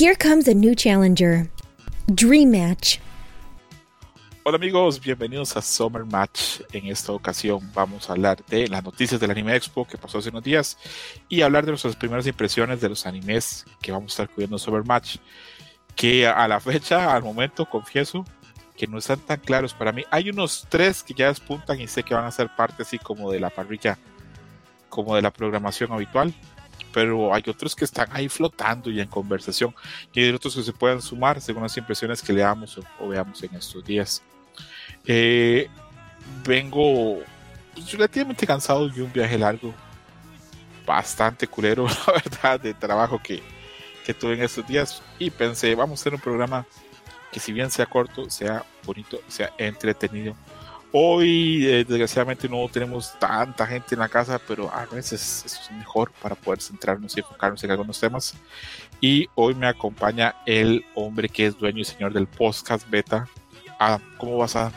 Here comes a new challenger. Dream Match. Hola amigos, bienvenidos a Summer Match. En esta ocasión vamos a hablar de las noticias del Anime Expo que pasó hace unos días y hablar de nuestras primeras impresiones de los animes que vamos a estar cubriendo en Summer Match. Que a la fecha, al momento, confieso que no están tan claros para mí. Hay unos tres que ya despuntan y sé que van a ser parte así como de la parrilla, como de la programación habitual pero hay otros que están ahí flotando y en conversación y hay otros que se pueden sumar según las impresiones que leamos o, veamos en estos días. Eh, vengo relativamente cansado de un viaje largo, bastante culero, la verdad, de trabajo que, que tuve en estos días y pensé, vamos a hacer un programa que si bien sea corto, sea bonito, sea entretenido Hoy, eh, desgraciadamente, no tenemos tanta gente en la casa, pero a veces es mejor para poder centrarnos y enfocarnos en algunos temas. Y hoy me acompaña el hombre que es dueño y señor del podcast beta. Adam, ¿cómo vas, Adam?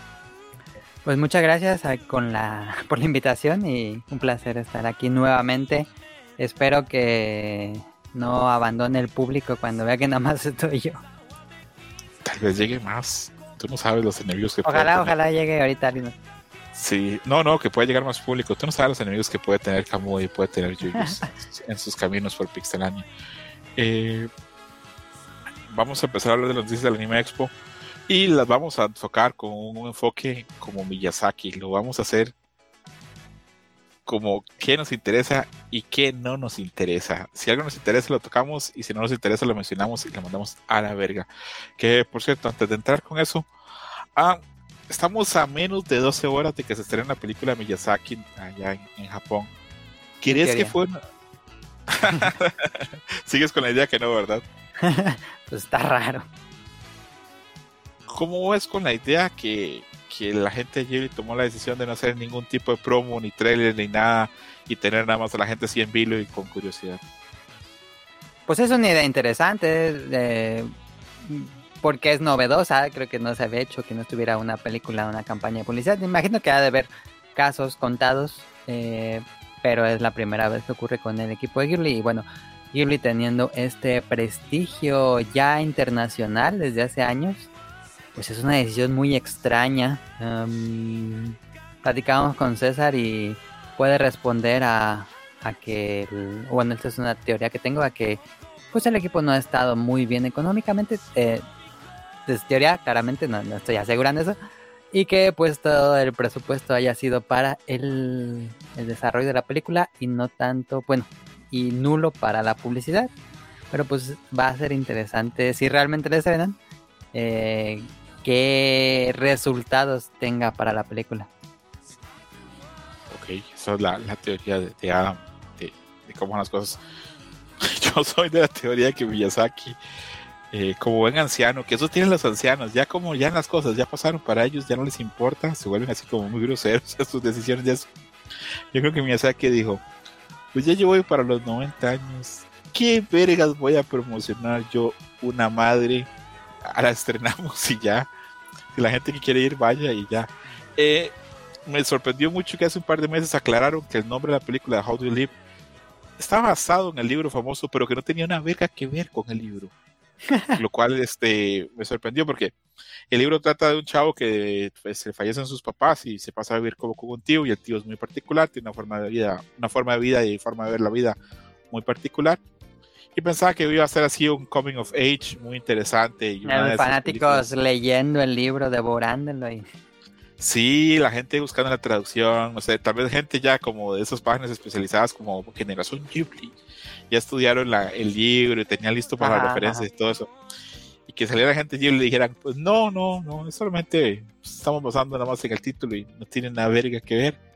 Pues muchas gracias con la, por la invitación y un placer estar aquí nuevamente. Espero que no abandone el público cuando vea que nada más estoy yo. Tal vez llegue más. Tú no sabes los enemigos que Ojalá, ojalá llegue ahorita alguien. Sí, no, no, que puede llegar más público. Tú no sabes los enemigos que puede tener Kamui y puede tener Yuyus en sus caminos por Pixelania. Eh, vamos a empezar a hablar de los noticias del Anime Expo y las vamos a enfocar con un enfoque como Miyazaki. Lo vamos a hacer como qué nos interesa y qué no nos interesa. Si algo nos interesa lo tocamos y si no nos interesa lo mencionamos y lo mandamos a la verga. Que por cierto, antes de entrar con eso, ah, estamos a menos de 12 horas de que se estrene la película Miyazaki allá en, Japón. ¿Quieres que fue? Sigues con la idea que no, ¿verdad? pues está raro. ¿Cómo es con la idea que, que la gente de Ghibli tomó la decisión de no hacer ningún tipo de promo, ni trailer, ni nada, y tener nada más a la gente así en vilo y con curiosidad. Pues es una idea interesante, porque es novedosa, creo que no se había hecho que no tuviera una película, una campaña de publicidad. Me imagino que ha de haber casos contados, eh, pero es la primera vez que ocurre con el equipo de Ghibli, y bueno, Ghibli teniendo este prestigio ya internacional desde hace años, pues es una decisión muy extraña. platicamos con César y puede responder a, que, bueno, esta es una teoría que tengo, a que pues el equipo no ha estado muy bien económicamente. Eh, desde teoría, claramente no, estoy asegurando eso. Y que pues todo el presupuesto haya sido para el, el desarrollo de la película y no tanto, bueno, y nulo para la publicidad. Pero pues va a ser interesante si realmente les ven eh, qué resultados tenga para la película. Ok, esa es la, teoría de, Adam, de, cómo las cosas. Yo soy de la teoría de que Miyazaki, eh, como buen anciano, que eso tienen los ancianos, ya como ya las cosas ya pasaron para ellos, ya no les importa, se vuelven así como muy groseros a sus decisiones. Ya Yo creo que Miyazaki dijo, pues ya yo voy para los 90 años, ¿qué vergas voy a promocionar yo una madre la estrenamos y ya. Si la gente que quiere ir, vaya y ya. Eh, me sorprendió mucho que hace un par de meses aclararon que el nombre de la película How Do You Live está basado en el libro famoso, pero que no tenía una verga que ver con el libro. Lo cual este, me sorprendió porque el libro trata de un chavo que pues, se fallecen sus papás y se pasa a vivir como con un tío y el tío es muy particular, tiene una forma de vida, una forma de vida y forma de ver la vida muy particular y pensaba que iba a ser así un coming of age muy interesante. Y fanáticos leyendo el libro, devorándolo. Y... Sí, la gente buscando la traducción, o sea, tal vez gente ya como de esas páginas especializadas como Generación Ghibli, ya estudiaron la, el libro y tenían listo para las referencias y todo eso. Y que saliera gente y dijeran, pues no, no, no, es solamente estamos basando nada más en el título y no tiene nada verga que ver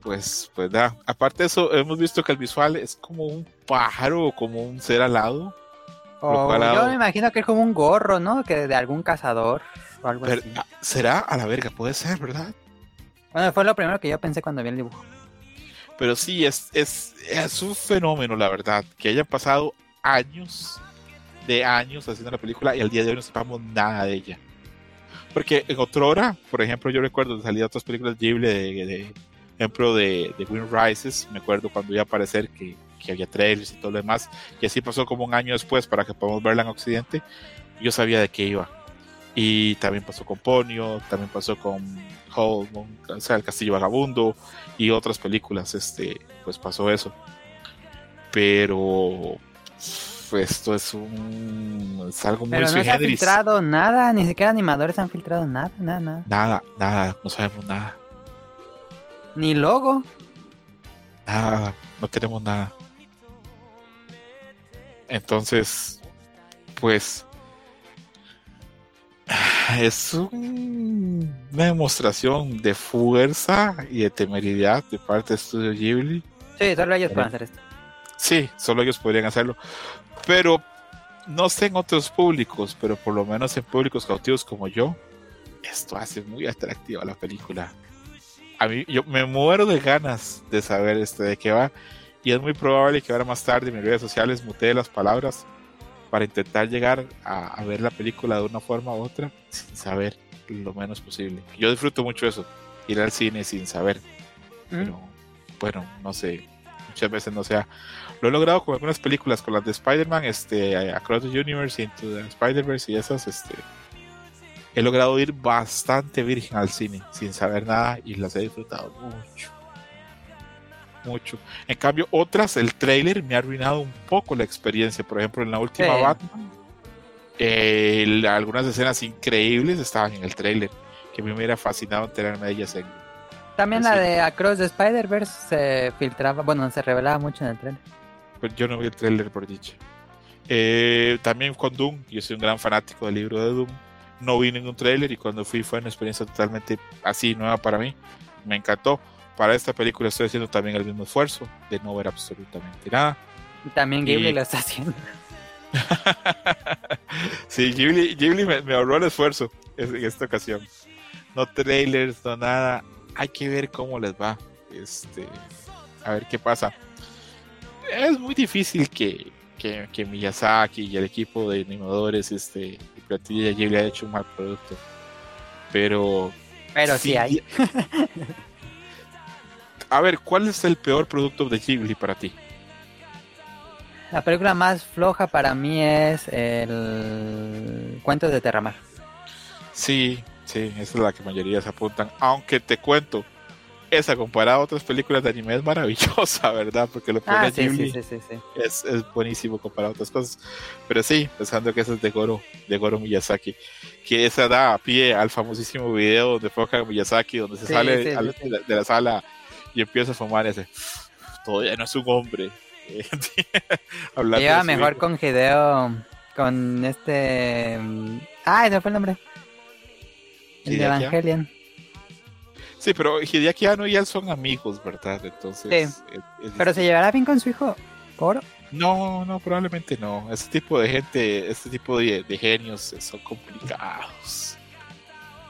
pues, pues da. Aparte de eso, hemos visto que el visual es como un pájaro o como un ser alado. Oh, yo me imagino que es como un gorro, ¿no? Que de algún cazador o algo así. Ah, será a la verga, puede ser, ¿verdad? Bueno, fue lo primero que yo pensé cuando vi el dibujo. Pero sí, es, es, es un fenómeno, la verdad, que hayan pasado años de años haciendo la película y al día de hoy no sepamos nada de ella. Porque en otra hora, por ejemplo, yo recuerdo de salir otras películas Ghibli de, de, ejemplo de, de Wind Rises, me acuerdo cuando iba a aparecer que que había trailers y todo lo demás. Y así pasó como un año después para que podamos verla en Occidente. Yo sabía de qué iba. Y también pasó con Ponyo, también pasó con Home, o sea, El Castillo Vagabundo y otras películas. Este, pues pasó eso. Pero esto es un es algo muy Pero no se ha filtrado nada, ni siquiera animadores han filtrado nada, nada, nada. Nada, nada, no sabemos nada. Ni logo. Nada, no tenemos nada. Entonces, pues es un- una demostración de fuerza y de temeridad de parte de Studio Ghibli. Sí, solo ellos pueden hacer esto. Sí, solo ellos podrían hacerlo. Pero no sé en otros públicos, pero por lo menos en públicos cautivos como yo, esto hace muy atractiva la película. A mí, yo me muero de ganas de saber este, de qué va. Y es muy probable que ahora más tarde en mis redes sociales mutee las palabras para intentar llegar a, a ver la película de una forma u otra sin saber lo menos posible. Yo disfruto mucho eso, ir al cine sin saber. Mm. Pero bueno, no sé, muchas veces no sea. Lo he logrado con algunas películas, con las de Spider-Man, este, Across the Universe, Into the Spider-Verse y esas, este, he logrado ir bastante virgen al cine, sin saber nada, y las he disfrutado mucho. Mucho. En cambio, otras, el trailer me ha arruinado un poco la experiencia. Por ejemplo, en la última Sí. Batman, eh, la- algunas escenas increíbles estaban en el trailer, que a mí me hubiera fascinado enterarme de ellas en, También la de Across the Spider-Verse se filtraba, bueno, se revelaba mucho en el trailer. Pues yo no vi el trailer por dicho. Eh, también con Doom, yo soy un gran fanático del libro de Doom. No vi ningún trailer y cuando fui fue una experiencia totalmente así nueva para mí. Me encantó. Para esta película estoy haciendo también el mismo esfuerzo de no ver absolutamente nada. Y también Ghibli Y- lo está haciendo. sí, Ghibli, Ghibli me, me ahorró el esfuerzo en esta ocasión. No trailers, no nada. Hay que ver cómo les va. Este, a ver qué pasa. Es muy difícil que, que, que Miyazaki y el equipo de animadores este, y plantilla de Ghibli haya hecho un mal producto. Pero. Pero sí, hay. A ver, ¿cuál es el peor producto de Ghibli para ti? La película más floja para mí es el Cuentos de Terramar. Sí, sí, esa es la que mayoría se apuntan. Aunque te cuento, esa comparada a otras películas de anime es maravillosa, ¿verdad? Porque lo Ah, pone sí, Ghibli sí, sí. Es, es buenísimo comparado a otras cosas. Pero sí, pensando que esa es de Goro, de Goro Miyazaki. Que esa da pie al famosísimo video donde enfoca a Miyazaki, donde se sale de, la, de la sala y empieza a fumar y hace, todavía no es un hombre. Su mejor con Hideo, con este... Ah, ese fue el nombre. El de. Evangelion. Sí, pero Hideaki Anno y él son amigos, ¿verdad? Entonces. Sí. es- es Pero se llevará bien con su hijo. ¿Por? No, no, probablemente no. Este tipo de gente, este tipo de, de genios son complicados.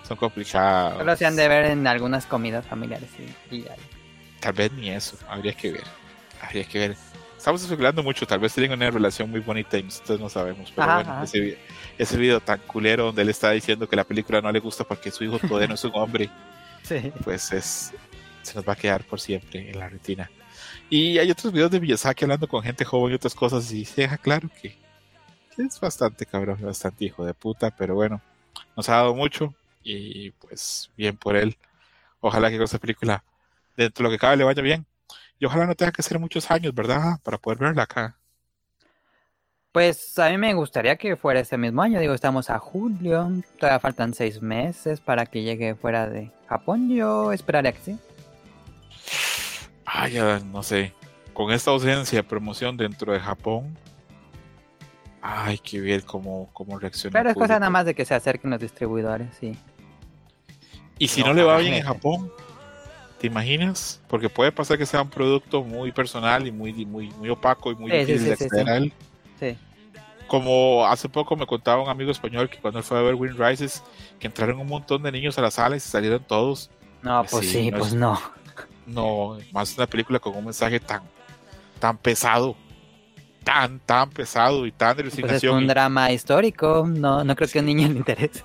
Son complicados. Solo se han de ver en algunas comidas familiares. Y. Tal vez ni eso, habría que ver. Habría que ver. Estamos especulando mucho, tal vez tienen una relación muy bonita y nosotros no sabemos. Pero Ajá, bueno, ese, ese video tan culero donde él está diciendo que la película no le gusta porque su hijo todavía no es un hombre, Sí. pues es se nos va a quedar por siempre en la retina. Y hay otros videos de Miyazaki hablando con gente joven y otras cosas y se deja claro que, es bastante cabrón, bastante hijo de puta, pero bueno, nos ha dado mucho y pues bien por él. Ojalá que con esta película, de lo que cabe, le vaya bien. Y ojalá no tenga que ser muchos años, ¿verdad? Para poder verla acá. Pues a mí me gustaría que fuera este mismo año. Digo, estamos a julio. Todavía faltan seis meses para que llegue fuera de Japón. Yo esperaría que sí. Ay, ya no sé. Con esta ausencia de promoción dentro de Japón, hay que ver cómo, cómo reacciona. Pero es cosa nada más de que se acerquen los distribuidores, sí. Y si no, No, le va bien en Japón, ¿te imaginas? Porque puede pasar que sea un producto muy personal y muy, muy, muy opaco y muy Sí, difícil de sí, sí, acceder sí. a él. Sí. Como hace poco me contaba un amigo español que cuando él fue a ver Wind Rises, que entraron un montón de niños a la sala y se salieron todos. No, pues Sí, sí, no pues es- no. No, más una película con un mensaje tan, tan pesado, tan, tan pesado y tan de Pues es un drama histórico. No, no creo que a un niño le interese.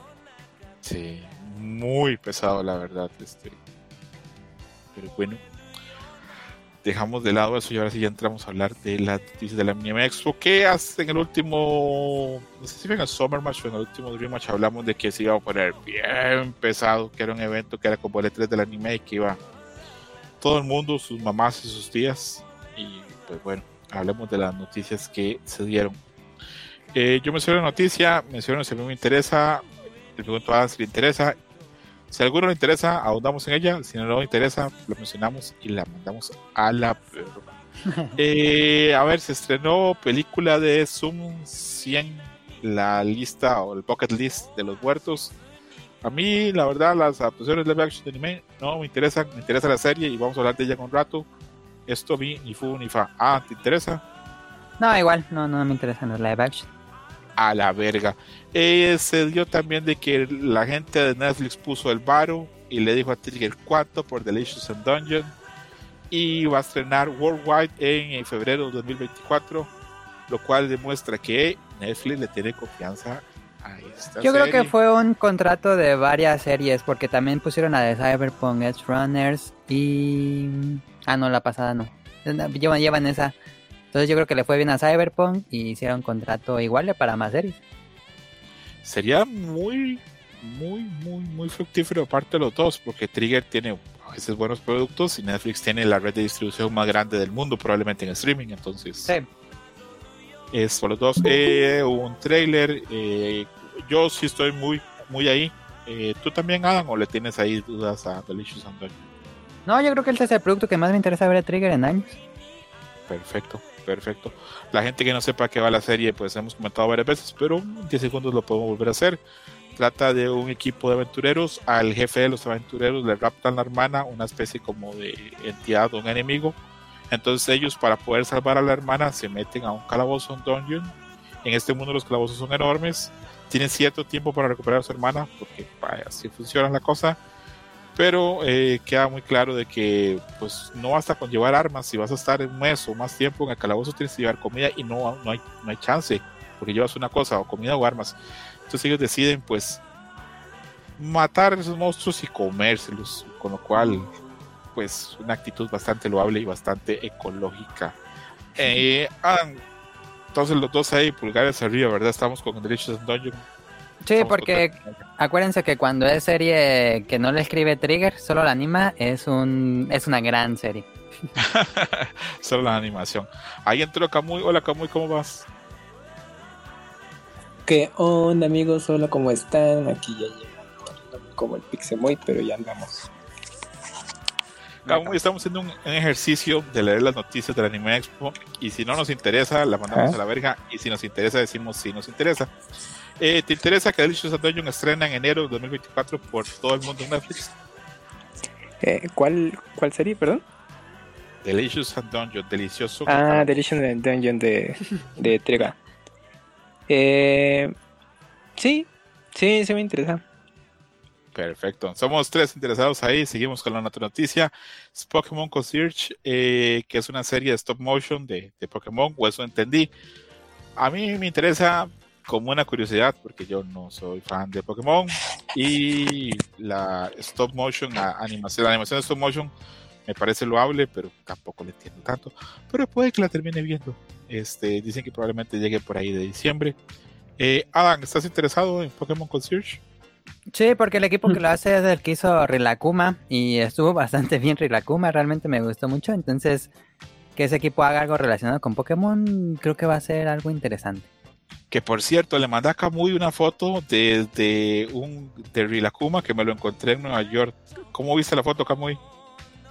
Sí, muy pesado, la verdad. Este. Pero bueno. dejamos de lado eso y ahora sí ya entramos a hablar de las noticias de la Anime Expo. Que hace en el último, no sé si fue en el Summer Match o en el último Dream Match, hablamos de que se iba a poner bien pesado, que era un evento que era como el E3 del anime y que iba todo el mundo, sus mamás y sus tías. Y pues bueno, hablemos de las noticias que se dieron. Eh, yo menciono la noticia, menciono si a mí me interesa, le pregunto a Adam si le interesa si a alguno le interesa, ahondamos en ella. Si no le interesa, lo mencionamos y la mandamos a la eh, a ver, se estrenó película de Zoom 100, la lista o el bucket list de los muertos. A mí, la verdad, las adaptaciones de live action de anime no me interesan. Me interesa la serie y vamos a hablar de ella con un rato. Esto a mí ni fu ni fa. Ah, ¿te interesa? No, igual, no, no me interesan los live action a la verga. Eh, se dio también de que la gente de Netflix puso el varo y le dijo a Trigger 4 por Delicious and Dungeon. Y va a estrenar Worldwide en, febrero de 2024, lo cual demuestra que Netflix le tiene confianza a esta Yo creo que fue un contrato de varias series, porque también pusieron a de Cyberpunk Edge Runners y. Ah, no, la pasada no. Llevan, llevan esa. Entonces yo creo que le fue bien a Cyberpunk y hicieron contrato igual para más series. Sería muy, muy, muy, muy fructífero aparte de los dos, porque Trigger tiene a veces buenos productos y Netflix tiene la red de distribución más grande del mundo, probablemente en streaming, entonces... Sí. Es por los dos. Eh, un trailer, eh, yo sí estoy muy, muy ahí. Eh, ¿Tú también, Adam, o le tienes ahí dudas a Delicious Antonio? No, yo creo que este es el producto que más me interesa ver a Trigger en años. Perfecto perfecto. La gente que no sepa qué va la serie, pues hemos comentado varias veces, pero en 10 segundos lo podemos volver a hacer. Trata de un equipo de aventureros. Al jefe de los aventureros le raptan la hermana, una especie como de entidad o un enemigo. Entonces ellos para poder salvar a la hermana se meten a un calabozo, un dungeon. En este mundo los calabozos son enormes. Tienen cierto tiempo para recuperar a su hermana, porque así funciona la cosa pero eh, queda muy claro de que pues no basta con llevar armas, si vas a estar un mes o más tiempo en el calabozo tienes que llevar comida y no, no, hay, no hay chance, porque llevas una cosa, o comida o armas. Entonces ellos deciden pues matar a esos monstruos y comérselos, con lo cual pues una actitud bastante loable y bastante ecológica. Eh, entonces los dos ahí, pulgares arriba, ¿verdad? Estamos con Derechos en Dungeon Sí, porque acuérdense que cuando es serie que no le escribe Trigger, solo la anima, es un es una gran serie. solo la animación. Ahí entró Camuy. Hola Camuy, ¿cómo vas? ¿Qué onda amigos? Hola, ¿cómo están? Aquí ya llegando como el Pixemoy, pero ya andamos. Camuy, estamos haciendo un, ejercicio de leer las noticias del Anime Expo y si no nos interesa, la mandamos a la verga y si nos interesa, decimos si nos interesa. Eh, ¿Te interesa que Delicious Dungeon estrena en enero de 2024 por todo el mundo en Netflix? Eh, ¿cuál, ¿Cuál serie, perdón? Delicious Dungeon, delicioso. Ah, Delicious Dungeon de, de Trega. Eh, sí, sí, sí me interesa. Perfecto. Somos tres interesados ahí. Seguimos con la otra noticia. Es Pokémon Concierge, eh, que es una serie de stop motion de, de Pokémon, o eso entendí. A mí me interesa como una curiosidad, porque yo no soy fan de Pokémon, y la stop motion, la animación, la animación de stop motion me parece loable, pero tampoco le entiendo tanto. Pero puede que la termine viendo. Este, dicen que probablemente llegue por ahí de diciembre. Eh, Adam, ¿estás interesado en Pokémon Concierge? Sí, porque el equipo que lo hace es el que hizo Rilakuma y estuvo bastante bien Rilakuma, realmente me gustó mucho, entonces que ese equipo haga algo relacionado con Pokémon creo que va a ser algo interesante. Que por cierto, le mandé a Kamui una foto de, un de Rilakuma que me lo encontré en Nueva York. ¿Cómo viste la foto, Kamui?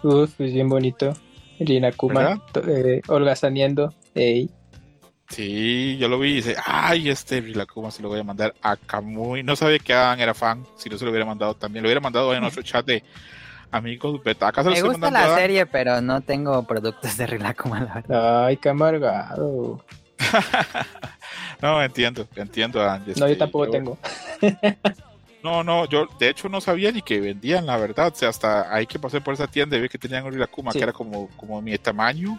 Uf, pues bien bonito. Rilakuma eh, holgazaneando. Sí, yo lo vi y dice, ay, este Rilakuma se lo voy a mandar a Kamui. No sabía que Adam era fan, si no se lo hubiera mandado también. Lo hubiera mandado en otro chat de amigos beta. Me gusta la serie, pero no tengo productos de Rilakuma, la verdad. Ay, qué amargado. no, entiendo, entiendo, no, yo tampoco tengo. no, no, yo de hecho no sabía ni que vendían, la verdad. O sea, hasta ahí que pasé por esa tienda y vi que tenían un Urakuma que era como, como mi tamaño.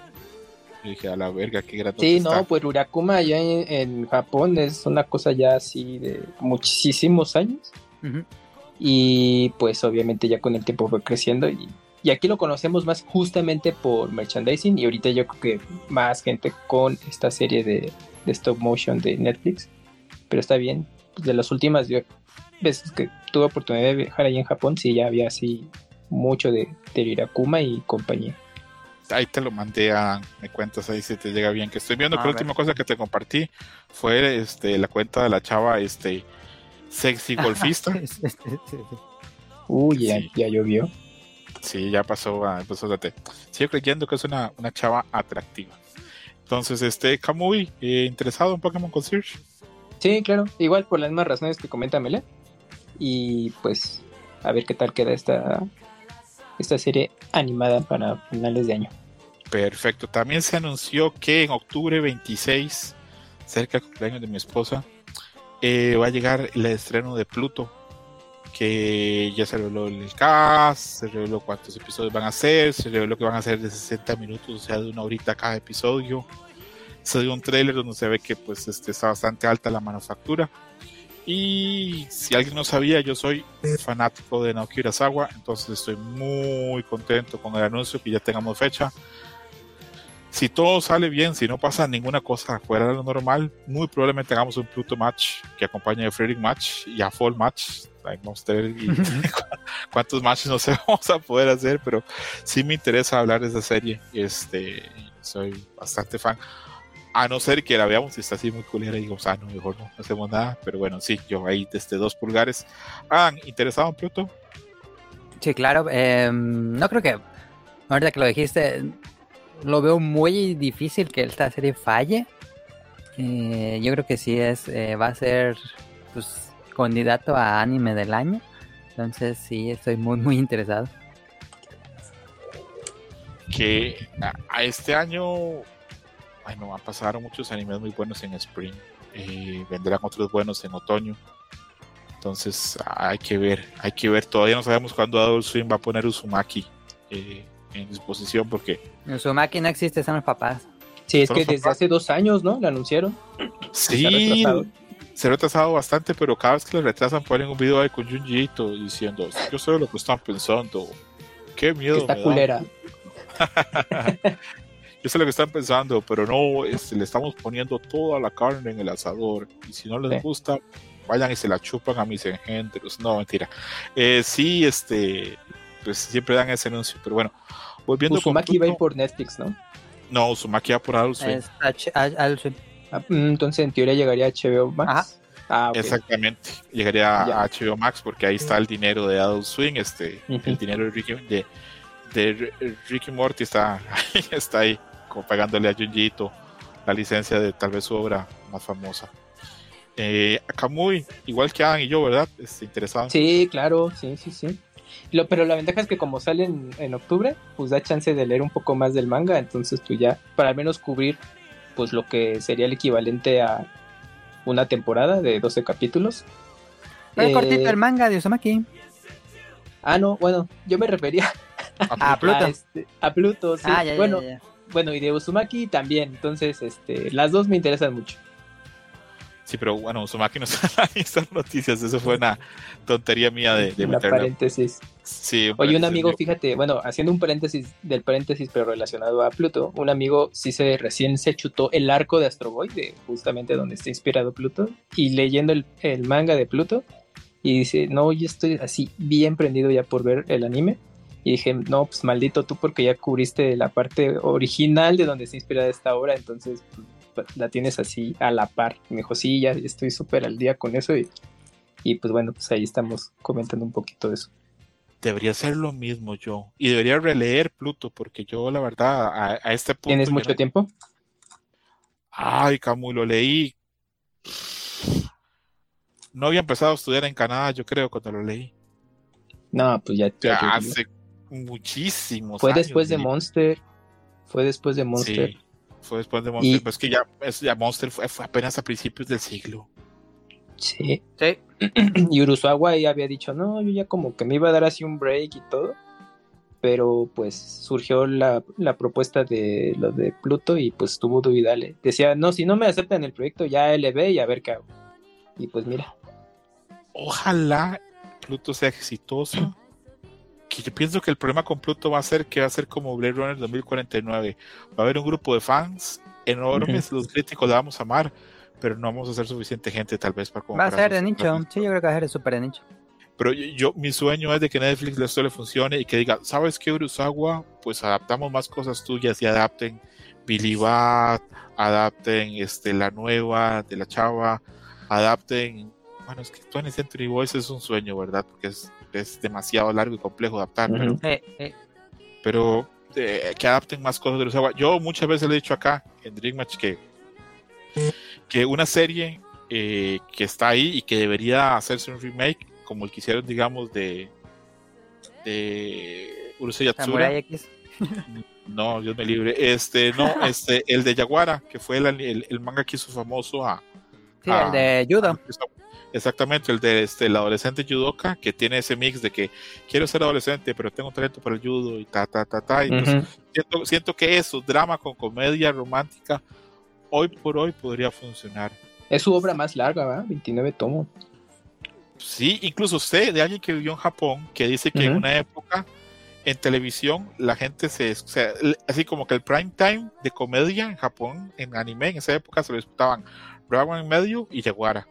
Y dije, a la verga, qué grande. Sí, no, pues Urakuma allá en, Japón es una cosa ya así de muchísimos años. Y pues obviamente ya con el tiempo fue creciendo y y aquí lo conocemos más justamente por merchandising y ahorita yo creo que más gente con esta serie de, de stop motion de Netflix. Pero está bien. De las últimas veces que tuve oportunidad de viajar ahí en Japón, sí ya había así mucho de, de Irakuma y compañía. Ahí te lo mandé a, me cuentas ahí si te llega bien. Que estoy viendo A que la ver. última cosa que te compartí fue este la cuenta de la chava este sexy golfista. Uy, ya, Sí. ya llovió. Sí, ya pasó a pasó de Sigo creyendo que es una, una chava atractiva. Entonces, este, Kamui, eh, interesado en Pokémon Concierge. Sí, claro. Igual por las mismas razones que comenta Mele. Y pues a ver qué tal queda esta, esta serie animada para finales de año. Perfecto. También se anunció que en octubre 26, cerca del cumpleaños de mi esposa, eh, va a llegar el estreno de Pluto. Que ya se reveló el cast, se reveló cuántos episodios van a ser, se reveló que van a ser de 60 minutos, o sea, de una horita cada episodio. Se dio un trailer donde se ve que pues este, está bastante alta la manufactura. Y si alguien no sabía, yo soy fanático de Naoki Urasawa, entonces estoy muy contento con el anuncio que ya tengamos fecha. Si todo sale bien, si no pasa ninguna cosa fuera de lo normal, muy probablemente hagamos un Pluto match que acompañe a Frederick match y a Fall match. A ver y- cuántos matches no sé vamos a poder hacer, pero sí me interesa hablar de esa serie. Este, soy bastante fan. A no ser que la veamos y está así muy culera y digo, ah, no, mejor no hacemos nada. Pero bueno, sí, yo ahí desde dos pulgares. Ah, ¿interesado en Pluto? Sí, claro. eh, no creo que, ahorita que lo dijiste, lo veo muy difícil que esta serie falle. Eh, yo creo que sí es, eh, va a ser pues, candidato a anime del año. Entonces sí, estoy muy, muy interesado. que a, a este año ay no pasaron muchos animes muy buenos en Spring eh, vendrán otros buenos en otoño entonces hay que ver hay que ver todavía no sabemos cuándo Adult Swim va a poner Uzumaki eh, en disposición porque Uzumaki no existe, son los papás. Sí, es que desde hace dos años, ¿no? La anunciaron. sí. Se ha retrasado bastante pero cada vez que lo retrasan ponen un video ahí con Junji Ito diciendo yo sé lo que están pensando qué miedo está me da". culera. Yo sé lo que están pensando, pero no, este, le estamos poniendo toda la carne en el asador. Y si no les Sí. gusta, vayan y se la chupan a mis engendros. No, mentira. Eh, sí, este, pues siempre dan ese anuncio. Pero bueno, volviendo Uzumaki va a ir por Netflix, ¿no? No, Uzumaki va por Adult Swim. Es H- H- Adult Swim. Ah, mm, Entonces en teoría llegaría a HBO Max. Ajá. Ah. Exactamente. Llegaría a. HBO Max porque ahí está el dinero de Adult Swing. Este, el dinero de Ricky, de, de R- Ricky Morty está, está ahí, como pagándole a Junji Ito la licencia de tal vez su obra más famosa. Eh, Kamui, igual que Adam y yo, ¿verdad? Este, interesado. Sí, claro, sí, sí, sí. Lo, pero la ventaja es que como sale en, en octubre, pues da chance de leer un poco más del manga, entonces tú ya, para al menos cubrir pues lo que sería el equivalente a una temporada de 12 capítulos. Eh, cortito el manga de Uzumaki. Ah, no, bueno, yo me refería Ah, Pluto. a, este, a Pluto, sí. Ah, ya, ya, bueno, ya, ya. bueno, y de Uzumaki también, entonces este, las dos me interesan mucho. Sí, pero bueno, Uzumaki no está en la lista de noticias. Eso fue una tontería mía de, de la meterla. paréntesis. Sí, Oye, un amigo, fíjate, bueno, haciendo un paréntesis del paréntesis, pero relacionado a Pluto, un amigo sí se recién se chutó el arco de Astro Boy, de justamente donde está inspirado Pluto, y leyendo el, el manga de Pluto, y dice, no, yo estoy así bien prendido ya por ver el anime. Y dije, no, pues maldito tú, porque ya cubriste la parte original de donde está inspirada esta obra, entonces pues, la tienes así a la par. Y me dijo, sí, ya estoy súper al día con eso, y, y pues bueno, pues ahí estamos comentando un poquito de eso. Debería ser lo mismo yo. Y debería releer Pluto, porque yo, la verdad, a, a este punto. ¿Tienes mucho no- tiempo? Ay, Camu, lo leí. No había empezado a estudiar en Canadá, yo creo, cuando lo leí. No, pues ya, ya Ya llovió. hace muchísimos Fue años, después de. Monster. Fue después de Monster. Sí, fue después de Monster. Y- Pues que ya, ya Monster fue, fue apenas a principios del siglo. Sí. Sí. Y Urusawa ya había dicho, no, yo ya como que me iba a dar así un break y todo. Pero pues surgió la, la propuesta de lo de Pluto y pues tuvo dale. Decía, no, si no me aceptan el proyecto, ya LB y a ver qué hago. Y pues mira, Ojalá Pluto sea exitoso. que yo pienso que el problema con Pluto va a ser que va a ser como Blade Runner 2049. Va a haber un grupo de fans enormes, los críticos la vamos a amar, pero no vamos a ser suficiente gente tal vez para Va a ser de nicho, sí, yo creo que va a ser súper de nicho. Pero yo, mi sueño es de que Netflix esto le funcione y que diga, ¿sabes qué, Urusawa? Pues adaptamos más cosas tuyas y adapten Billy Bat, adapten este, la nueva de la chava, adapten. Bueno, es que Tony Century Boys es un sueño, ¿verdad? Porque es, es demasiado largo y complejo adaptar. Pero, pero eh, que adapten más cosas de Urusawa. Yo muchas veces le he dicho acá en Dream Match que, que una serie eh, que está ahí y que debería hacerse un remake como el que hicieron, digamos, de, de Urusei Yatsura. No, Dios me libre. Este, no, este, el de Yaguara, que fue el, el, manga que hizo famoso a. Sí, el de Judo. exactamente, el de este, el adolescente judoka, que tiene ese mix de que quiero ser adolescente, pero tengo talento para el judo y ta, ta, ta, ta. Y pues, siento, siento que eso, drama con comedia romántica, hoy por hoy podría funcionar. Es su obra más larga, ¿verdad? 29 tomos. Sí, incluso sé de alguien que vivió en Japón que dice que en una época en televisión la gente se, o sea, así como que el prime time de comedia en Japón, en anime, en esa época se lo disputaban Dragon en medio y Yaguara.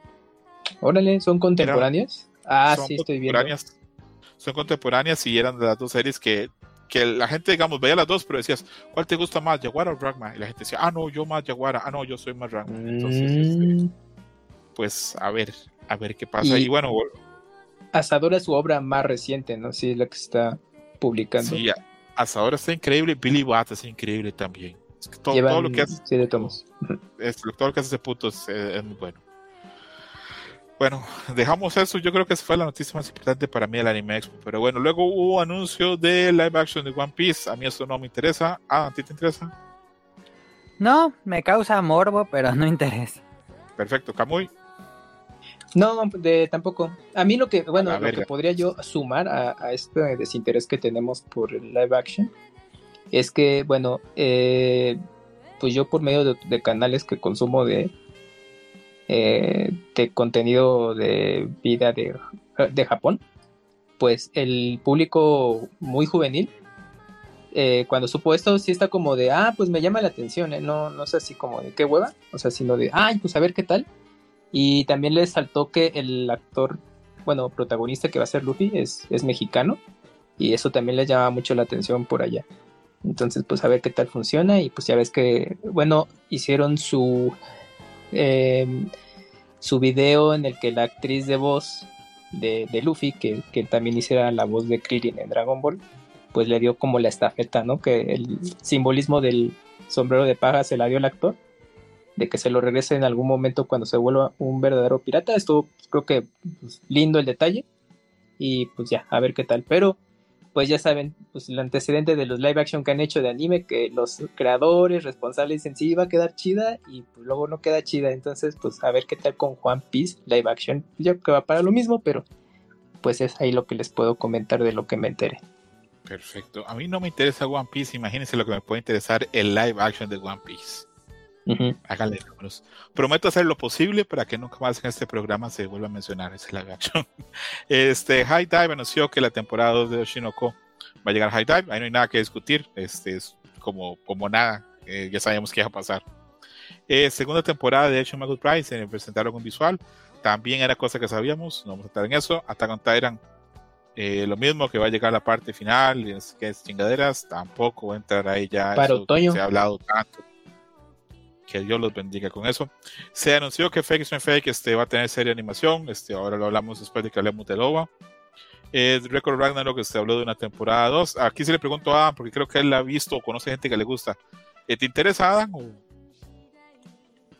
Órale, ¿son contemporáneas? ah, sí, estoy viendo. Son contemporáneas y eran de las dos series que, que la gente, digamos, veía las dos, pero decías, ¿cuál te gusta más, Yaguara o Dragma? Y la gente decía, ah, no, yo más Yaguara, ah, no, yo soy más Dragma. Entonces, este, mm. pues, a ver, a ver qué pasa. Y, bueno, Asadora es su obra más reciente, ¿no? Sí, es la que está publicando. Sí, Asadora está increíble. Billy Watt es increíble también. todo, lo que hace. Sí, de tomos. Es, todo lo que hace ese puto es, muy bueno. Bueno, dejamos eso. Yo creo que esa fue la noticia más importante para mí del Anime Expo. Pero bueno, luego hubo anuncio de live action de One Piece. A mí eso no me interesa. Ah, ¿a ti te interesa? No, me causa morbo, pero no interesa. Perfecto, Kamui. No, de, tampoco. A mí lo que, bueno, lo que podría yo sumar a, este desinterés que tenemos por el live action es que, bueno, eh, pues yo por medio de, canales que consumo de, eh, de contenido de vida de, de, Japón, pues el público muy juvenil, eh, cuando supo esto, sí está como de, ah, pues me llama la atención, no, no sé así como de qué hueva, o sea, sino de, ay, pues a ver qué tal y también les saltó que el actor, bueno, protagonista que va a ser Luffy es, es mexicano. Y eso también les llama mucho la atención por allá. Entonces, pues a ver qué tal funciona. Y pues ya ves que, bueno, hicieron su, em, su video en el que la actriz de voz de, Luffy, que, que, también hiciera la voz de Krillin en Dragon Ball, pues le dio como la estafeta, ¿no? Que el simbolismo del sombrero de paja se la dio el actor de que se lo regrese en algún momento cuando se vuelva un verdadero pirata. Estuvo, pues, creo que pues, lindo el detalle. Y pues ya, a ver qué tal. Pero, pues ya saben, pues el antecedente de los live action que han hecho de anime, que los creadores responsables dicen sí va a quedar chida y pues, luego no queda chida. Entonces, pues a ver qué tal con Juan Piece live action. Yo creo que va para lo mismo, pero pues es ahí lo que les puedo comentar de lo que me enteré. Perfecto. A mí no me interesa One Piece. Imagínense lo que me puede interesar el live action de One Piece. Háganle Prometo hacer lo posible para que nunca más en este programa se vuelva a mencionar ese action. Este, High Dive anunció que la temporada 2 de Oshinoko va a llegar a High Dive. Ahí no hay nada que discutir. Este es como, como nada. Eh, ya sabemos qué va a pasar. Eh, segunda temporada de Action Good Price se presentaron un visual. También era cosa que sabíamos. No vamos a estar en eso. Attack on Titan eh, lo mismo que va a llegar la parte final, que es chingaderas, tampoco va a entrar ahí ya. Para otoño. Se ha hablado tanto que Dios los bendiga con eso. Se anunció que Fake is Fake este, va a tener serie de animación. Este, ahora lo hablamos después de que hablemos de Loba. Eh, Record Ragnarok se habló de una temporada 2. Aquí se le pregunto a Adam, porque creo que él la ha visto o conoce gente que le gusta. Eh, ¿Te interesa, Adam?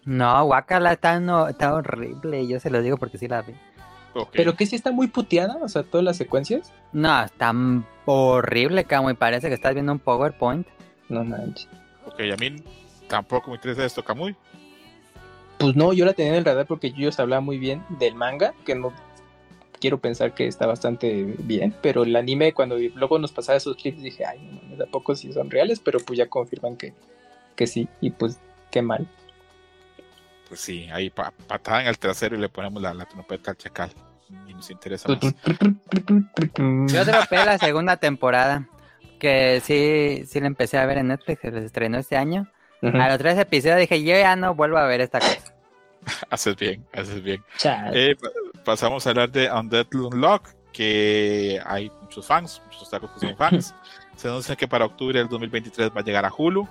No, Wakala está, no, está horrible. Yo se lo digo porque sí la vi. ¿Pero que sí está muy puteada? O sea, todas las secuencias. No, está horrible, como y parece que estás viendo un PowerPoint. No manches. Ok, a mí tampoco me interesa esto, Kamui. Pues no, yo la tenía en el radar porque yo se hablaba muy bien del manga, que no quiero pensar que está bastante bien, pero el anime cuando luego nos pasaba esos clips dije, ay, no mames, a poco si son reales, pero pues ya confirman que, que sí, y pues qué mal. Pues sí, ahí patada en el trasero y le ponemos la, la trompeta al chacal. ni nos interesa más. Yo dropé la segunda temporada, que sí, sí la empecé a ver en Netflix, se les estrenó este año. Ujú. A los tres episodios dije, yo ya no vuelvo a ver esta cosa. Haces bien, haces bien. Eh, pa- pasamos a hablar de Undead Unlock, que hay muchos fans, muchos tacos que son fans. Se anuncia que para octubre del 2023 va a llegar a Hulu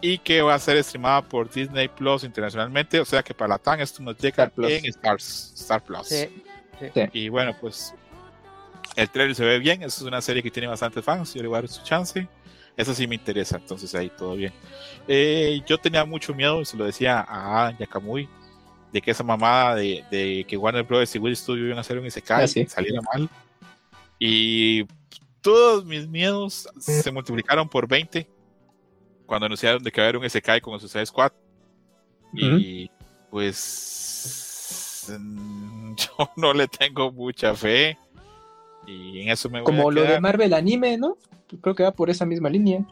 y que va a ser streamada por Disney Plus internacionalmente. O sea que para la TAN esto nos llega Star en Stars, Star Plus. Sí. Y bueno, pues el trailer se ve bien. Esa es una serie que tiene bastantes fans. Yo le voy a dar su chance. Esa sí me interesa, entonces ahí todo bien. Eh, yo tenía mucho miedo, se lo decía a Yakamui, de que esa mamada de, de que Warner Bros. y Will Studio iban a hacer un Isekai Ah, sí. saliera mal. Y todos mis miedos se multiplicaron por 20 cuando anunciaron de que iba a haber un Isekai con el Suicide Squad. Y pues mm, yo no le tengo mucha fe. Y en eso me voy Como a lo de. Marvel Anime, ¿no? Creo que va por esa misma línea.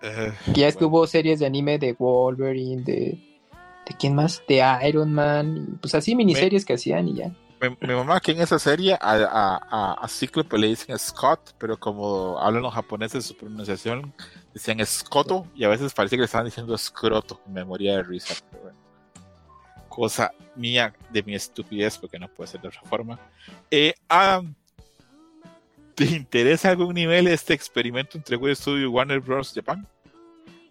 Que ya es que bueno. hubo series de anime de Wolverine, de. ¿De quién más? De Iron Man. y, Pues así miniseries que hacían y ya. Mi, mi mamá que en esa serie a, a, a, a Cíclope le dicen Scott, pero como hablan los japoneses su pronunciación decían Scotto y a veces parece que le estaban diciendo escroto. Me moría de risa. Pero bueno. Cosa mía de mi estupidez porque no puede ser de otra forma. Eh, Adam, ¿te interesa a algún nivel este experimento entre Wii Studio y Warner Bros. Japan?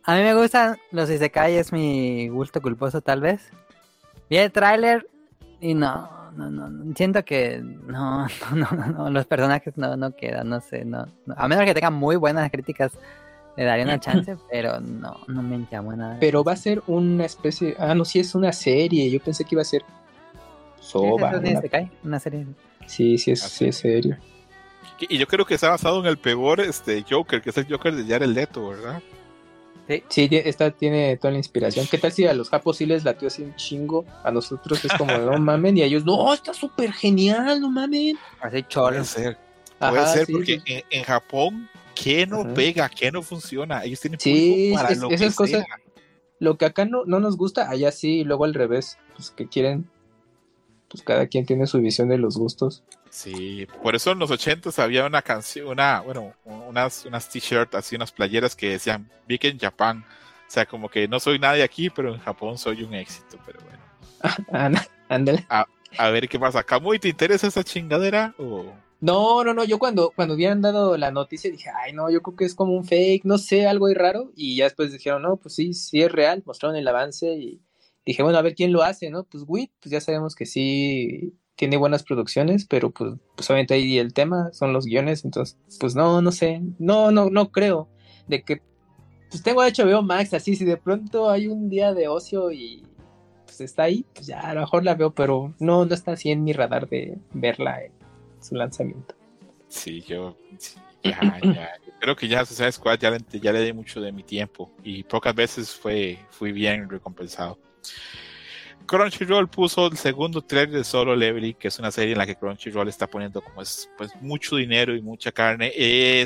A mí me gustan los Isekai, es mi gusto culposo tal vez. Vi el tráiler y no, no, no, no, siento que no, no, no, no, no, los personajes no, no quedan, no sé, no, no. A menos que tengan muy buenas críticas, le daría una chance, pero no, no me llamó nada. Pero va a ser una especie. Ah, no, sí es una serie. Yo pensé que iba a ser. Sí, Soba. es un una- Isekai, una serie. Sí, sí es, Así. sí es serio. Y yo creo que está basado en el peor este, Joker, que es el Joker de Jared Leto, ¿verdad? Sí, tie- esta tiene toda la inspiración. ¿Qué tal si a los japos sí les latió así un chingo? A nosotros es como, no mamen, y a ellos, no, está súper genial, no mamen. Así Puede cholo. ser. Puede Ajá, ser sí, porque sí. en, en Japón, ¿qué no Ajá. pega? ¿Qué no funciona? Ellos tienen Sí, público para es- lo esas que cosas- sea. Lo que acá no, no nos gusta, allá sí, y luego al revés, pues que quieren, pues cada quien tiene su visión de los gustos. Sí, por eso en los 80 había una canción, una, bueno, unas, unas t-shirts, así unas playeras que decían Big in Japan. O sea, como que no soy nadie aquí, pero en Japón soy un éxito. Pero bueno, Ándale. a ver qué pasa. ¿Camuy te interesa esa chingadera? O... No, no, no, yo cuando, cuando habían dado la noticia dije, ay, no, yo creo que es como un fake, no sé, algo ahí raro. Y ya después dijeron, no, pues sí, sí es real, mostraron el avance y dije, bueno, a ver quién lo hace, ¿no? Pues WIT, pues ya sabemos que sí tiene buenas producciones, pero pues, pues obviamente ahí el tema son los guiones, entonces, pues no, no sé, no, no, no creo de que, pues tengo HBO Max, así, si de pronto hay un día de ocio y pues está ahí, pues ya a lo mejor la veo, pero no, no está así en mi radar de verla en su lanzamiento. Sí, yo ya, ya. Creo que ya Suicide Squad ya ya le di mucho de mi tiempo y pocas veces fue, fui bien recompensado. Crunchyroll puso el segundo trailer de Solo Leveling, que es una serie en la que Crunchyroll está poniendo como es, pues mucho dinero y mucha carne.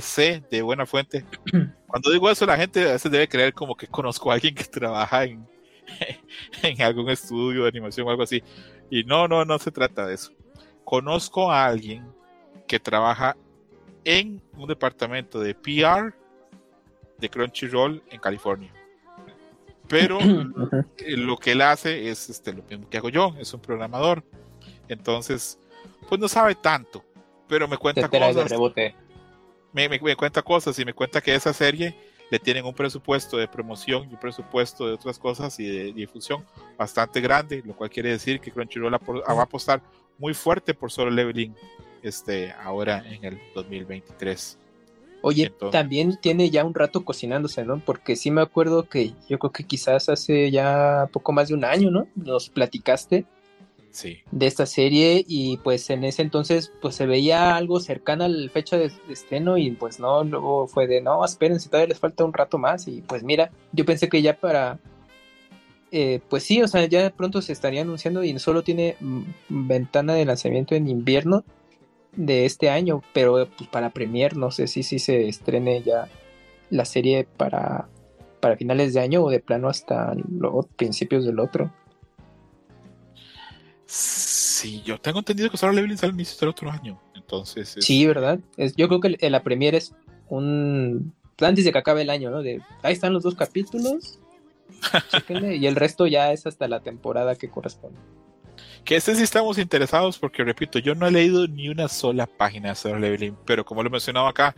Sé de buena fuente. Cuando digo eso, la gente a veces debe creer como que conozco a alguien que trabaja en, en algún estudio de animación o algo así. Y no, no, no se trata de eso. Conozco a alguien que trabaja en un departamento de PR de Crunchyroll en California. Pero eh, lo que él hace es este, lo mismo que hago yo, es un programador. Entonces, pues no sabe tanto, pero me cuenta de cosas, me, me- me cuenta cosas y me cuenta que esa serie le tienen un presupuesto de promoción y un presupuesto de otras cosas y de difusión bastante grande, lo cual quiere decir que Crunchyroll apor- va a apostar muy fuerte por Solo Leveling este, ahora en el 2023. Oye, también tiene ya un rato cocinándose, ¿no? Porque sí me acuerdo que yo creo que quizás hace ya poco más de un año, ¿no? Nos platicaste Sí, de esta serie y pues en ese entonces pues se veía algo cercana a la fecha de, de estreno y pues no, luego fue de no, espérense, todavía les falta un rato más y pues mira, yo pensé que ya para... eh, pues sí, o sea, ya pronto se estaría anunciando y solo tiene mm, ventana de lanzamiento en invierno de este año, pero pues para Premiere no sé si, si se estrene ya la serie para, para finales de año o de plano hasta los principios del otro. Sí, yo tengo entendido que Solo Leveling sale al inicio del otro año. Entonces. es- Sí, ¿verdad? Es, yo creo que la premiere es un... Antes de que acabe el año, ¿no? De, ahí están los dos capítulos. chéquenle, y el resto ya es hasta la temporada que corresponde. Que este sí estamos interesados porque, repito, yo no he leído ni una sola página de Solo Leveling, pero como lo he mencionado acá,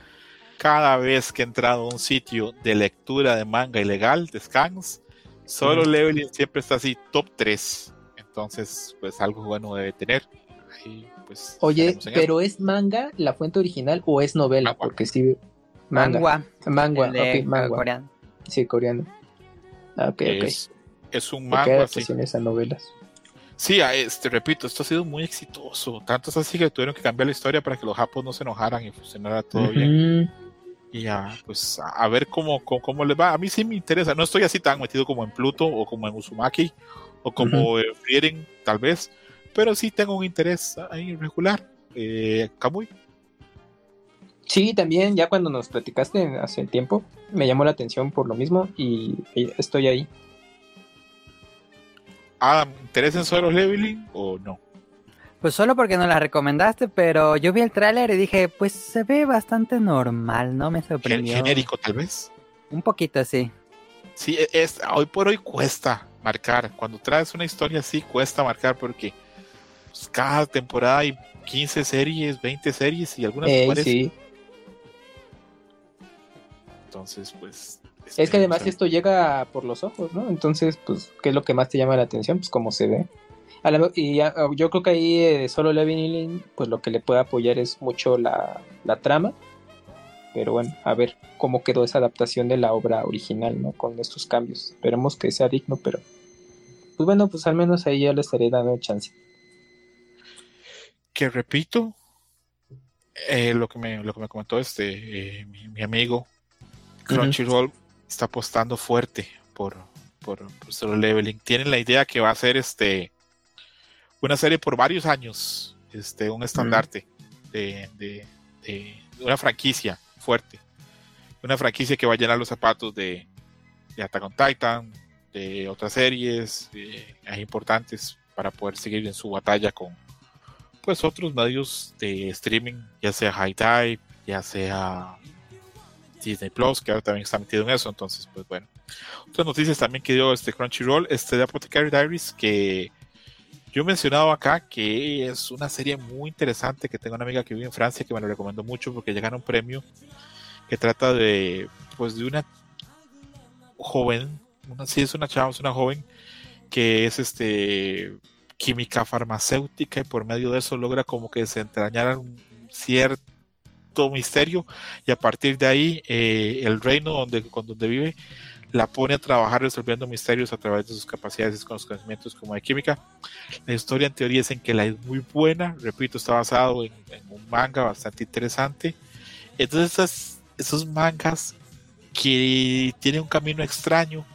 cada vez que he entrado a un sitio de lectura de manga ilegal, de scans, Solo Ujú. Leveling siempre está así, top 3. Entonces, pues algo bueno debe tener. Ahí, pues, Oye, eso. pero ¿es manga la fuente original o es novela? Manga. Porque sí... Manga. Mangua. Mangua, el de ok, mangua. coreano. Sí, coreano. Ah, ok, ok. es, es un manga, sí. adaptaciones a novelas. Sí, este, repito, esto ha sido muy exitoso. Tanto es así que tuvieron que cambiar la historia para que los japos no se enojaran y funcionara todo bien. Y a, pues, a, ver cómo, cómo, cómo les va. A mí sí me interesa. No estoy así tan metido como en Pluto o como en Uzumaki o como en Frieren, tal vez. Pero sí tengo un interés ahí regular. Eh, Kamui. Sí, también ya cuando nos platicaste hace tiempo, me llamó la atención por lo mismo y estoy ahí. Adam, ¿interesa en solo leveling o no? Pues solo porque nos la recomendaste, pero yo vi el tráiler y dije, pues se ve bastante normal, ¿no? Me sorprendió. Genérico, tal vez. Un poquito, sí. Sí, e- es, hoy por hoy cuesta marcar. Cuando traes una historia así, cuesta marcar porque pues, cada temporada hay 15 series, 20 series y algunas Ey, sí. Entonces, pues. Es que además esto llega por los ojos, ¿no? Entonces, pues, ¿qué es lo que más te llama la atención? Pues cómo se ve. A la- y yo creo que ahí eh, solo Leveling, pues lo que le puede apoyar es mucho la, la trama. Pero bueno, a ver cómo quedó esa adaptación de la obra original, ¿no? Con estos cambios. Esperemos que sea digno, pero... Pues bueno, pues al menos ahí ya le estaré dando chance. Que repito, eh, lo, que me, lo que me comentó este eh, mi, mi amigo Crunchyroll está apostando fuerte por, por, Solo Leveling. Tienen la idea que va a ser este una serie por varios años, este, un estandarte de, de- de una franquicia fuerte. Una franquicia que va a llenar los zapatos de, de Attack on Titan, de otras series eh, importantes para poder seguir en su batalla con pues otros medios de streaming, ya sea High Dive, ya sea Disney Plus, que ahora también está metido en eso, entonces pues bueno. Otras noticias también que dio este Crunchyroll, este de Apothecary Diaries, que yo he mencionado acá que es una serie muy interesante que tengo una amiga que vive en Francia que me lo recomendó mucho porque ya ganó un premio que trata de pues de una joven, una, sí es una chava, es una joven que es este química farmacéutica y por medio de eso logra como que desentrañar un cierto misterio y a partir de ahí eh, el reino donde, con donde vive la pone a trabajar resolviendo misterios a través de sus capacidades y con los conocimientos como de química. La historia en teoría es en que la es muy buena, repito, está basado en, en un manga bastante interesante. Entonces esas, esos mangas que tienen un camino extraño,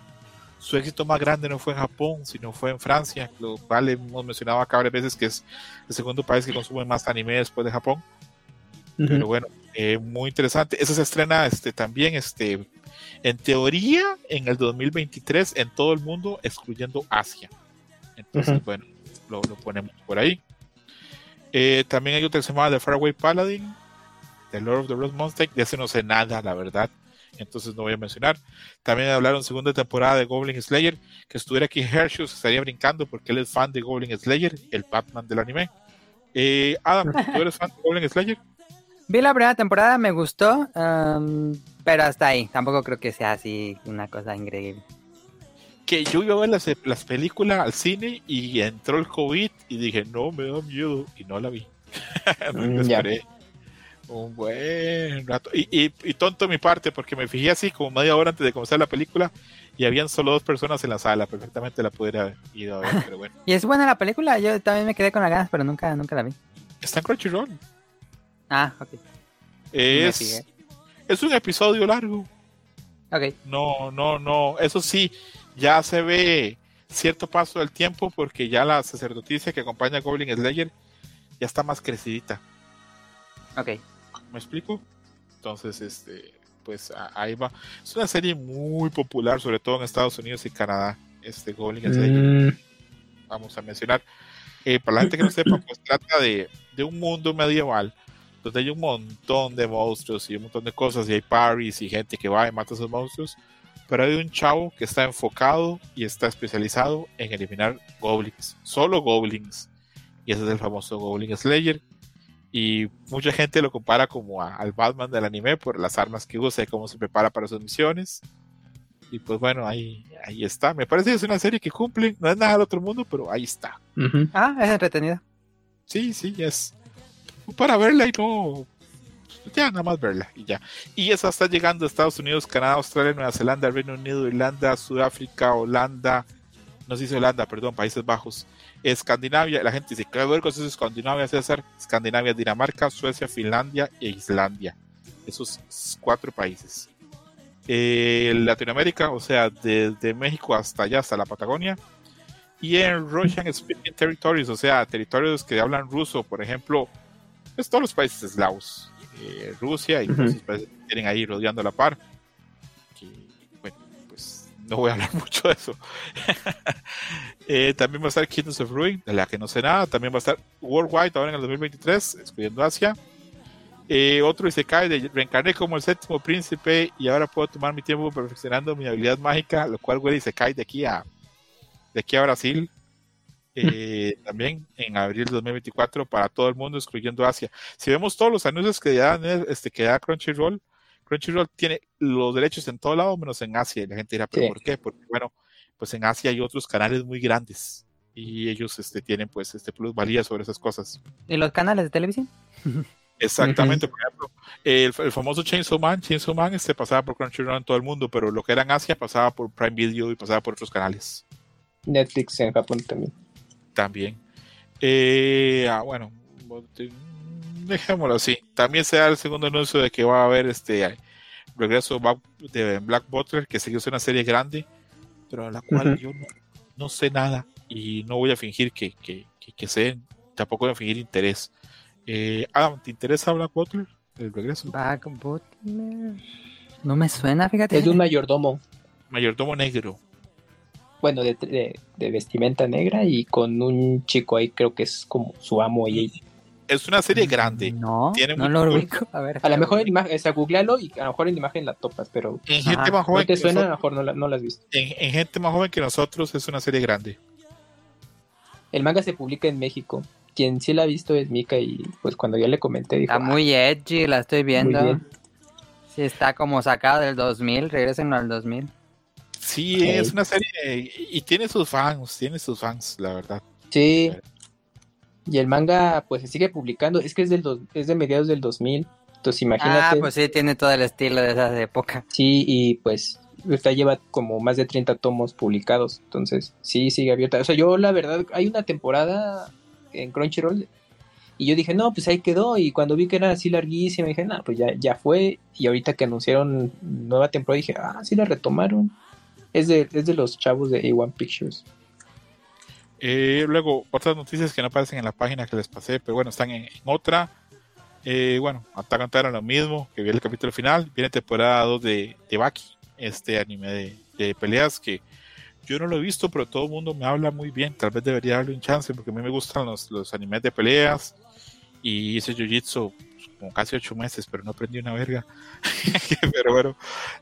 su éxito más grande no fue en Japón, sino fue en Francia, lo cual hemos mencionado acá varias veces que es el segundo país que consume más anime después de Japón. Pero bueno, eh, muy interesante. Eso se estrena este, también, este, en teoría, en el 2023 en todo el mundo, excluyendo Asia. Entonces, bueno, lo, lo ponemos por ahí. Eh, también hay otra que se llama The Faraway Paladin, The Lord of the Rose Monster. De ese no sé nada, la verdad. Entonces no voy a mencionar. También hablaron segunda temporada de Goblin Slayer. Que estuviera aquí Hershey se estaría brincando porque él es fan de Goblin Slayer, el Batman del anime. Eh, Adam, ¿tú eres fan de Goblin Slayer? Vi la primera temporada, me gustó, am, pero hasta ahí. Tampoco creo que sea así una cosa increíble. que yo iba a ver las, las películas al cine y entró el COVID y dije, no, me da miedo y no la vi. Me Mm, ya. esperé un buen rato. Y, y, y tonto de mi parte porque me fijé así como media hora antes de comenzar la película y habían solo dos personas en la sala. Perfectamente la pudiera haber ido a ver, pero bueno. Y es buena la película, yo también me quedé con las ganas, pero nunca, nunca la vi. Está en Crunchyroll. Ah, ok. Es, es un episodio largo. Ok. No, no, no. Eso sí, ya se ve cierto paso del tiempo porque ya la sacerdotisa que acompaña a Goblin Slayer ya está más crecidita. Ok. ¿Me explico? Entonces, este, pues ahí va. Es una serie muy popular, sobre todo en Estados Unidos y Canadá. Este Goblin Slayer, Mm, vamos a mencionar. Eh, para la gente que no sepa, pues trata de, de un mundo medieval donde hay un montón de monstruos y un montón de cosas y hay parries y gente que va y mata a esos monstruos. Pero hay un chavo que está enfocado y está especializado en eliminar goblins, solo goblins. Y ese es el famoso Goblin Slayer. Y mucha gente lo compara como a- al Batman del anime por las armas que usa y cómo se prepara para sus misiones. Y pues bueno, ahí, ahí está. Me parece que es una serie que cumple. No es nada del otro mundo, pero ahí está. Ujú. Ah, es entretenida. Sí, sí, es para verla y no. Ya, nada más verla y ya. Y esa está llegando a Estados Unidos, Canadá, Australia, Nueva Zelanda, Reino Unido, Irlanda, Sudáfrica, Holanda. No se dice Holanda, perdón, Países Bajos. Escandinavia, la gente dice, ¿qué vergüenza es Escandinavia, César? Escandinavia, Dinamarca, Suecia, Finlandia e Islandia. Esos cuatro países. Eh, Latinoamérica, o sea, desde México hasta allá, hasta la Patagonia. Y en Russian Speaking Territories, o sea, territorios que hablan ruso, por ejemplo, es todos los países eslavos, eh, Rusia y todos Ujú. esos países que tienen ahí rodeando a la par. Que, bueno, pues no voy a hablar mucho de eso. Eh, también va a estar Kingdoms of Ruin, de la que no sé nada. También va a estar Worldwide ahora en el 2023, excluyendo Asia. Eh, otro Isekai de reencarné como el séptimo príncipe y ahora puedo tomar mi tiempo perfeccionando mi habilidad mágica, lo cual huele Isekai de aquí a de aquí a Brasil. Eh, también en abril de 2024 para todo el mundo, excluyendo Asia. Si vemos todos los anuncios que da, este, que da Crunchyroll, Crunchyroll tiene los derechos en todo lado menos en Asia. Y la gente dirá, ¿pero Sí. por qué? Porque, bueno, pues en Asia hay otros canales muy grandes y ellos este, tienen pues este plusvalía sobre esas cosas. ¿Y los canales de televisión? Exactamente, por ejemplo, el, el famoso Chainsaw Man, Chainsaw Man este pasaba por Crunchyroll en todo el mundo, pero lo que era en Asia pasaba por Prime Video y pasaba por otros canales Netflix en Japón también. También. Eh, ah, bueno, dejémoslo así. También se da el segundo anuncio de que va a haber este regreso de Black Butler, que sigue siendo una serie grande, pero a la cual Ujú. yo no, no sé nada y no voy a fingir que, que, que, que sé, tampoco voy a fingir interés. Eh, Adam, ¿te interesa Black Butler? El regreso. Back Butler. No me suena, fíjate. Es de un mayordomo, Mayordomo negro. Bueno, de, de- de vestimenta negra y con un chico ahí, creo que es como su amo y Es una serie grande. No, Tiene no lo ubico. A ver. a lo mejor en imagen, o sea, googlealo y a lo mejor en imagen la topas, pero En gente Ajá, más no joven te que suena, a lo nosotros, mejor no la, no la has visto. en, en gente más joven que nosotros es una serie grande. El manga se publica en México. Quien sí la ha visto es Mika y pues cuando yo le comenté dijo, Está muy edgy, la estoy "Ah, muy viendo. bien. Sí, está como sacada del 2000. Regresen al 2000. Sí, es una serie y, tiene sus fans, tiene sus fans, la verdad. Sí. Y el manga pues se sigue publicando, es que es del dos- es de mediados del 2000. Entonces Ah, imagínate. pues sí, tiene todo el estilo de esa época. Sí, y pues esta lleva como más de 30 tomos publicados. Entonces, sí, sigue abierta. O sea, yo la verdad, hay una temporada en Crunchyroll y yo dije, no, pues ahí quedó. Y cuando vi que era así larguísima, dije, no, pues ya, ya fue. Y ahorita que anunciaron nueva temporada, dije, ah, sí la retomaron. Es de, es de los chavos de A1 Pictures. Eh, luego, otras noticias que no aparecen en la página que les pasé, pero bueno, están en, en otra. Eh, bueno, Attack on lo mismo, que viene el capítulo final. Viene temporada 2 de, de Baki, este anime de, de peleas que yo no lo he visto, pero todo el mundo me habla muy bien. Tal vez debería darle un chance, porque a mí me gustan los, los animes de peleas. Y hice Jiu-Jitsu como casi ocho meses, pero no aprendí una verga. pero bueno,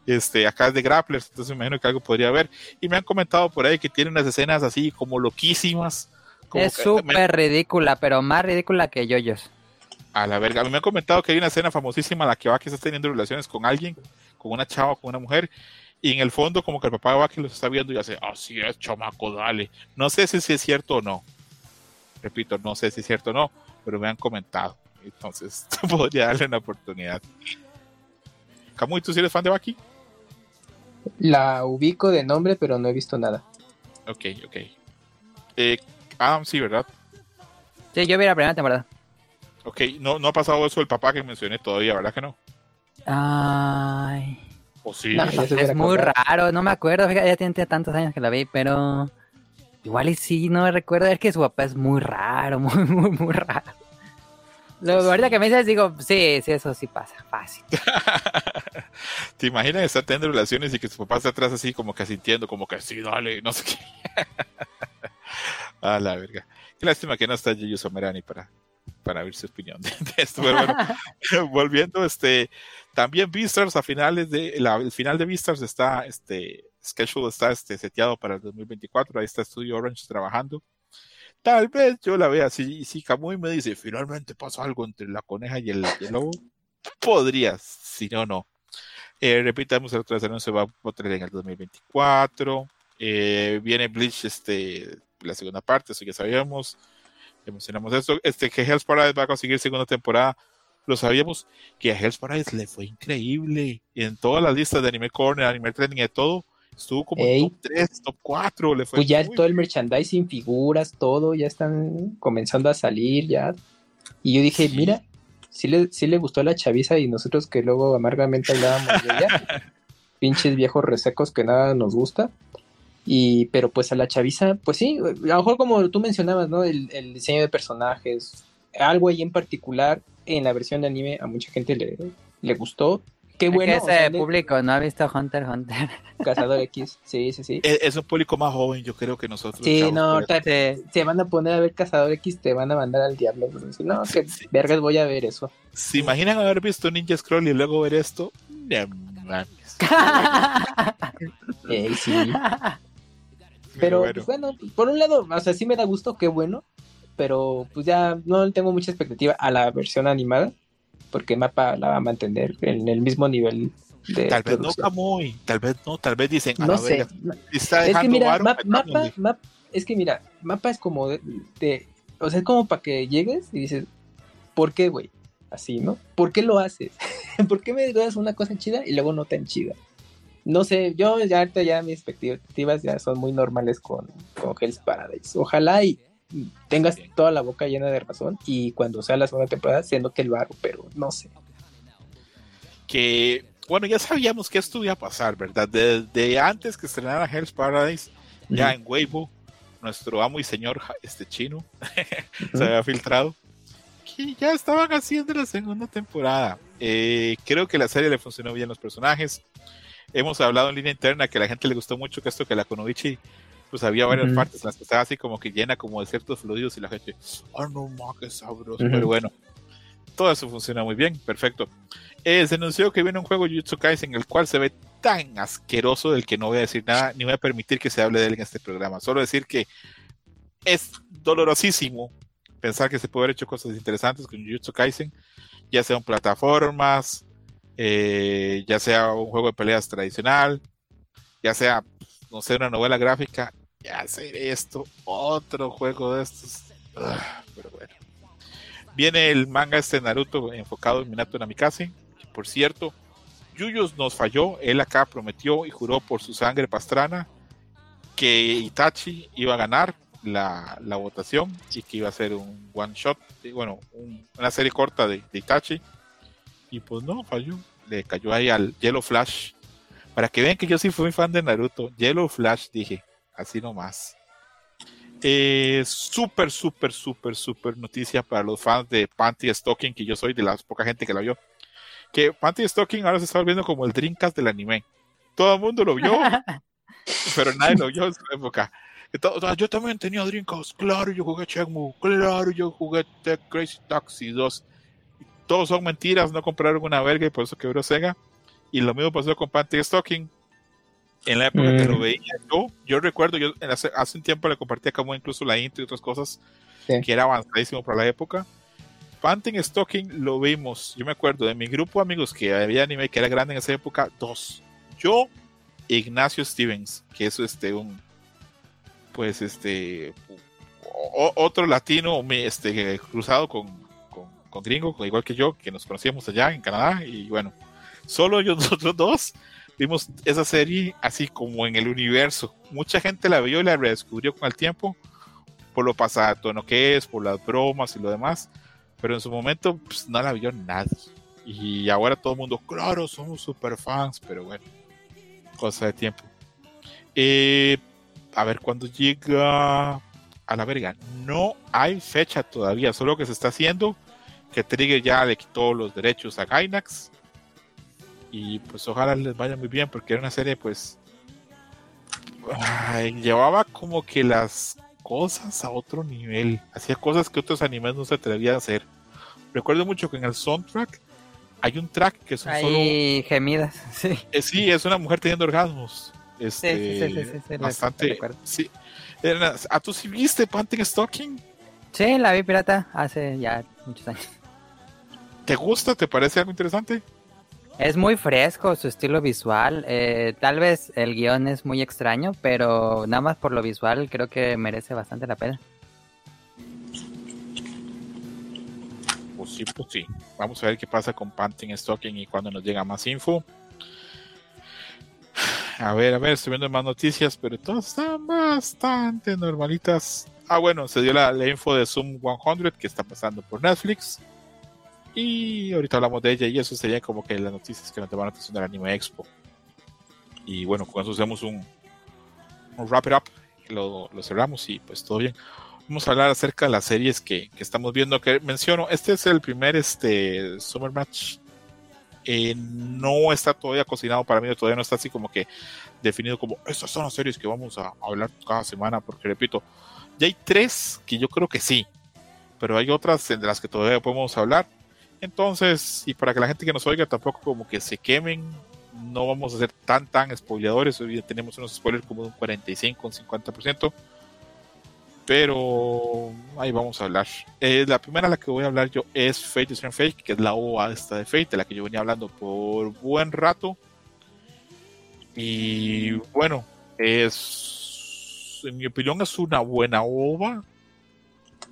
este, acá es de Grapplers, entonces me imagino que algo podría haber. Y me han comentado por ahí que tiene unas escenas así como loquísimas. Como es súper ridícula, pero más ridícula que Yoyos. a la verga. A mí me han comentado que hay una escena famosísima en la que Baki está teniendo relaciones con alguien, con una chava, con una mujer, y en el fondo como que el papá de Baki los está viendo y hace, así es, chamaco, dale. No sé si, si es cierto o no. Repito, no sé si es cierto o no, pero me han comentado. Entonces, podría darle una oportunidad. Camuy, ¿tú sí eres fan de Baki? La ubico de nombre, pero no he visto nada. Ok, ok. Eh, Adam, sí, ¿verdad? Sí, yo vi la primera temporada. Ok, no, no ha pasado eso el papá que mencioné todavía, ¿verdad que no? Ay. ¿O sí? No, Es muy raro, no me acuerdo, fíjate, ya tiene tantos años que la vi, pero igual y sí, no me recuerdo, es que su papá es muy raro, muy, muy, muy raro. Lo Sí. ahorita que me dices, digo, sí, sí, eso sí pasa, fácil. ¿Te imaginas estar teniendo relaciones y que su papá está atrás así como que asintiendo, como que sí, dale, no sé qué? A la verga. Qué lástima que no está Yuyu Somerani para, para ver su opinión de, esto. Pero bueno, volviendo, este, también Beastars a finales de, la, el final de Beastars está, este, schedule está este, seteado para el 2024. Ahí está Studio Orange trabajando. Tal vez yo la vea así. Si Kamui me dice, finalmente pasa algo entre la coneja y el, lobo, podría, si no, no. Eh, repitamos el otro se va a poner en el 2024. Eh, viene Bleach, este, la segunda parte, eso ya sabíamos. Emocionamos esto. Este, que Hell's Paradise va a conseguir segunda temporada. Lo sabíamos que a Hell's Paradise le fue increíble. En todas las listas de Anime Corner, Anime Trending y todo, estuvo como top 3, top 4. Le fue pues ya todo el merchandising, figuras, todo, ya están comenzando a salir ya. Y yo dije, mira, sí le, sí le gustó la chaviza y nosotros que luego amargamente hablábamos de ella. pinches viejos resecos que nada nos gusta. Y, pero pues a la chaviza, pues sí, a lo mejor como tú mencionabas, ¿no? El, diseño de personajes, algo ahí en particular en la versión de anime a mucha gente le, le gustó. Qué bueno. ese público no ha visto Hunter Hunter. Cazador X, sí, sí, sí. Es, un público más joven, yo creo que nosotros. Sí, no, te, se van a poner a ver Cazador X, te van a mandar al diablo. No, que vergas voy a ver eso. ¿Se imaginan haber visto Ninja Scroll y luego ver esto? Mames. sí. Pero pues, bueno. por un lado, o sea, sí me da gusto, qué bueno, pero pues ya no tengo mucha expectativa a la versión animada, porque Mapa la va a mantener en el mismo nivel de Tal vez no muy, tal vez no, tal vez dicen, no sé. Está es que mira, mapa, es que mira, Mapa es como de, o sea, es como para que llegues y dices, ¿por qué, güey? Así, ¿no? ¿Por qué lo haces? ¿Por qué me das una cosa chida y luego no tan chida? no sé, yo ya ahorita ya mis expectativas ya son muy normales con, con Hell's Paradise. Ojalá y tengas toda la boca llena de razón y cuando sea la segunda temporada se note el barro, pero no sé. Que, bueno, ya sabíamos que esto iba a pasar, ¿verdad? Desde antes que estrenara Hell's Paradise, ya en Weibo, nuestro amo y señor este chino se había filtrado que ya estaban haciendo la segunda temporada. Eh, creo que la serie le funcionó bien los personajes hemos hablado en línea interna que a la gente le gustó mucho que esto que la Konoichi pues había varias partes en las que estaba así como que llena como de ciertos fluidos y la gente, oh no ma, qué sabroso, pero bueno, todo eso funciona muy bien, perfecto. Eh, se anunció que viene un juego Jujutsu Kaisen en el cual se ve tan asqueroso del que no voy a decir nada, ni voy a permitir que se hable de él en este programa, solo decir que es dolorosísimo pensar que se puede haber hecho cosas interesantes con Jujutsu Kaisen, ya sean plataformas, eh, ya sea un juego de peleas tradicional, ya sea, no sé, una novela gráfica, sea esto, otro juego de estos. pero bueno. Viene el manga este Naruto enfocado en Minato Namikaze. por cierto, Yuyos nos falló. Él acá prometió y juró por su sangre pastrana que Itachi iba a ganar la, votación y que iba a ser un one shot, bueno, una serie corta de Itachi y pues no, falló. Le cayó ahí al Yellow Flash. Para que vean que yo sí fui fan de Naruto. Yellow Flash, dije. Así nomás. Eh, súper, súper, súper, súper noticia para los fans de Panty Stocking, que yo soy de la poca gente que la vio. Que Panty Stocking ahora se está volviendo como el Dreamcast del anime. Todo el mundo lo vio, pero nadie lo vio en su época. Yo también tenía Dreamcast, claro, yo jugué Shenmue, claro, yo jugué Crazy Taxi 2 todos son mentiras, no compraron una verga y por eso quebró Sega. Y lo mismo pasó con Panty Stocking. En la época que lo mm. veía yo, yo recuerdo, yo hace, hace un tiempo le compartía como incluso la intro y otras cosas que era avanzadísimo para la época. Panty Stocking lo vimos, yo me acuerdo de mi grupo de amigos que había anime que era grande en esa época, dos. Yo, Ignacio Stevens, que es este un pues este otro latino este cruzado con gringo, igual que yo, que nos conocíamos allá en Canadá. Y bueno, solo yo, nosotros dos vimos esa serie así como en el universo. Mucha gente la vio y la redescubrió con el tiempo por lo pasado, tono que es, por las bromas y lo demás. Pero en su momento pues, no la vio nadie. Y ahora todo el mundo, claro, somos super fans, pero bueno, cosa de tiempo. Eh, a ver cuándo llega a la verga. No hay fecha todavía, solo que se está haciendo que Trigger ya le quitó los derechos a Gainax. Y pues ojalá les vaya muy bien porque era una serie pues llevaba como que las cosas a otro nivel. Hacía cosas que otros animes no se atrevían a hacer. Recuerdo mucho que en el soundtrack hay un track que es un solo. Hay gemidas, sí. Eh, sí, es una mujer teniendo orgasmos. Sí, sí, sí, Este, sí, sí, bastante. Sí. Era- ¿A tú sí viste Panting Stalking? Sí, la vi pirata hace ya muchos años. ¿Te gusta? ¿Te parece algo interesante? Es muy fresco su estilo visual. eh, tal vez el guion es muy extraño, pero nada más por lo visual creo que merece bastante la pena. Pues sí, pues sí. Vamos a ver qué pasa con Panting Stalking y cuando nos llega más info. A ver, a ver, estoy viendo más noticias, pero todas están bastante normalitas. Ah, bueno, se dio la, la info de Zoom 100 que está pasando por Netflix. Y ahorita hablamos de ella y eso sería como que las noticias que nos a atención del Anime Expo. Y bueno, con eso hacemos un, un wrap it up. Lo, lo cerramos y pues todo bien. Vamos a hablar acerca de las series que, que estamos viendo. Que menciono, este es el primer este, Summer Match. Eh, no está todavía cocinado para mí, todavía no está así como que definido como estas son las series que vamos a hablar cada semana, porque repito, ya hay tres que yo creo que sí, pero hay otras de las que todavía podemos hablar. Entonces, y para que la gente que nos oiga tampoco como que se quemen, no vamos a ser tan tan spoileadores, hoy tenemos unos spoilers como de un 45, un 50%, pero ahí vamos a hablar. Eh, la primera a la que voy a hablar yo es Fate is Fate, que es la OVA esta de Fate, de la que yo venía hablando por buen rato. Y bueno, es, en mi opinión, es una buena OVA.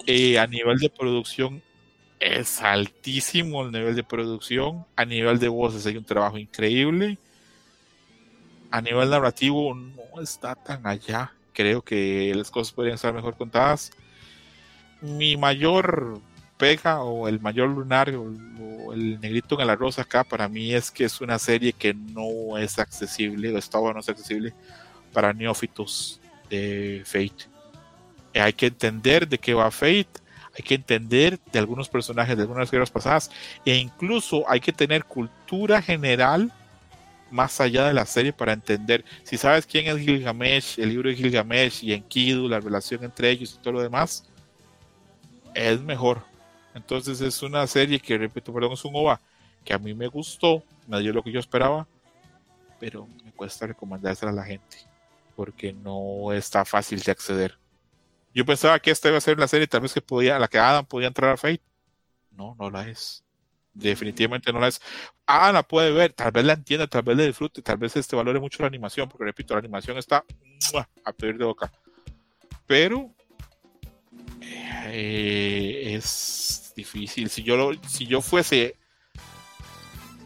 Eh, a nivel de producción es altísimo el nivel de producción. A nivel de voces hay un trabajo increíble. A nivel narrativo no está tan allá. Creo que las cosas podrían estar mejor contadas. Mi mayor pega o el mayor lunar o, el negrito en el arroz acá para mí es que es una serie que no es accesible o estaba no es accesible para neófitos de Fate. Hay que entender de qué va Fate, hay que entender de algunos personajes de algunas guerras pasadas e incluso hay que tener cultura general más allá de la serie para entender si sabes quién es Gilgamesh, el libro de Gilgamesh y Enkidu, la relación entre ellos y todo lo demás, es mejor. Entonces es una serie que, repito, perdón, es un OVA que a mí me gustó, me dio lo que yo esperaba, pero me cuesta recomendársela a la gente porque no está fácil de acceder. Yo pensaba que esta iba a ser la serie tal vez que podía, la que Adam podía entrar a Fate. No, no la es. Definitivamente no la es. Ah, la puede ver, tal vez la entienda, tal vez le disfrute, tal vez este valore mucho la animación, porque repito, la animación está a pedir de boca. Pero eh, es difícil. Si yo, lo- si yo fuese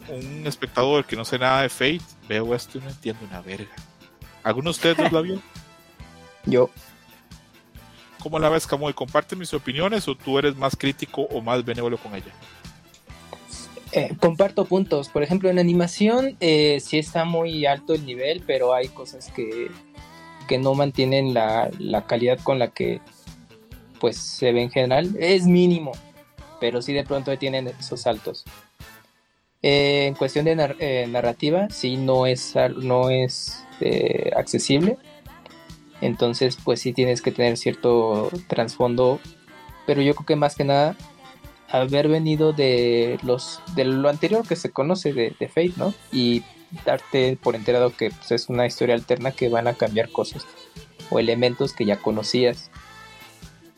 un espectador que no sé nada de Fate, veo esto y no entiendo una verga. ¿Alguno de ustedes dos la vio? Yo, ¿Cómo la ves, Camuy? ¿Comparte mis opiniones o tú eres más crítico o más benévolo con ella? Eh, comparto puntos. Por ejemplo, en animación eh, sí está muy alto el nivel, pero hay cosas que, que no mantienen la, la calidad con la que pues se ve en general. Es mínimo, pero sí de pronto tienen esos saltos. Eh, en cuestión de eh, narrativa, sí no es, no es accesible. Entonces, pues sí tienes que tener cierto trasfondo. Pero yo creo que más que nada haber venido de los de lo anterior que se conoce de, de Fate, ¿no? Y darte por enterado que pues, es una historia alterna que van a cambiar cosas o elementos que ya conocías.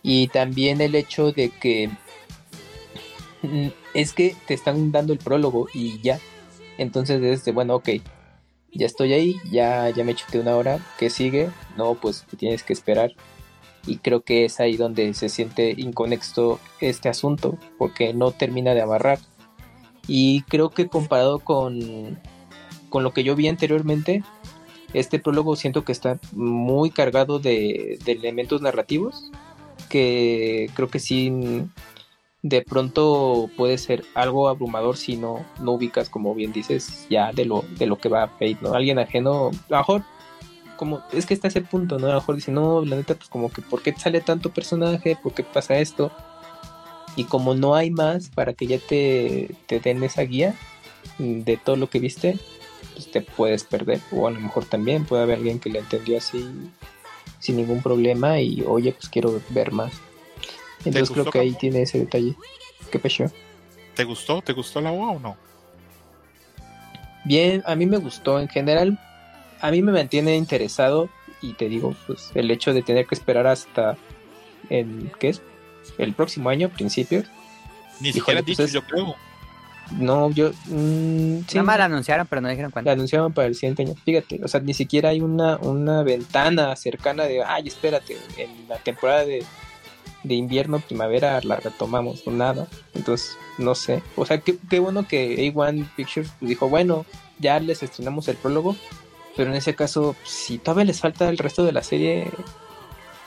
Y también el hecho de que mm, es que te están dando el prólogo y ya. Entonces es de, bueno, ok, ya estoy ahí, ya, ya me chuté una hora, ¿qué sigue? No, pues te tienes que esperar y creo que es ahí donde se siente inconexo este asunto porque no termina de amarrar. Y creo que comparado con, con lo que yo vi anteriormente este prólogo siento que está muy cargado de, de elementos narrativos que creo que sí de pronto puede ser algo abrumador si no, no ubicas como bien dices ya de lo, de lo que va a Fate, ¿no? Alguien ajeno, a lo mejor como, es que está ese punto, ¿no? A lo mejor dice, no, la neta, pues como que, ¿por qué sale tanto personaje? ¿Por qué pasa esto? Y como no hay más para que ya te, te den esa guía de todo lo que viste, pues te puedes perder. O a lo mejor también puede haber alguien que le entendió así sin ningún problema y oye, pues quiero ver más. Entonces creo que ahí tiene ese detalle. ¿Qué pasó? ¿Te gustó? ¿Te gustó la OVA o no? Bien, a mí me gustó en general. A mí me mantiene interesado y te digo, pues el hecho de tener que esperar hasta el, ¿qué es? El próximo año, principios. Ni siquiera pues dicho, yo creo. No, yo... mm, sí, Nada más la anunciaron, pero no dijeron la cuándo. anunciaban para el siguiente año. Fíjate, o sea, ni siquiera hay una, una ventana cercana de, ay, espérate, en la temporada de, de invierno, primavera la retomamos o nada. Entonces, no sé. O sea, qué, qué bueno que A1 Pictures dijo, bueno, ya les estrenamos el prólogo, pero en ese caso, si todavía les falta el resto de la serie,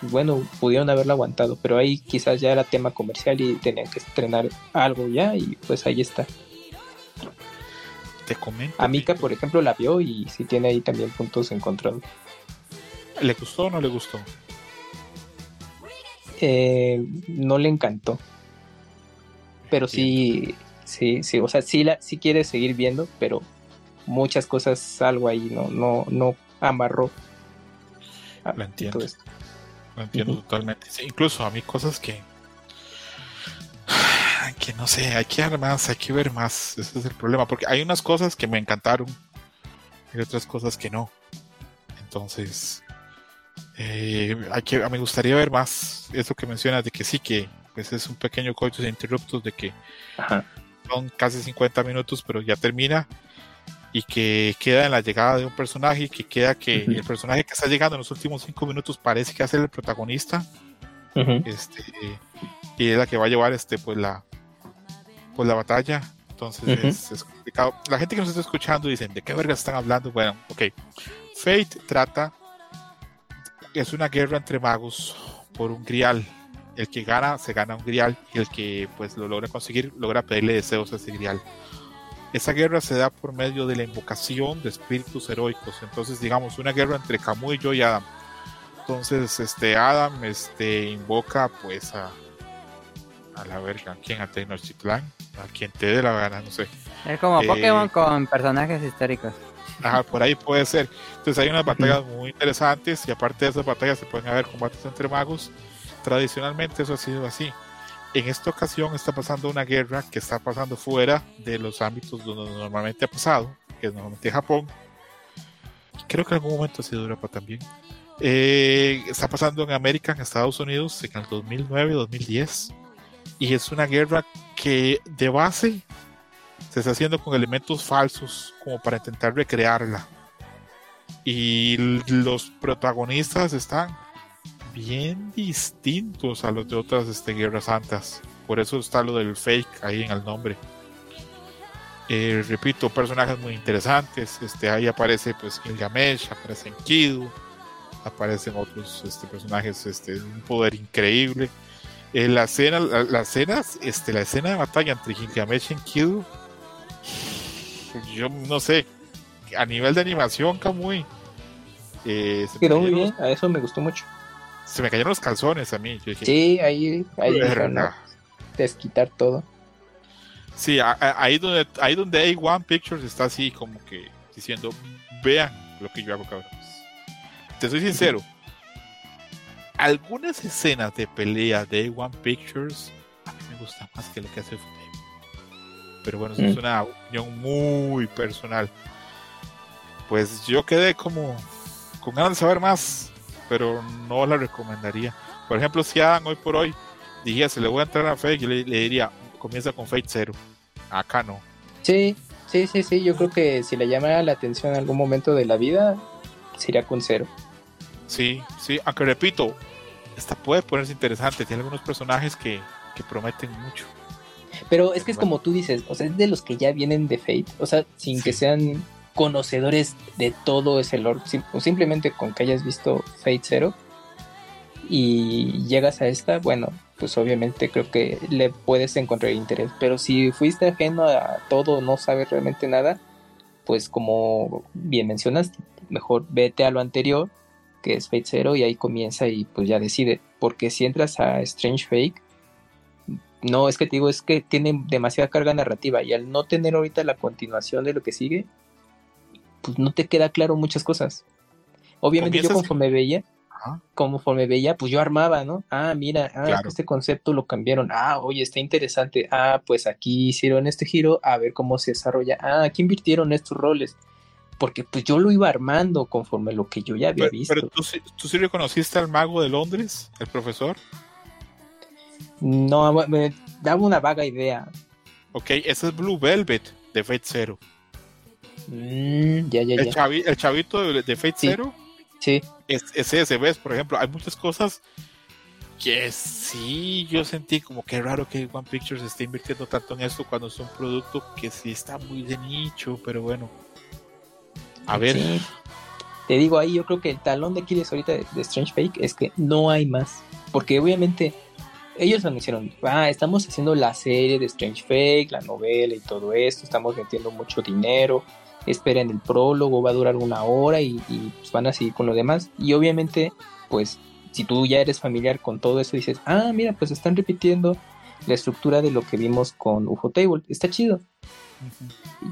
bueno, pudieron haberlo aguantado, pero ahí quizás ya era tema comercial y tenían que estrenar algo ya y pues ahí está. Te comento. A Mika, que- por ejemplo, la vio y sí tiene ahí también puntos encontrados. ¿Le gustó o no le gustó? Eh, no le encantó. Pero sí, sí, sí, o sea, sí, la, sí quiere seguir viendo, pero muchas cosas algo ahí no, no, no amarró. Lo entiendo. Lo entiendo totalmente. Sí, incluso a mí cosas que... Que no sé, hay que ver más, hay que ver más. Ese es el problema. Porque hay unas cosas que me encantaron. Y otras cosas que no. Entonces... eh, hay que, me gustaría ver más eso que mencionas de que sí que pues es un pequeño coitus interruptus de que Ajá. son casi 50 minutos, pero ya termina. Y que queda en la llegada de un personaje y que queda que Ujú. el personaje que está llegando en los últimos 5 minutos parece que va a ser el protagonista. Ujú. Este, y es la que va a llevar este, pues, la, pues, la batalla. Entonces Ujú. es, es complicado. La gente que nos está escuchando dicen, ¿de qué verga están hablando? Bueno, ok. Fate trata, es una guerra entre magos por un grial. El que gana, se gana un grial. Y el que pues lo logra conseguir, logra pedirle deseos a ese grial. Esa guerra se da por medio de la invocación de espíritus heroicos. Entonces, digamos, una guerra entre Camus y yo y Adam. Entonces, este Adam este, invoca pues a, a la verga, ¿a quién? A Tenochtitlan, a quien te dé la gana, no sé. Es como Eh, Pokémon con personajes históricos. Ajá, por ahí puede ser. Entonces hay unas batallas muy interesantes y aparte de esas batallas se pueden haber combates entre magos. Tradicionalmente eso ha sido así. En esta ocasión está pasando una guerra que está pasando fuera de los ámbitos donde normalmente ha pasado, que es normalmente Japón. Creo que en algún momento ha sido Europa también. Eh, está pasando en América, en Estados Unidos, en el 2009-2010. Y es una guerra que de base se está haciendo con elementos falsos como para intentar recrearla. Y los protagonistas están bien distintos a los de otras este, guerras santas. Por eso está lo del fake ahí en el nombre. Eh, repito, personajes muy interesantes. Este, ahí aparece pues Gilgamesh, aparece Kidu, aparecen otros este, personajes este, un poder increíble. Eh, la escena, la, la este, la escena de batalla entre Gilgamesh y Kidu yo no sé, a nivel de animación, Kamui, eh, Quedó muy bien, a eso me gustó mucho. se me cayeron los calzones a mí. Yo dije, Sí, ahí, ahí ¿no? desquitar todo. Sí, a- a- ahí donde, ahí donde A1 Pictures está así como que diciendo, vean lo que yo hago, cabrones. Te soy sincero, algunas escenas de pelea de A1 Pictures a mí me gustan más que lo que hace. Pero bueno, eso es Mm. una opinión muy personal. Pues yo quedé como con ganas de saber más, pero no la recomendaría. Por ejemplo, si Adam hoy por hoy dijese, le voy a entrar a Fate, yo le, le diría, comienza con Fate 0. Acá no. Sí, sí, sí, sí, yo creo que si le llamara la atención en algún momento de la vida, sería con cero. Sí, sí, aunque repito, esta puede ponerse interesante. Tiene algunos personajes que, que prometen mucho. Pero es que es Bueno. como tú dices, o sea, es de los que ya vienen de Fate, o sea, sin que sean conocedores de todo ese lore, sim- o simplemente con que hayas visto Fate Zero y llegas a esta, bueno, pues obviamente creo que le puedes encontrar interés, pero si fuiste ajeno a todo, no sabes realmente nada, pues como bien mencionaste, mejor vete a lo anterior, que es Fate Zero, y ahí comienza y pues ya decide, porque si entras a Strange Fake, no, es que te digo, es que tiene demasiada carga narrativa y al no tener ahorita la continuación de lo que sigue, pues no te queda claro muchas cosas. Obviamente yo conforme veía, Ajá. conforme veía, pues yo armaba, ¿no? Ah, mira, ah, Claro. este concepto lo cambiaron. Ah, oye, está interesante. Ah, pues aquí hicieron este giro, a ver cómo se desarrolla. Ah, aquí invirtieron estos roles. Porque pues yo lo iba armando conforme lo que yo ya había Pero, visto. pero tú, tú sí reconociste al mago de Londres, el profesor. No, me daba una vaga idea. Ok, ese es Blue Velvet de Fate Zero. Mm, ya, ya, El, ya. chavi- el chavito de, de Fate Sí. Zero Sí, es, es ese, ¿ves? Por ejemplo, hay muchas cosas que sí yo sentí como que raro que One Pictures esté invirtiendo tanto en esto cuando es un producto que sí está muy de nicho, pero bueno. A ver, sí. Te digo ahí, yo creo que el talón de Aquiles ahorita de, de Strange Fake es que no hay más. Porque obviamente ellos anunciaron, ah, estamos haciendo la serie de Strange Fake, la novela y todo esto, estamos metiendo mucho dinero, esperen el prólogo, va a durar una hora y, y, pues, van a seguir con lo demás. Y obviamente, pues, si tú ya eres familiar con todo eso, dices, ah, mira, pues están repitiendo la estructura de lo que vimos con UFO Table, está chido.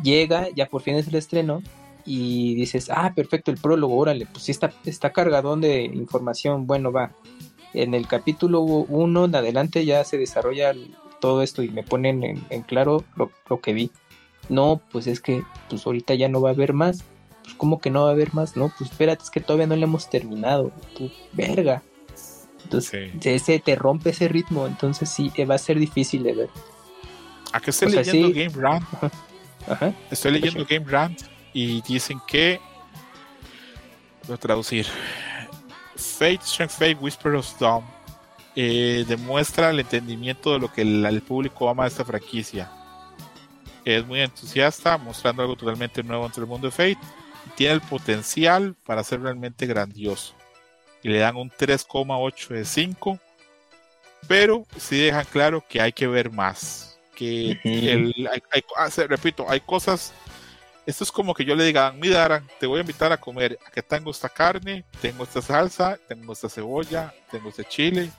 Llega, ya por fin es el estreno, y dices, ah, perfecto, el prólogo, órale, pues sí está, está cargadón de información, bueno, va. En el capítulo 1 en adelante ya se desarrolla todo esto y me ponen en, en claro lo, lo, que vi. No, pues es que pues ahorita ya no va a haber más. Pues ¿cómo que no va a haber más? No, pues espérate, es que todavía no le hemos terminado. Pues, verga. Entonces, sí. ese te rompe ese ritmo, entonces sí, va a ser difícil de ver. ¿A qué estoy O sea, leyendo sí. Game Rant? Ajá. Ajá. Estoy leyendo Game Rant y dicen que. Voy a traducir. Fate, Strength Fate, Whisper of Dawn eh, demuestra el entendimiento de lo que el, el, público ama de esta franquicia. Es muy entusiasta, mostrando algo totalmente nuevo entre el mundo de Fate. Y tiene el potencial para ser realmente grandioso. Y le dan un 3,8 de 5. Pero sí dejan claro que hay que ver más. Que uh -huh. el, hay, hay, ah, repito, hay cosas esto es como que yo le diga, mira, Aran, te voy a invitar a comer. Aquí tengo esta carne, tengo esta salsa, tengo esta cebolla, tengo este chile.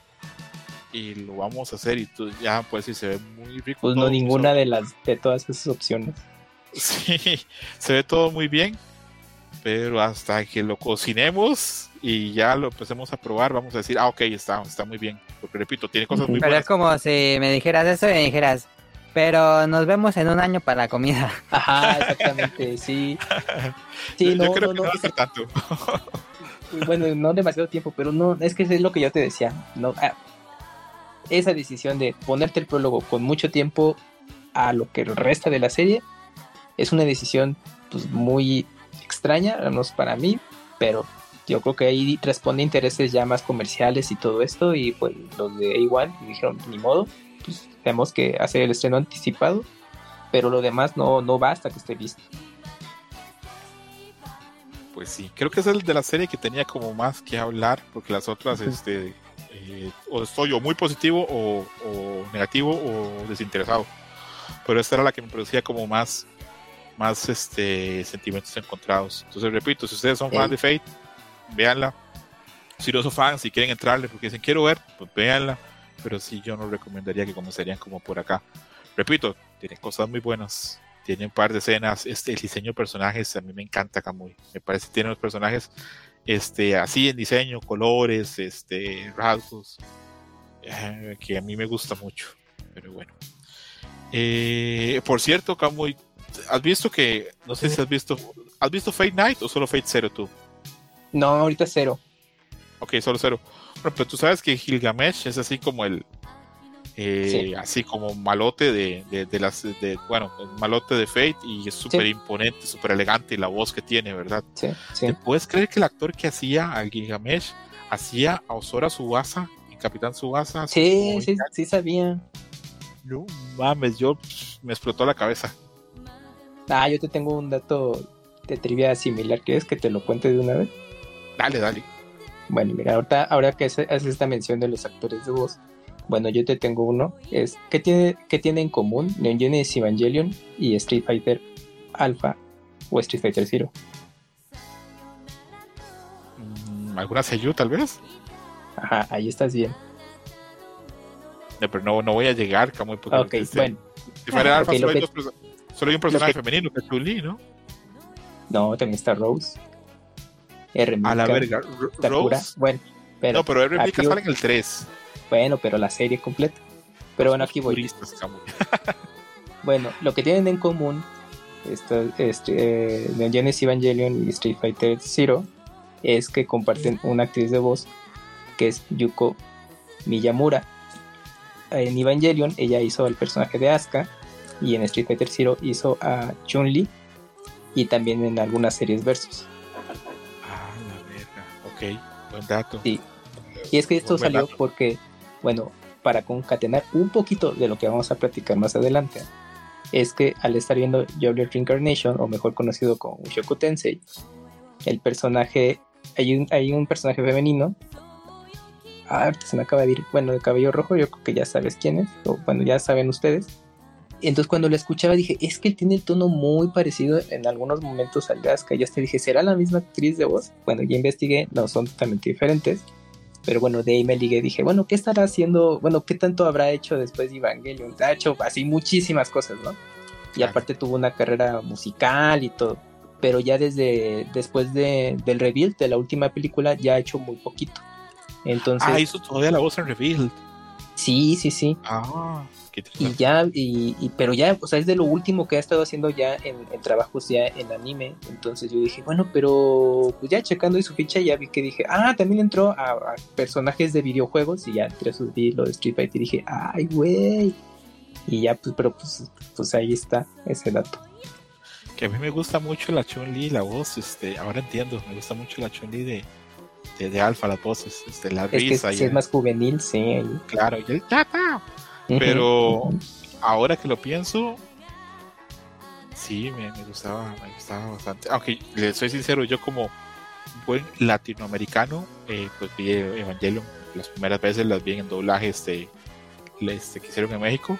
Y lo vamos a hacer. Y tú ya, pues, si se ve muy rico. Pues no, ninguna eso. de las de todas esas opciones. Sí, se ve todo muy bien. Pero hasta que lo cocinemos y ya lo empecemos a probar, vamos a decir, ah, ok, está, está muy bien. Porque repito, tiene cosas muy Pero buenas. es como si me dijeras eso y me dijeras, pero nos vemos en un año para la comida. Ajá, exactamente, sí. Sí, yo, no, creo no, que no, no hace tanto. Bueno, no demasiado tiempo, pero no, es que es lo que yo te decía. No, ah, esa decisión de ponerte el prólogo con mucho tiempo a lo que resta de la serie es una decisión pues muy extraña, al menos para mí, pero yo creo que ahí responde intereses ya más comerciales y todo esto, y pues los de A1 dijeron, ni modo, pues tenemos que hacer el estreno anticipado, pero lo demás no, no va hasta que esté listo. Pues sí, creo que es el de la serie que tenía como más que hablar, porque las otras, este, eh, o estoy o muy positivo o, o, negativo o desinteresado. Pero esta era la que me producía como más, más este, sentimientos encontrados. Entonces, repito, si ustedes son fans de Fate, véanla. Si no son fans, si quieren entrarle porque dicen quiero ver, pues véanla pero sí yo no recomendaría que comenzarían como por acá. Repito, tiene cosas muy buenas, tiene un par de escenas, este, el diseño de personajes a mí me encanta Kamui, me parece que tiene los personajes este, así en diseño, colores, este, rasgos, eh, que a mí me gusta mucho, pero bueno. Eh, por cierto, Kamui, ¿has visto que, no sé si has visto, ¿has visto Fate Night o solo Fate Zero tú? No, ahorita cero. Ok, solo cero. Bueno, pero tú sabes que Gilgamesh es así como el. Eh, sí. Así como malote de, de, de las. De, bueno, malote de Fate y es súper sí. imponente, súper elegante y la voz que tiene, ¿verdad? Sí. ¿Te puedes creer que el actor que hacía al Gilgamesh hacía a Osora Subasa en Capitán Subasa? Sí, sí, sí sabía. No mames, yo me explotó la cabeza. Ah, yo te tengo un dato de trivia similar. ¿Quieres que te lo cuente de una vez? Dale, dale. Bueno, mira, ahorita, ahora que haces esta mención de los actores de voz, bueno, yo te tengo uno. Es, ¿qué, tiene, ¿Qué tiene en común Neon Genesis Evangelion y Street Fighter Alpha o Street Fighter Zero? ¿Alguna Seiyu, tal vez? Ajá, ahí estás bien. No, pero no, no voy a llegar, Camuy, porque Ok, este, bueno. Si fuera Alpha, okay, solo, hay que, dos, solo, hay un personaje que, femenino, que es Chun-Li, ¿no? No, también está Rose. R a la verga. Rose. Bueno, Pero no, pero el replica aquí- sale en el 3. Bueno, pero la serie completa. Pero bueno, aquí voy. Bueno, lo que tienen en común esta- este, eh, Neon Genesis Evangelion y Street Fighter Zero es que comparten una actriz de voz que es Yuko Miyamura. En Evangelion ella hizo el personaje de Asuka y en Street Fighter Zero hizo a Chun-Li y también en algunas series versus. La verga. Ok, buen dato. Sí. Y es que esto salió dato. porque, bueno, para concatenar un poquito de lo que vamos a platicar más adelante, es que al estar viendo Jobless Reincarnation, o mejor conocido como Mushoku Tensei, el personaje, hay un, hay un personaje femenino, ah, se me acaba de ir, bueno, de cabello rojo, yo creo que ya sabes quién es, o bueno, ya saben ustedes. Entonces cuando lo escuchaba dije, es que él tiene el tono muy parecido en algunos momentos al de Asuka. Y hasta dije, ¿será la misma actriz de voz? Bueno, ya investigué, no son totalmente diferentes. Pero bueno, de ahí me ligué dije, bueno, ¿qué estará haciendo? Bueno, ¿qué tanto habrá hecho después de Evangelion? Ha hecho así muchísimas cosas, ¿no? Y aparte tuvo una carrera musical y todo. Pero ya desde después de, del reveal de la última película ya ha hecho muy poquito. Entonces, Ah, hizo todavía la voz en Revealed. sí, sí, sí. Ah, Y ya, y, y- pero ya, o sea, es de lo último que ha estado haciendo ya en, en trabajos ya en anime. Entonces yo dije, bueno, pero pues ya checando su ficha, ya vi que dije, ah, también entró a, a personajes de videojuegos. Y ya entre esos vi lo de Street Fighter y dije, ay, güey. Y ya, pues, pero pues, pues ahí está ese dato. Que a mí me gusta mucho la Chun-Li, la voz, este, ahora entiendo, me gusta mucho la Chun-Li de, de, de Alpha, las voces, este, la Es que risa. sí y es más juvenil, sí. Claro, y el tata. Pero ahora que lo pienso, sí, me, me gustaba, me gustaba bastante. Aunque le soy sincero, yo como buen latinoamericano, eh, pues vi Evangelion las primeras veces las vi en doblaje este, este que hicieron en México.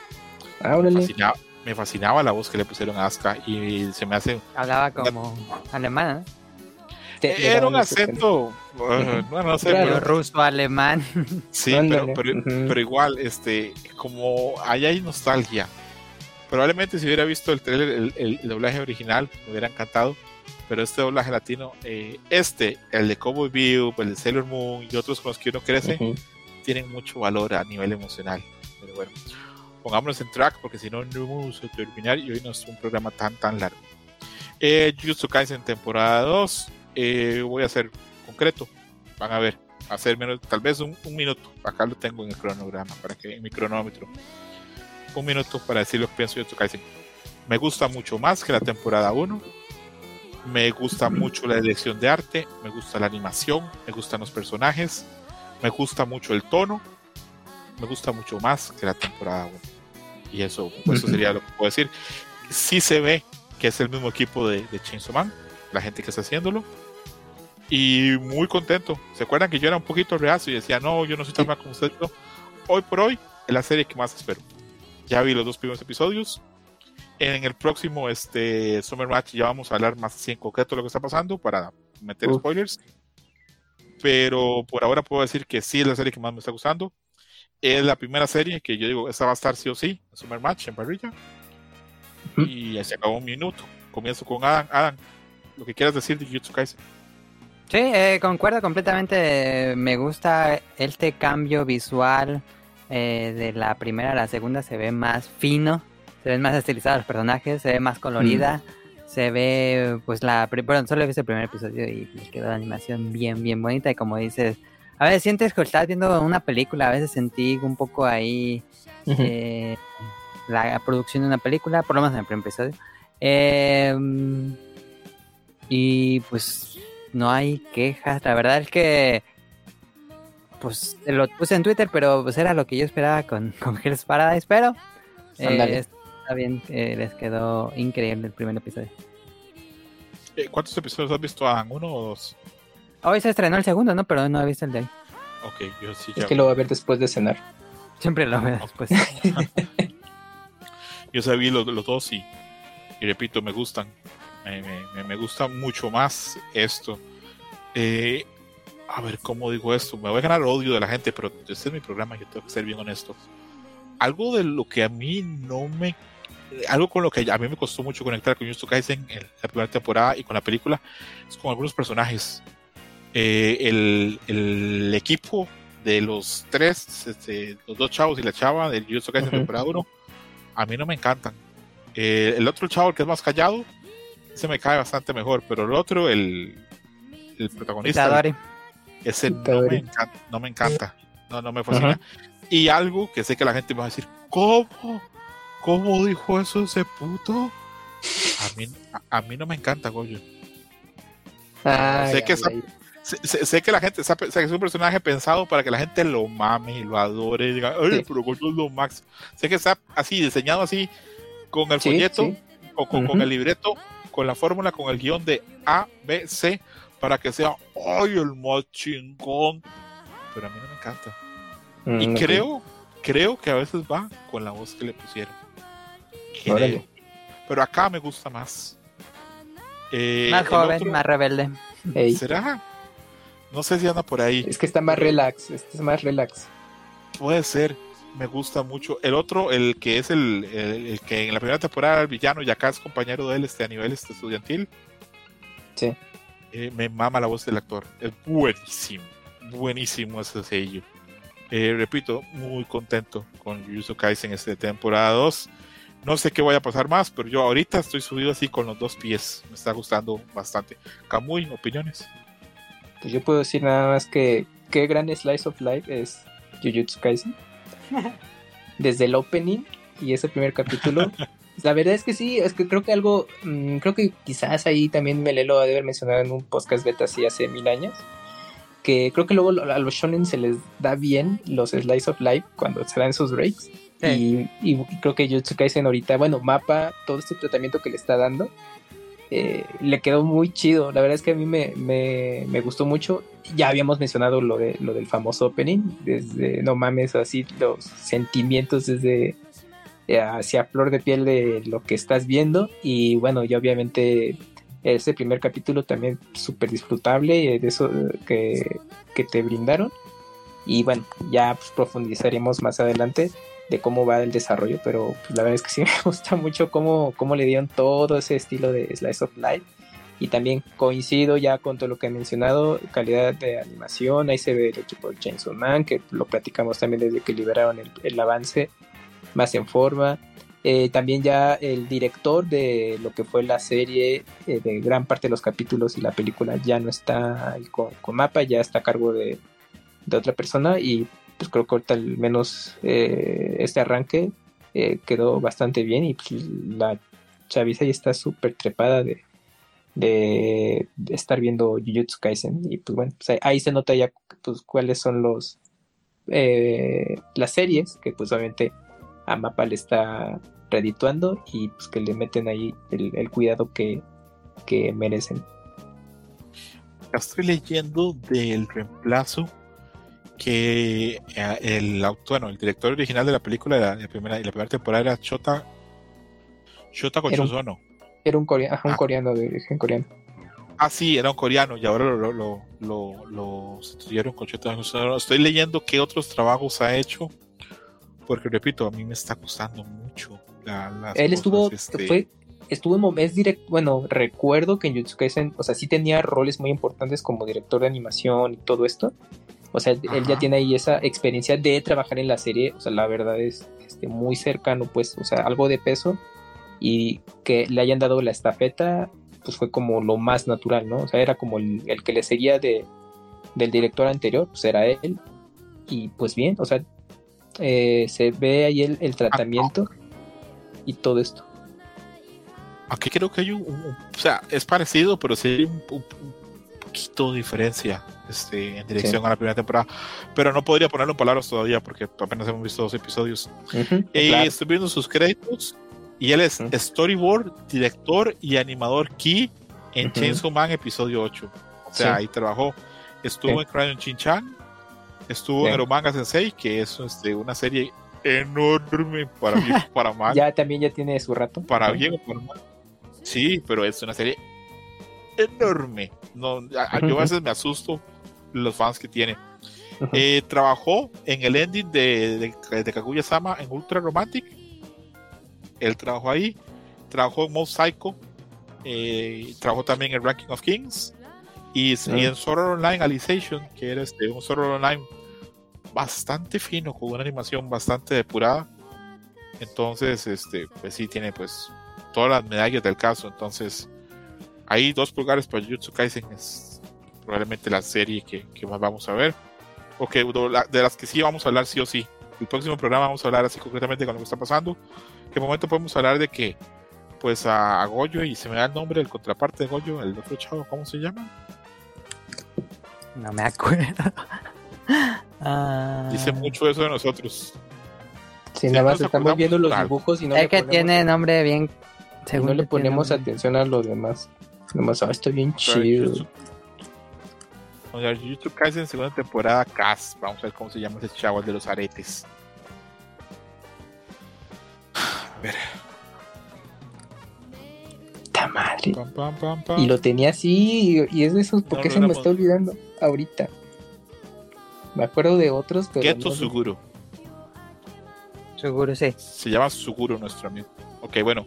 Ah, Me fascinaba, me fascinaba la voz que le pusieron a Asuka y se me hace Hablaba como alemán, ¿no? Te- le era daban un ese- acento uh, bueno no sé Claro. pero- ruso, alemán. Sí, pero, pero, pero igual, este, como ahí hay nostalgia. Probablemente si hubiera visto el trailer, el, el- el doblaje original, me hubiera encantado. Pero este doblaje latino, eh, este, el de Cowboy View, el de Sailor Moon y otros con los que uno crece, Ujú. tienen mucho valor a nivel emocional. Pero bueno, pongámonos en track porque si no, no vamos a terminar y hoy no es un programa tan, tan largo. Eh, Jujutsu Kaisen temporada 2, eh, voy a ser concreto. Van a ver, hacer menos, tal vez un, un minuto. Acá lo tengo en el cronograma, para que en mi cronómetro. Un minuto para decir lo que pienso Jujutsu Kaisen. Me gusta mucho más que la temporada 1. Me gusta mucho la dirección de arte, me gusta la animación, me gustan los personajes, me gusta mucho el tono, me gusta mucho más que la temporada 1. Y eso, pues, eso sería lo que puedo decir. Sí se ve que es el mismo equipo de, de Chainsaw Man, la gente que está haciéndolo. Y muy contento. ¿Se acuerdan que yo era un poquito reacio y decía, no, yo no soy tan mal como usted? No. Hoy por hoy es la serie que más espero. Ya vi los dos primeros episodios. En el próximo este, Summer Match ya vamos a hablar más así en concreto de lo que está pasando para meter Uf. spoilers. Pero por ahora puedo decir que sí es la serie que más me está gustando. Es la primera serie que yo digo, esta va a estar sí o sí, en Summer Match, en parrilla. Ujú. Y ya se acabó un minuto. Comienzo con Adam. Adam, lo que quieras decir de Jujutsu Kaisen. Sí, eh, concuerdo completamente. Me gusta este cambio visual eh, de la primera a la segunda. Se ve más fino, se ven más estilizados los personajes, se ve más colorida. Se ve, pues, la. Bueno, solo he visto el primer episodio y les quedó la animación bien, bien bonita. Y como dices, a veces sientes que estás viendo una película, a veces sentí un poco ahí eh, la producción de una película, por lo menos en el primer episodio. Eh, y pues no hay quejas. La verdad es que pues lo puse en Twitter, pero pues era lo que yo esperaba con, con Hell's Paradise, pero eh, está bien, eh, les quedó increíble el primer episodio. Eh, ¿Cuántos episodios has visto, Adam? ¿Uno o dos? Hoy se estrenó el segundo, ¿no? Pero no he visto el de hoy. Ok, yo sí Es ya. que lo va a ver después de cenar. Siempre lo veo después. Yo sabía los, los dos y, y repito, me gustan. Me, me- me- gusta mucho más esto. Eh, a ver, ¿cómo digo esto? Me voy a ganar odio de la gente, pero este es mi programa, yo tengo que ser bien honesto. Algo de lo que a mí no me... Algo con lo que a mí me costó mucho conectar con Jujutsu Kaisen en la primera temporada y con la película es con algunos personajes. Eh, el, el equipo de los tres, este, los dos chavos y la chava del Jujutsu Kaisen Ujú. temporada 1, a mí no me encantan. Eh, el otro chavo, el que es más callado, se me cae bastante mejor, pero el otro, el, el protagonista, Itadori. ese no me, encanta, no me encanta, no, no me fascina. Y algo que sé que la gente me va a decir, ¿cómo? ¿Cómo dijo eso ese puto? A mí, a, a mí no me encanta, Goyo. Sé que esa-. Sé, sé- sé que la gente sabe, sé que es un personaje pensado para que la gente lo mame y lo adore y diga, ay, Sí. pero Goyo es lo max. Sé que está así, diseñado así, con el Sí, folleto, sí. o con, el libreto, con la fórmula, con el guion de A, B, C, para que sea, ay, el más chingón. Pero a mí no me encanta. Y Mm, ok. creo, creo que a veces va con la voz que le pusieron. Creo. Pero acá me gusta más. Eh, más joven, otro- más rebelde. ¿Será? No sé si anda por ahí. Es que está más relax, este es más relax. Puede ser. Me gusta mucho. El otro, el que es el, el- el que en la primera temporada el villano y acá es compañero de él este, a nivel este, estudiantil. Sí. Eh, me mama la voz del actor. Es buenísimo. Buenísimo ese sello. Eh, repito, muy contento con Jujutsu Kaisen este temporada 2. No sé qué vaya a pasar más, pero yo ahorita estoy subido así con los dos pies. Me está gustando bastante. Kamui, opiniones. Pues yo puedo decir nada más que qué gran slice of life es Jujutsu Kaisen. Desde el opening y ese primer capítulo. La verdad es que sí, es que creo que algo, mm, creo que quizás ahí también Melelo ha de haber mencionado en un podcast beta así hace mil años, que creo que luego a los shonen se les da bien los slice of life cuando se dan sus breaks. Sí. Y, y creo que Jujutsu Kaisen ahorita, bueno, Mapa, todo este tratamiento que le está dando, eh, le quedó muy chido. La verdad es que a mí me, me, me gustó mucho. Ya habíamos mencionado lo, de, lo del famoso opening, desde, no mames, así los sentimientos desde eh, hacia flor de piel de lo que estás viendo. Y bueno, ya obviamente ese primer capítulo también súper disfrutable, eh, de eso que, que te brindaron. Y bueno, ya pues, profundizaremos más adelante de cómo va el desarrollo, pero pues, la verdad es que sí me gusta mucho cómo, cómo le dieron todo ese estilo de Slice of Life. Y también coincido ya con todo lo que he mencionado, calidad de animación, ahí se ve el equipo de Chainsaw Man, que lo platicamos también desde que liberaron el, el avance, más en forma. Eh, también ya el director de lo que fue la serie, eh, de gran parte de los capítulos y la película, ya no está con, con mapa, ya está a cargo de, de otra persona y pues creo que ahorita al menos eh, este arranque eh, quedó bastante bien y pues, la chaviza ya está súper trepada de, de, estar viendo Jujutsu Kaisen y pues bueno, pues ahí, ahí se nota ya pues cuáles son los eh, las series que pues obviamente a Mapa le está redituando y pues que le meten ahí el, el cuidado que, que merecen. Estoy leyendo del reemplazo que eh, el autor, bueno, el director original de la película de la, primera, de la primera temporada era Shota Shota Era un- Kochuzono. Era un, corea- ajá, un Ah. coreano de origen coreano. Ah, sí, era un coreano y ahora lo, lo, lo, lo sustituyeron con Shota. Estoy leyendo qué otros trabajos ha hecho, porque repito, a mí me está gustando mucho. Él estuvo, este, fue, estuvo en mom- es direct, bueno, recuerdo que en Jujutsu Kaisen, o sea, sí tenía roles muy importantes como director de animación y todo esto. O sea, él ya tiene ahí esa experiencia de trabajar en la serie, o sea, la verdad es este, muy cercano, pues, o sea, algo de peso y que le hayan dado la estafeta, pues fue como lo más natural, ¿no? O sea, era como el, el que le seguía de, del director anterior, pues era él. Y pues bien, o sea, eh, se ve ahí el, el tratamiento y todo esto. Aquí creo que hay un, un- un- o sea, es parecido, pero sí hay un, un- un poquito de diferencia este, en dirección Sí. a la primera temporada. Pero no podría ponerlo en palabras todavía porque apenas hemos visto dos episodios. Ujú, Y claro. estoy viendo sus créditos y él es Ujú. storyboard, director y animador key en Ujú. Chainsaw Man episodio 8. O sea, Sí. ahí trabajó. Estuvo en Crayon Chin-Chan, estuvo en Eromanga Sensei, que es este, una serie enorme para bien para mal. Ya también ya tiene su rato. para bien o para mal. Sí, pero es una serie enorme. No, a- a- yo a veces me asusto los fans que tiene. Ujú. Eh, trabajó en el ending de, de, de Kaguya-sama en Ultra Romantic. Él trabajó ahí. Trabajó en Mob Psycho. eh, trabajó también en Ranking of Kings. Y, y en Art Online Alicization, que era este, un Art Online bastante fino, con una animación bastante depurada. Entonces, este, pues sí tiene pues todas las medallas del caso. Entonces, hay dos pulgares para Jujutsu Kaisen es probablemente la serie que, que más vamos a ver. O que de las que sí vamos a hablar sí o sí. El próximo programa vamos a hablar así concretamente con lo que está pasando. Que momento podemos hablar de que pues a, Goyo y se me da el nombre del contraparte de Goyo, el otro chavo, ¿cómo se llama? No me acuerdo. Ah. Dice mucho eso de nosotros. Si nada más estamos viendo los dibujos y no Es que tiene nombre bien. Según no le ponemos atención a los demás. Nomás, ah, estoy bien chido. YouTube Kaisen segunda temporada Cas. Vamos a ver cómo se llama ese chavo, de los aretes. A ver. ¡Ta madre! y lo tenía así, y, es de esos, ¿por qué se me está olvidando ahorita? Me acuerdo de otros, pero. Keto Suguro. Suguro, sí. Se llama Suguro nuestro amigo. Ok, bueno.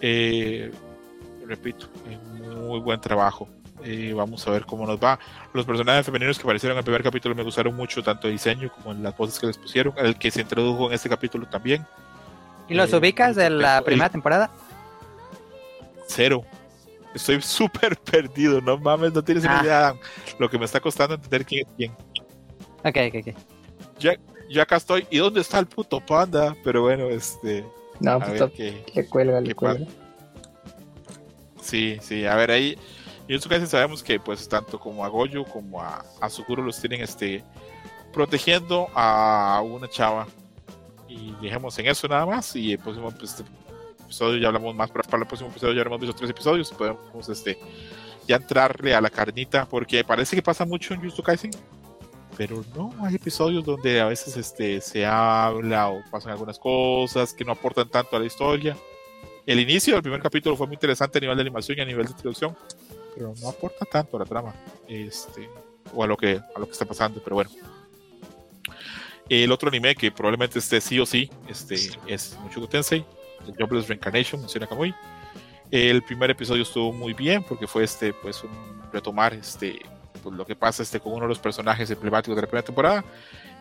Eh, repito, muy buen trabajo. Eh, vamos a ver cómo nos va. Los personajes femeninos que aparecieron en el primer capítulo me gustaron mucho, tanto el diseño como en las voces que les pusieron. El que se introdujo en este capítulo también. ¿Y los ubicas de la primera temporada? Cero. Estoy súper perdido, no mames, no tienes ah. idea lo que me está costando entender quién es quién. Ok, ok, ok. Ya, ya acá estoy. ¿Y dónde está el puto panda? Pero bueno, este. No, pues que, le cuelga, le cuelga. Sí, sí, a ver ahí. Y en su sabemos que pues tanto como a Goyo como a, a los tienen este protegiendo a una chava. Y dejemos en eso nada más. Y el próximo pues, este episodio ya hablamos más para, el próximo episodio ya hemos visto tres episodios. Podemos este ya entrarle a la carnita. Porque parece que pasa mucho en Jujutsu Kaisen pero no, hay episodios donde a veces este, se habla o pasan algunas cosas que no aportan tanto a la historia. El inicio del primer capítulo fue muy interesante a nivel de animación y a nivel de introducción, pero no aporta tanto a la trama este, o a lo, que, a lo que está pasando, pero bueno. El otro anime que probablemente esté sí o sí este, es Mushoku Tensei, el Jobless Reincarnation, menciona Kamui. El primer episodio estuvo muy bien porque fue este, pues, un retomar este, pues, lo que pasa este, con uno de los personajes emblemáticos de la primera temporada.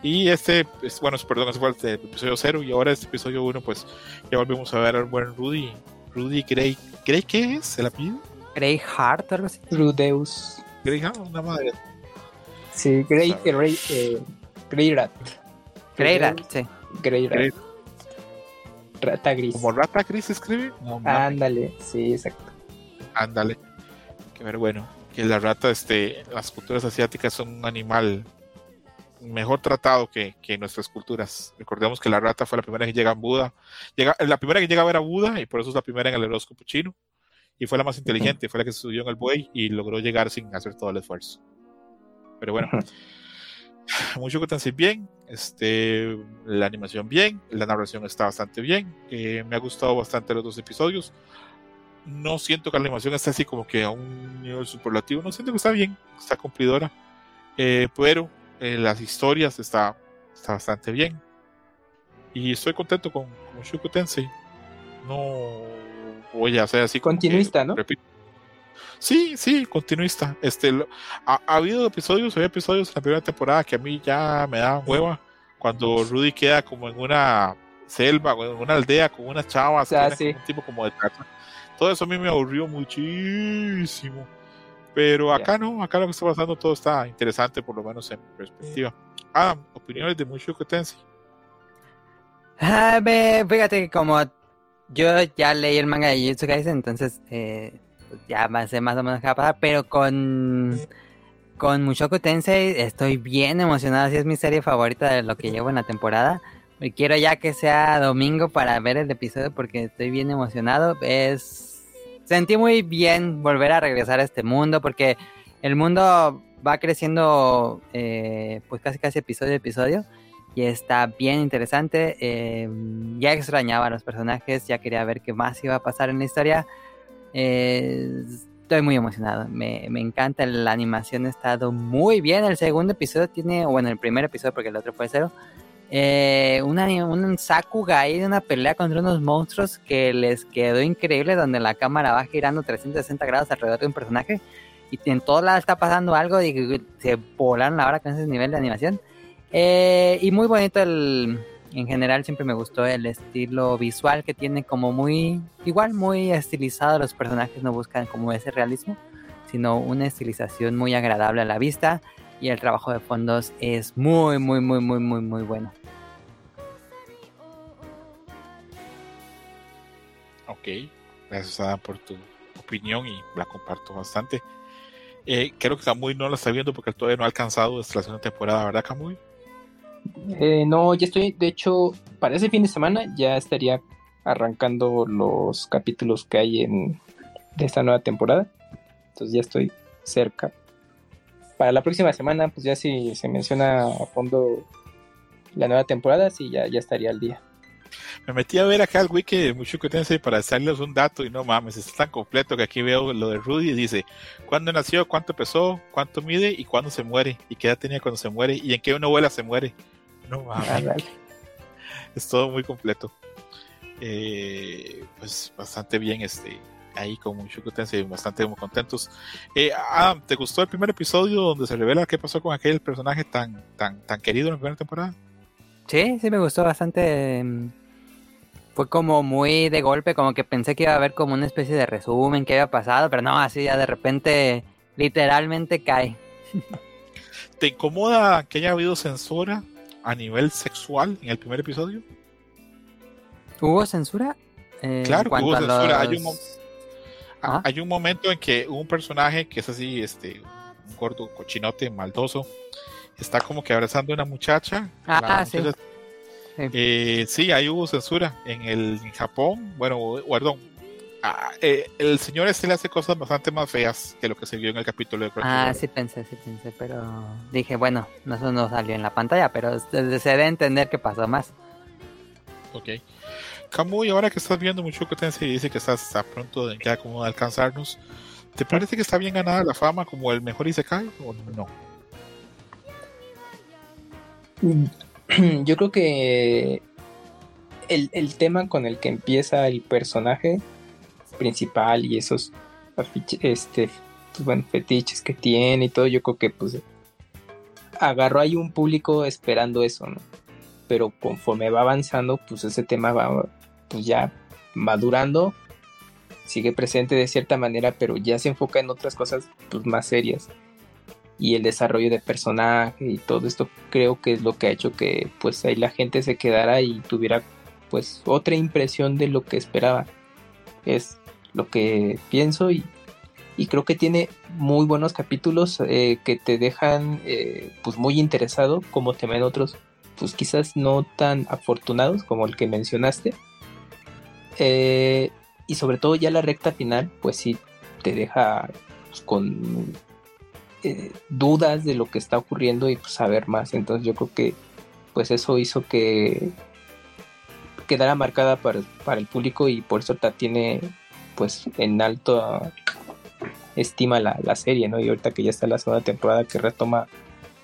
Y este, es, bueno, perdón, ese fue el, episodio 0 y ahora este episodio 1, pues ya volvemos a ver al buen Rudy. Rudy Grey, ¿Grey qué es el apellido? Grey Hart, algo así. Rudeus. Grey Hart, una madre. Sí, Grey, Grey, eh, Grey Rat. Grey Rat, sí. Grey Rat. Rata gris. ¿Como rata gris se escribe? Ándale, sí, exacto. Ándale. Que ver, bueno que la rata, este, las culturas asiáticas son un animal mejor tratado que, que nuestras culturas. Recordemos que la rata fue la primera que llega a Buda, llega, la primera que llega a ver a Buda y por eso es la primera en el horóscopo chino. Y fue la más inteligente, fue la que subió en el buey y logró llegar sin hacer todo el esfuerzo. Pero bueno, mucho que bien, este, la animación bien, la narración está bastante bien. Eh, me ha gustado bastante los dos episodios no siento que la animación esté así como que a un nivel superlativo, no siento que está bien, está cumplidora, eh, pero eh, las historias está, está bastante bien. Y estoy contento con, con Shuko Tensei. No voy a hacer así. Continuista, ¿no? Sí, sí, continuista. Este, ha, habido episodios, hay episodios en la primera temporada que a mí ya me daban hueva. Cuando Rudy queda como en una selva o en una aldea con unas chavas, ah, un tipo como de todo eso a mí me aburrió muchísimo. Pero acá no, acá lo que está pasando todo está interesante, por lo menos en perspectiva. Ah, opiniones de Mushoku Tensei. Ah, fíjate, como yo ya leí el manga de Jujutsu Kaisen, entonces eh, pues ya sé más o menos pasar, pero con, con Mushoku Tensei estoy bien emocionado, así es mi serie favorita de lo que llevo en la temporada. Quiero ya que sea domingo para ver el episodio porque estoy bien emocionado. Es sentí muy bien volver a regresar a este mundo porque el mundo va creciendo eh, pues casi casi episodio a episodio y está bien interesante. Eh, ya extrañaba a los personajes, ya quería ver qué más iba a pasar en la historia. Estoy muy emocionado, me, me, encanta, la animación ha estado muy bien. El segundo episodio tiene, bueno, el primer episodio porque el otro fue cero, eh, una, un Sakuga ahí de una pelea contra unos monstruos que les quedó increíble, donde la cámara va girando 360 grados alrededor de un personaje. y en todo lado está pasando algo y se volaron la hora con ese nivel de animación. Eh, y muy bonito el, en general siempre me gustó el estilo visual que tiene como muy, igual muy estilizado, los personajes no buscan como ese realismo, sino una estilización muy agradable a la vista y el trabajo de fondos es muy, muy, muy, muy, muy, muy bueno. Ok, gracias Adam por tu opinión y la comparto bastante. Eh, creo que Camuy no la está viendo porque todavía no ha alcanzado esta segunda temporada, ¿verdad Camuy? Eh, no, ya estoy, de hecho, para ese fin de semana ya estaría arrancando los capítulos que hay en de esta nueva temporada. Entonces ya estoy cerca. Para la próxima semana, pues ya si se menciona a fondo la nueva temporada, sí, ya, ya estaría al día. Me metí a ver acá el wiki de mucho que para hacerles un dato y no mames, está tan completo que aquí veo lo de Rudy y dice cuándo nació, cuánto pesó, cuánto mide y cuándo se muere y qué edad tenía cuando se muere y en qué novela se muere. No mames. Ah, es todo muy completo. Eh, pues bastante bien este ahí con mucho y bastante contentos. Eh, ah, ¿te gustó el primer episodio donde se revela qué pasó con aquel personaje tan tan tan querido en la primera temporada? Sí, sí me gustó bastante. Em, fue como muy de golpe, como que pensé que iba a haber como una especie de resumen que había pasado, pero no, así ya de repente literalmente cae. ¿Te incomoda que haya habido censura a nivel sexual en el primer episodio? ¿Hubo censura? Eh, claro que hubo censura. ¿Ah? Hay, un, momento en que un personaje que es así, este, un gordo cochinote maldoso, está como que abrazando a una muchacha. Ah, sí. Eh, sí, ahí hubo censura en el en Japón. Bueno, perdón. Ah, eh, el señor este le hace cosas bastante más feas que lo que se vio en el capítulo de Ah, sí pensé, sí pensé, pero dije, bueno, eso no salió en la pantalla, pero se debe entender que pasó más. Ok. Kamui, ahora que estás viendo mucho que y dice que estás a pronto de ya como alcanzarnos, ¿te parece que está bien ganada la fama como el mejor Isekai o no? Yo creo que el, tema con el que empieza el personaje principal y esos este, pues, fetiches que tiene y todo, yo creo que pues agarró ahí un público esperando eso. Pero conforme va avanzando, pues ese tema va pues ya madurando, sigue presente de cierta manera, pero ya se enfoca en otras cosas pues más serias y el desarrollo de personaje y todo esto creo que es lo que ha hecho que pues ahí la gente se quedara y tuviera pues otra impresión de lo que esperaba es lo que pienso y, creo que tiene muy buenos capítulos eh, que te dejan eh, pues muy interesado como temen otros pues quizás no tan afortunados como el que mencionaste eh, y sobre todo ya la recta final pues sí te deja pues, con dudas de lo que está ocurriendo y pues, saber más. Entonces yo creo que pues eso hizo que quedara marcada para, el público y por eso tiene pues en alto estima la, saserie serie, ¿no? Y ahorita que ya está la segunda temporada que retoma,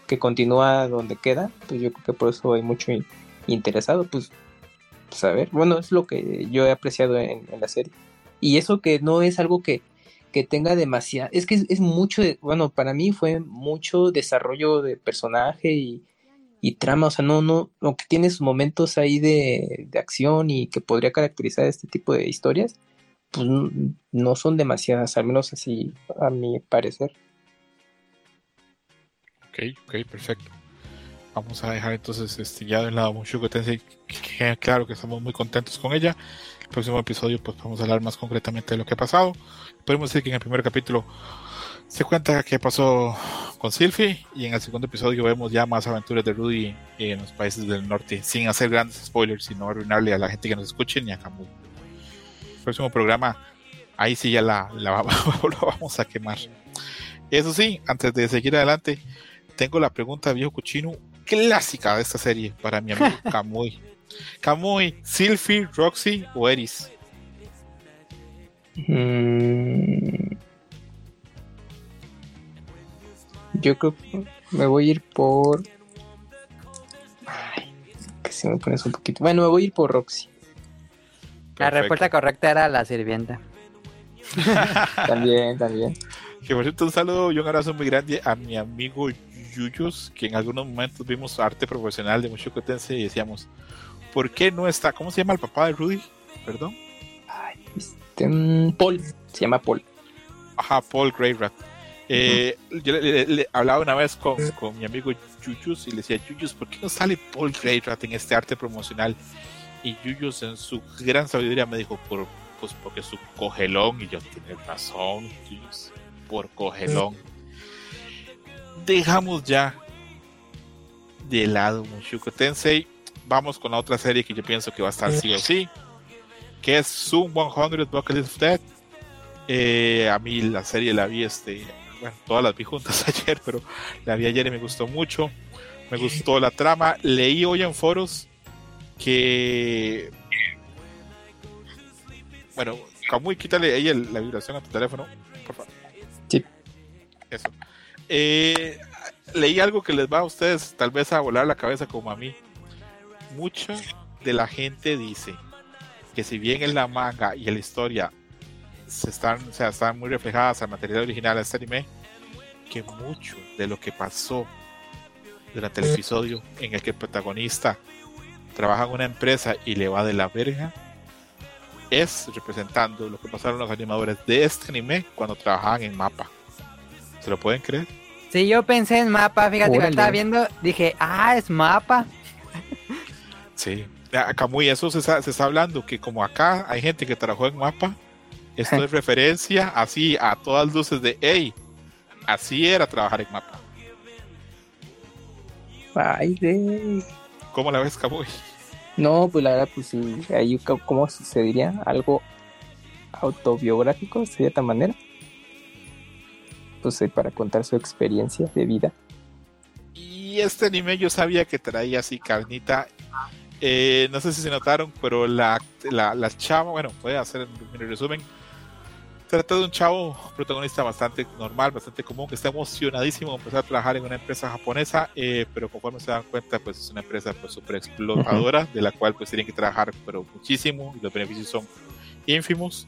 que continúa donde queda, pues yo creo que por eso hay mucho interesado, pues, pues, a ver, bueno, es lo que yo he apreciado en la serie. Y eso que no es algo que, que tenga demasiado, es que es, mucho, bueno, para mí fue mucho desarrollo de personaje y, trama, o sea, no, no, aunque tiene sus momentos ahí de, acción y que podría caracterizar este tipo de historias, pues no son demasiadas, al menos así a mi parecer. Ok, ok, perfecto. Vamos a dejar entonces este, ya de lado Mushoku Tensei, que claro que estamos muy contentos con ella. El próximo episodio pues vamos a hablar más concretamente de lo que ha pasado podemos decir que en el primer capítulo se cuenta qué pasó con Sylvie y en el segundo episodio vemos ya más aventuras de Rudy en los países del norte, sin hacer grandes spoilers, sino arruinarle a la gente que nos escuche ni a Camus. Próximo programa, ahí sí ya la, la, vamos a quemar. Eso sí, antes de seguir adelante, tengo la pregunta viejo cochino clásica de esta serie para mi amigo Camuy. Camuy, Sylvie, Roxy o Eris. Mm. Yo creo que me voy a ir por. Ay, que si me pones un poquito. Bueno, me voy a ir por Roxy. La respuesta correcta era la sirvienta. también, también. Que por cierto, un saludo y un abrazo muy grande a mi amigo Yuyos, que en algunos momentos vimos arte profesional de Mushoku Tensei y decíamos, ¿por qué no está? ¿Cómo se llama el papá de Rudy? Perdón. Ay, este, mm, Paul, se llama Paul. Ajá, Paul Greyrat. Eh, Yo le, le- le hablaba una vez con, con mi amigo Yuyus y le decía, Yuyus, ¿por qué no sale Paul Greyrat en este arte promocional? Y Yuyus en su gran sabiduría me dijo, por, pues porque su cogelón, y yo, tienes razón, Yuyus, por cogelón. Dejamos ya de lado Mushoku Tensei, vamos con la otra serie que yo pienso que va a estar sí o sí, que es Zoom 100 Bucket of Death. Eh, a mí la serie la vi, este, bueno, todas las vi juntas ayer, pero la vi ayer y me gustó mucho. Me gustó la trama. Leí hoy en foros que. Bueno, Kamui, quítale ahí el- la vibración a tu teléfono, por favor. Sí. Eso. Eh, leí algo que les va a ustedes tal vez a volar la cabeza como a mí. Mucha de la gente dice que si bien en la manga y en la historia se están, o sea, están muy reflejadas al material original de este anime, que mucho de lo que pasó durante el episodio en el que el protagonista trabaja en una empresa y le va de la verga, es representando lo que pasaron los animadores de este anime cuando trabajaban en mapa. ¿Se lo pueden creer? Sí, yo pensé en mapa, fíjate que estaba viendo, dije, ah, es mapa. Sí. Acá muy eso se está, se está hablando, que como acá hay gente que trabajó en mapa, esto es referencia así a todas luces de, hey, así era trabajar en mapa. Ay, de... ¿Cómo la ves, Camuy? No, pues la verdad, pues sí, ahí, ¿cómo se diría? Algo autobiográfico, de cierta manera. Pues eh, para contar su experiencia de vida. Y este anime yo sabía que traía así carnita. Eh, no sé si se notaron, pero la, la, la chava, bueno, voy a hacer mi resumen. Trata de un chavo protagonista bastante normal, bastante común, que está emocionadísimo de empezar a trabajar en una empresa japonesa, eh, pero conforme se dan cuenta, pues es una empresa pues súper explotadora, de la cual pues tienen que trabajar pero muchísimo y los beneficios son ínfimos.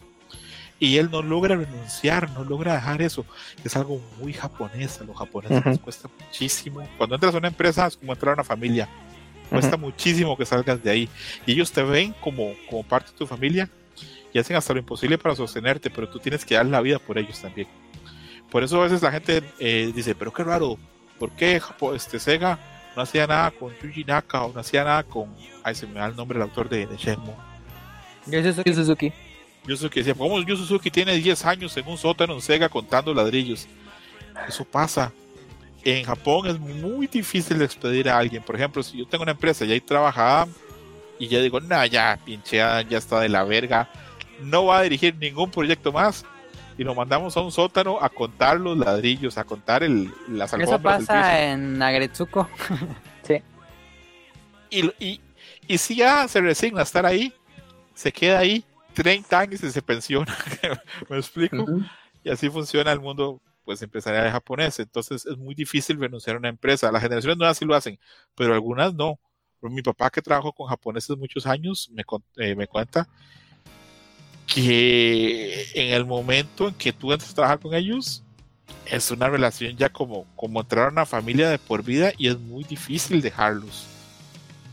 Y él no logra renunciar, no logra dejar eso. Es algo muy japonés, a los japoneses les Ujú. cuesta muchísimo. Cuando entras a una empresa es como entrar a una familia. Cuesta muchísimo que salgas de ahí. Y ellos te ven como, como parte de tu familia y hacen hasta lo imposible para sostenerte, pero tú tienes que dar la vida por ellos también. Por eso a veces la gente eh, dice, pero qué raro, ¿por qué este, Sega no hacía nada con Yuji Naka o no hacía nada con... Ay, se me da el nombre del autor de, de Shenmue. Yo sé eso que- Yu Suzuki. Yu Suzuki decía, ¿cómo Yu Suzuki tiene 10 años en un sótano en Sega contando ladrillos? Eso pasa. En Japón es muy difícil despedir a alguien. Por ejemplo, si yo tengo una empresa y ahí trabaja Adam, y ya digo, no, ya, pinche ya está de la verga, no va a dirigir ningún proyecto más. Y lo mandamos a un sótano a contar los ladrillos, a contar el, las Eso alfombras del piso. pasa en Agretsuko. Sí. y, y, y si ya se resigna a estar ahí, se queda ahí 30 años y se pensiona. ¿Me explico? Ujú. Y así funciona el mundo pues empresarial japonés. Entonces es muy difícil renunciar a una empresa. Las generaciones nuevas sí lo hacen, pero algunas no. Por mi papá que trabajó con japoneses muchos años me, eh, me cuenta que en el momento en que tú entras a trabajar con ellos es una relación ya como, como entrar a una familia de por vida y es muy difícil dejarlos.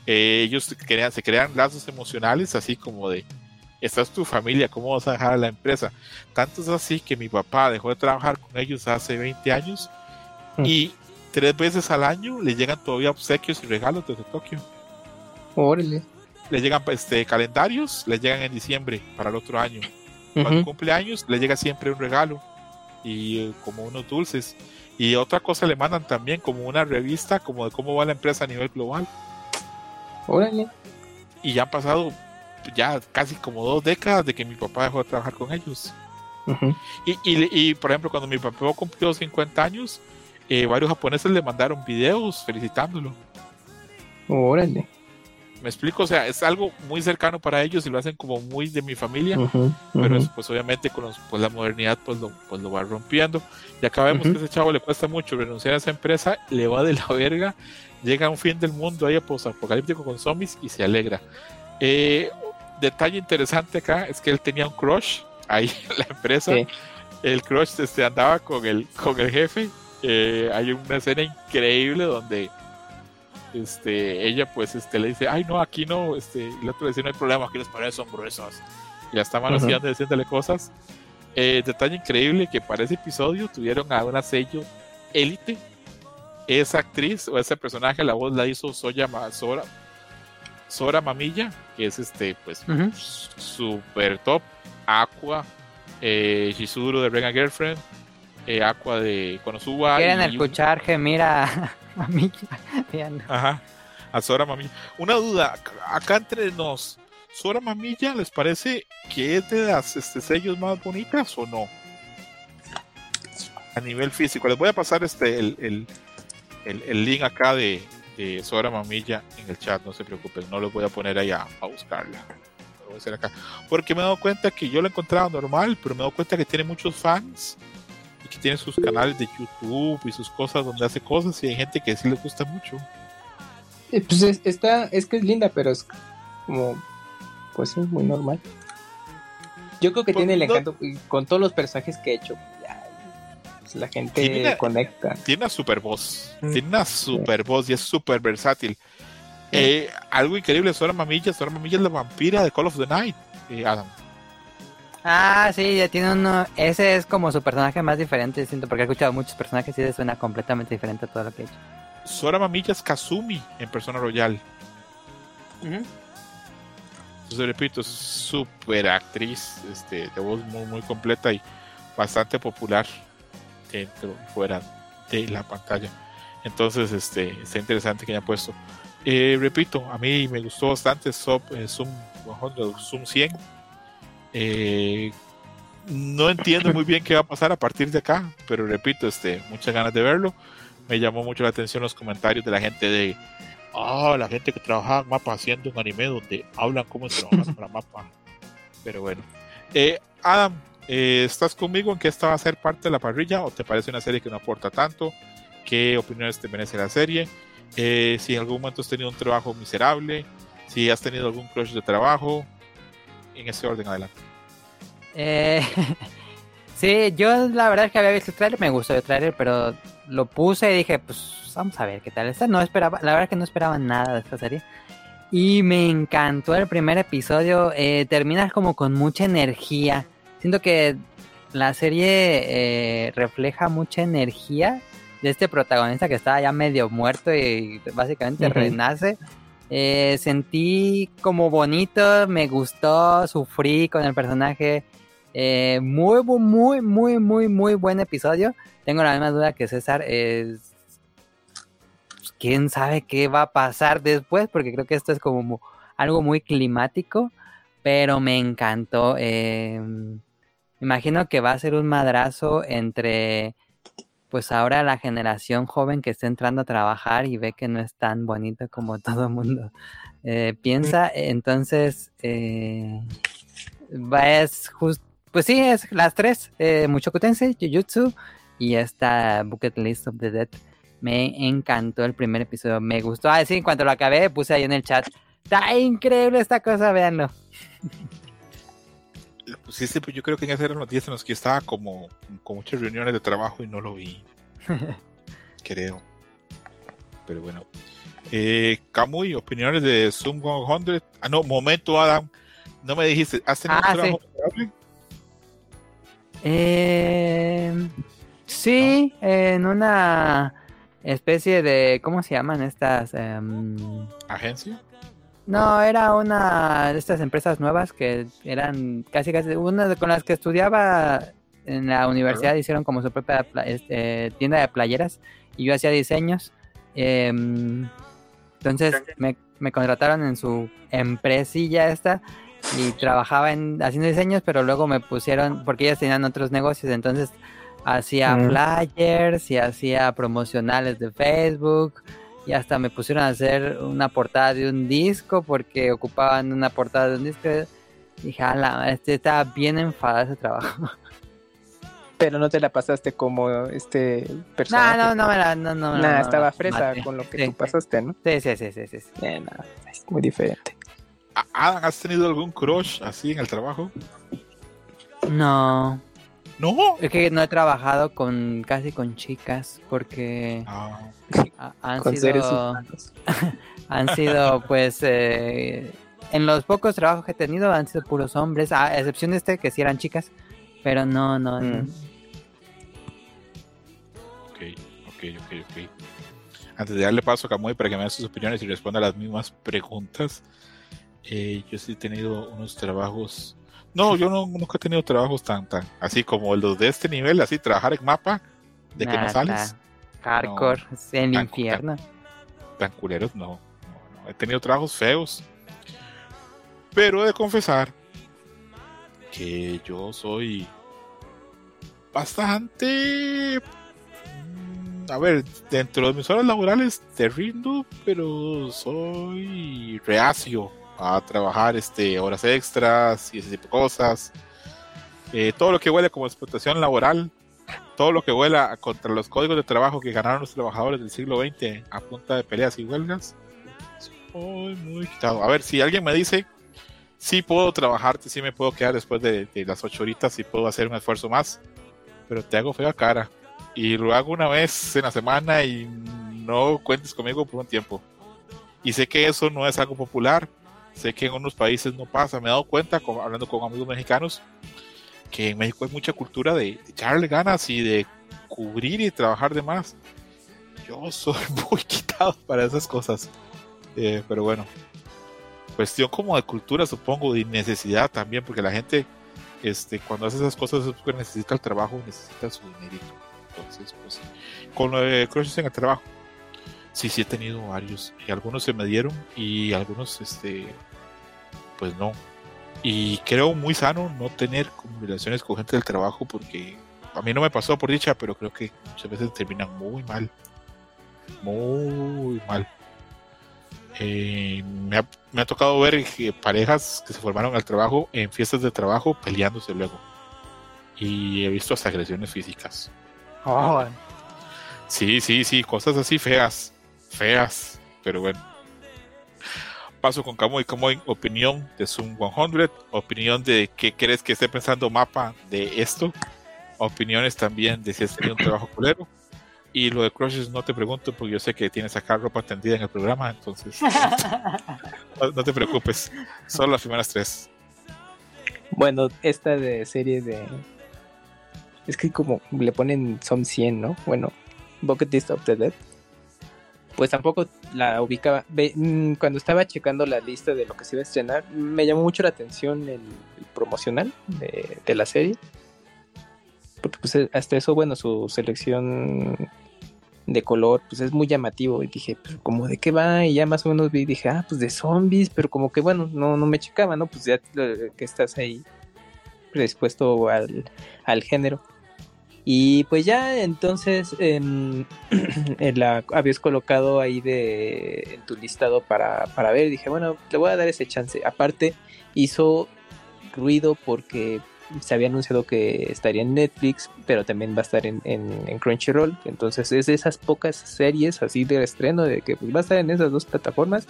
Eh, ellos se crean, se crean lazos emocionales así como de, esta es tu familia, ¿cómo vas a dejar a la empresa? Tanto es así que mi papá dejó de trabajar con ellos hace 20 años Mm. y tres veces al año le llegan todavía obsequios y regalos desde Tokio. Órale. Le llegan este, calendarios, le llegan en diciembre para el otro año. Cuando Ujú. cumple años le llega siempre un regalo y eh, como unos dulces. Y otra cosa le mandan también como una revista como de cómo va la empresa a nivel global. Órale. Y ya han pasado ya casi como dos décadas de que mi papá dejó de trabajar con ellos. Ujú. Y, y, y, por ejemplo, cuando mi papá cumplió 50 años, eh, varios japoneses le mandaron videos felicitándolo. Órale. Me explico, o sea, es algo muy cercano para ellos y lo hacen como muy de mi familia, Ujú, pero ujú. eso, pues obviamente con los- pues, la modernidad pues lo, pues lo va rompiendo. Y acá vemos Ujú. que a ese chavo le cuesta mucho renunciar a esa empresa, le va de la verga, llega a un fin del mundo ahí apocalíptico con zombies y se alegra. Eh, detalle interesante acá es que él tenía un crush ahí en la empresa. Sí. el crush este, andaba con el, con el jefe. Eh, hay una escena increíble donde este, ella pues este, le dice, ay no, aquí no, este, y el otro le dice, no hay problema, aquí las paredes son gruesas. Y la está manoseando diciéndole cosas. Eh, detalle increíble que para ese episodio tuvieron a una sello élite. Esa actriz o ese personaje, la voz la hizo Soya Sora, Sora Mamilla, que es este, pues, super top. Aqua, eh, Shizuru de Rega Girlfriend, eh, Aqua de Konosuba. Quieren escuchar gemir a Mamilla. Ajá, a Sora Mamilla. Una duda, acá entre nos, ¿Sora Mamilla les parece que es de las este, sellos más bonitas o no? A nivel físico. Les voy a pasar este el, el, link acá de, de, Sora Mamilla en el chat, no se preocupen, no les voy a poner ahí a, buscarla. Lo voy a hacer acá. Porque me he dado cuenta que yo la encontraba normal, pero me he dado cuenta que tiene muchos fans y que tiene sus canales de YouTube y sus cosas donde hace cosas y hay gente que sí les gusta mucho. Eh, pues está, es que es linda, pero es como pues sí, muy normal. Yo creo que pues tiene el encanto con todos los personajes que he hecho. Pues, la gente conecta. Tiene una super voz. Mm. Tiene una super voz y es súper versátil. Eh, algo increíble, Sora Mamilla. Sora Mamilla es la vampira de Call of the Night, eh, Adam. Ah, sí, ya tiene uno. Ese es como su personaje más diferente, siento, porque he escuchado muchos personajes y ese suena completamente diferente a todo lo que he hecho. Sora Mamilla es Kazumi en Persona Royal. Entonces, repito, es súper actriz, este, de voz muy, muy completa y bastante popular dentro y fuera de la pantalla. Entonces, este, está interesante que haya puesto. Eh, repito, a mí me gustó bastante eh, Zoom, Zoom 100. Eh, no entiendo muy bien qué va a pasar a partir de acá, pero repito, este, muchas ganas de verlo. Me llamó mucho la atención los comentarios de la gente de ah, la gente que trabaja en mapa haciendo un anime donde hablan cómo trabajan para mapa. Pero bueno. Eh, Adam, eh, ¿estás conmigo en que esta va a ser parte de la parrilla o te parece una serie que no aporta tanto? ¿Qué opiniones te merece la serie? Eh, si en algún momento has tenido un trabajo miserable, si has tenido algún crush de trabajo, en ese orden adelante. sí, yo la verdad es que había visto el trailer, me gustó el trailer, pero lo puse y dije, pues vamos a ver qué tal está. No esperaba, la verdad es que no esperaba nada de esta serie. Y me encantó el primer episodio. Eh, terminas como con mucha energía. Siento que la serie eh, refleja mucha energía de este protagonista que estaba ya medio muerto y básicamente renace. Eh, sentí como bonito, me gustó, sufrí con el personaje. muy, muy, muy, muy, muy buen episodio. Tengo la misma duda que César. Es quién sabe qué va a pasar después, porque creo que esto es como algo muy climático, pero me encantó. Em, imagino que va a ser un madrazo entre, pues ahora la generación joven que está entrando a trabajar y ve que no es tan bonito como todo el mundo eh, piensa. Entonces, eh, es justo, pues sí, es las tres, eh, Muchokutense, Jujutsu y esta Bucket List of the Dead. Me encantó el primer episodio, me gustó. Ah, sí, en cuanto lo acabé, puse ahí en el chat. Está increíble esta cosa, véanlo. Lo pusiste, pues yo creo que en eran los días en los que estaba como con muchas reuniones de trabajo y no lo vi. creo. Pero bueno. Eh, Camuy, opiniones de Zoom 100. Ah, no, momento, Adam. No me dijiste, ¿has tenido ah, un trabajo sí. Eh, sí, en una especie de, ¿cómo se llaman estas? Em, ¿Agencia? No, era una de estas empresas nuevas que eran casi casi una con las que estudiaba en la universidad hicieron como su propia este, tienda de playeras y yo hacía diseños. Em, entonces me, me, contrataron en su empresilla esta y trabajaba en haciendo diseños, pero luego me pusieron porque ellas tenían otros negocios, entonces hacía flyers y hacía promocionales de Facebook y hasta me pusieron a hacer una portada de un disco porque ocupaban una portada de un disco. Y dije, ala, este estaba bien enfadado ese trabajo. Pero no te la pasaste como este personaje. No, no, no me la, no, no, no, estaba fresa con lo que tú pasaste, ¿no? Sí, sí, sí, sí, sí. es muy diferente. ¿Has tenido algún crush así en el trabajo? No. No. Es que no he trabajado con casi con chicas porque Ah, ha- han Con seres sido humanos. han sido pues eh, en los pocos trabajos que he tenido han sido puros hombres, a excepción de este que sí eran chicas, pero no no, no. Mm. ok, ok, ok, ok. Antes de darle paso a Camuy para que me dé sus opiniones y responda a las mismas preguntas, eh, yo sí he tenido unos trabajos. No, yo no, nunca he tenido trabajos tan, tan, así como los de este nivel, así trabajar en mapa, de que no Nada, sales, Hardcore, es el Tan- infierno. tan culeros, no, no, no. He tenido trabajos feos, pero he de confesar que yo soy bastante. mm, A ver, dentro de mis horas laborales te rindo, pero soy reacio a trabajar este, horas extras y ese tipo de cosas. Eh, todo lo que huele como explotación laboral, todo lo que huela contra los códigos de trabajo que ganaron los trabajadores del siglo XX a punta de peleas y huelgas, soy muy quitado. A ver, si alguien me dice, sí puedo trabajar, sí me puedo quedar después de, de las ocho horitas, sí puedo hacer un esfuerzo más, pero te hago fea cara. Y lo hago una vez en la semana y no cuentes conmigo por un tiempo. Y sé que eso no es algo popular, sé que en unos países no pasa. Me he dado cuenta, con- hablando con amigos mexicanos, que en México hay mucha cultura de, echarle ganas y de cubrir y trabajar de más. Yo soy muy quitado para esas cosas. Eh, pero bueno, cuestión como de cultura, supongo, de necesidad también, porque la gente, este, cuando hace esas cosas es porque necesita el trabajo, necesita su dinerito. Entonces, pues, con lo de crushes en el trabajo, sí, sí he tenido varios, y algunos se me dieron y algunos, este, pues no. Y creo muy sano no tener como relaciones con gente del trabajo porque a mí no me pasó por dicha, pero creo que muchas veces terminan muy mal. Muy mal. Eh, me, ha, me ha tocado ver que parejas que se formaron al trabajo en fiestas de trabajo peleándose luego. Y he visto hasta agresiones físicas. Oh, Sí, sí, sí, cosas así feas, feas, pero bueno. Paso con Camuy, Camuy, opinión de Zoom 100, opinión de qué crees que esté pensando Mapa de esto, opiniones también de si has tenido un trabajo culero. Y lo de crushes no te pregunto porque yo sé que tienes acá ropa tendida en el programa, entonces no, no te preocupes, solo las primeras tres. Bueno, esta de serie de. Es que como le ponen Som 100, ¿no? Bueno, Bucket List of the Dead. Pues tampoco la ubicaba. Mm, Cuando estaba checando la lista de lo que se iba a estrenar, me llamó mucho la atención el, promocional de, la serie. Porque pues hasta eso, bueno, su selección de color, pues es muy llamativo. Y dije, pues como de qué va, y ya más o menos vi, dije, ah, pues de zombies, pero como que bueno, no, no me checaba, ¿no? Pues ya eh, que estás ahí predispuesto al, al género. Y pues ya entonces em, la habías colocado ahí de en tu listado para, para ver. Dije, bueno, le voy a dar ese chance. Aparte, hizo ruido porque se había anunciado que estaría en Netflix, pero también va a estar en, en- Crunchyroll. Entonces es de esas pocas series así de estreno de que pues, va a estar en esas dos plataformas.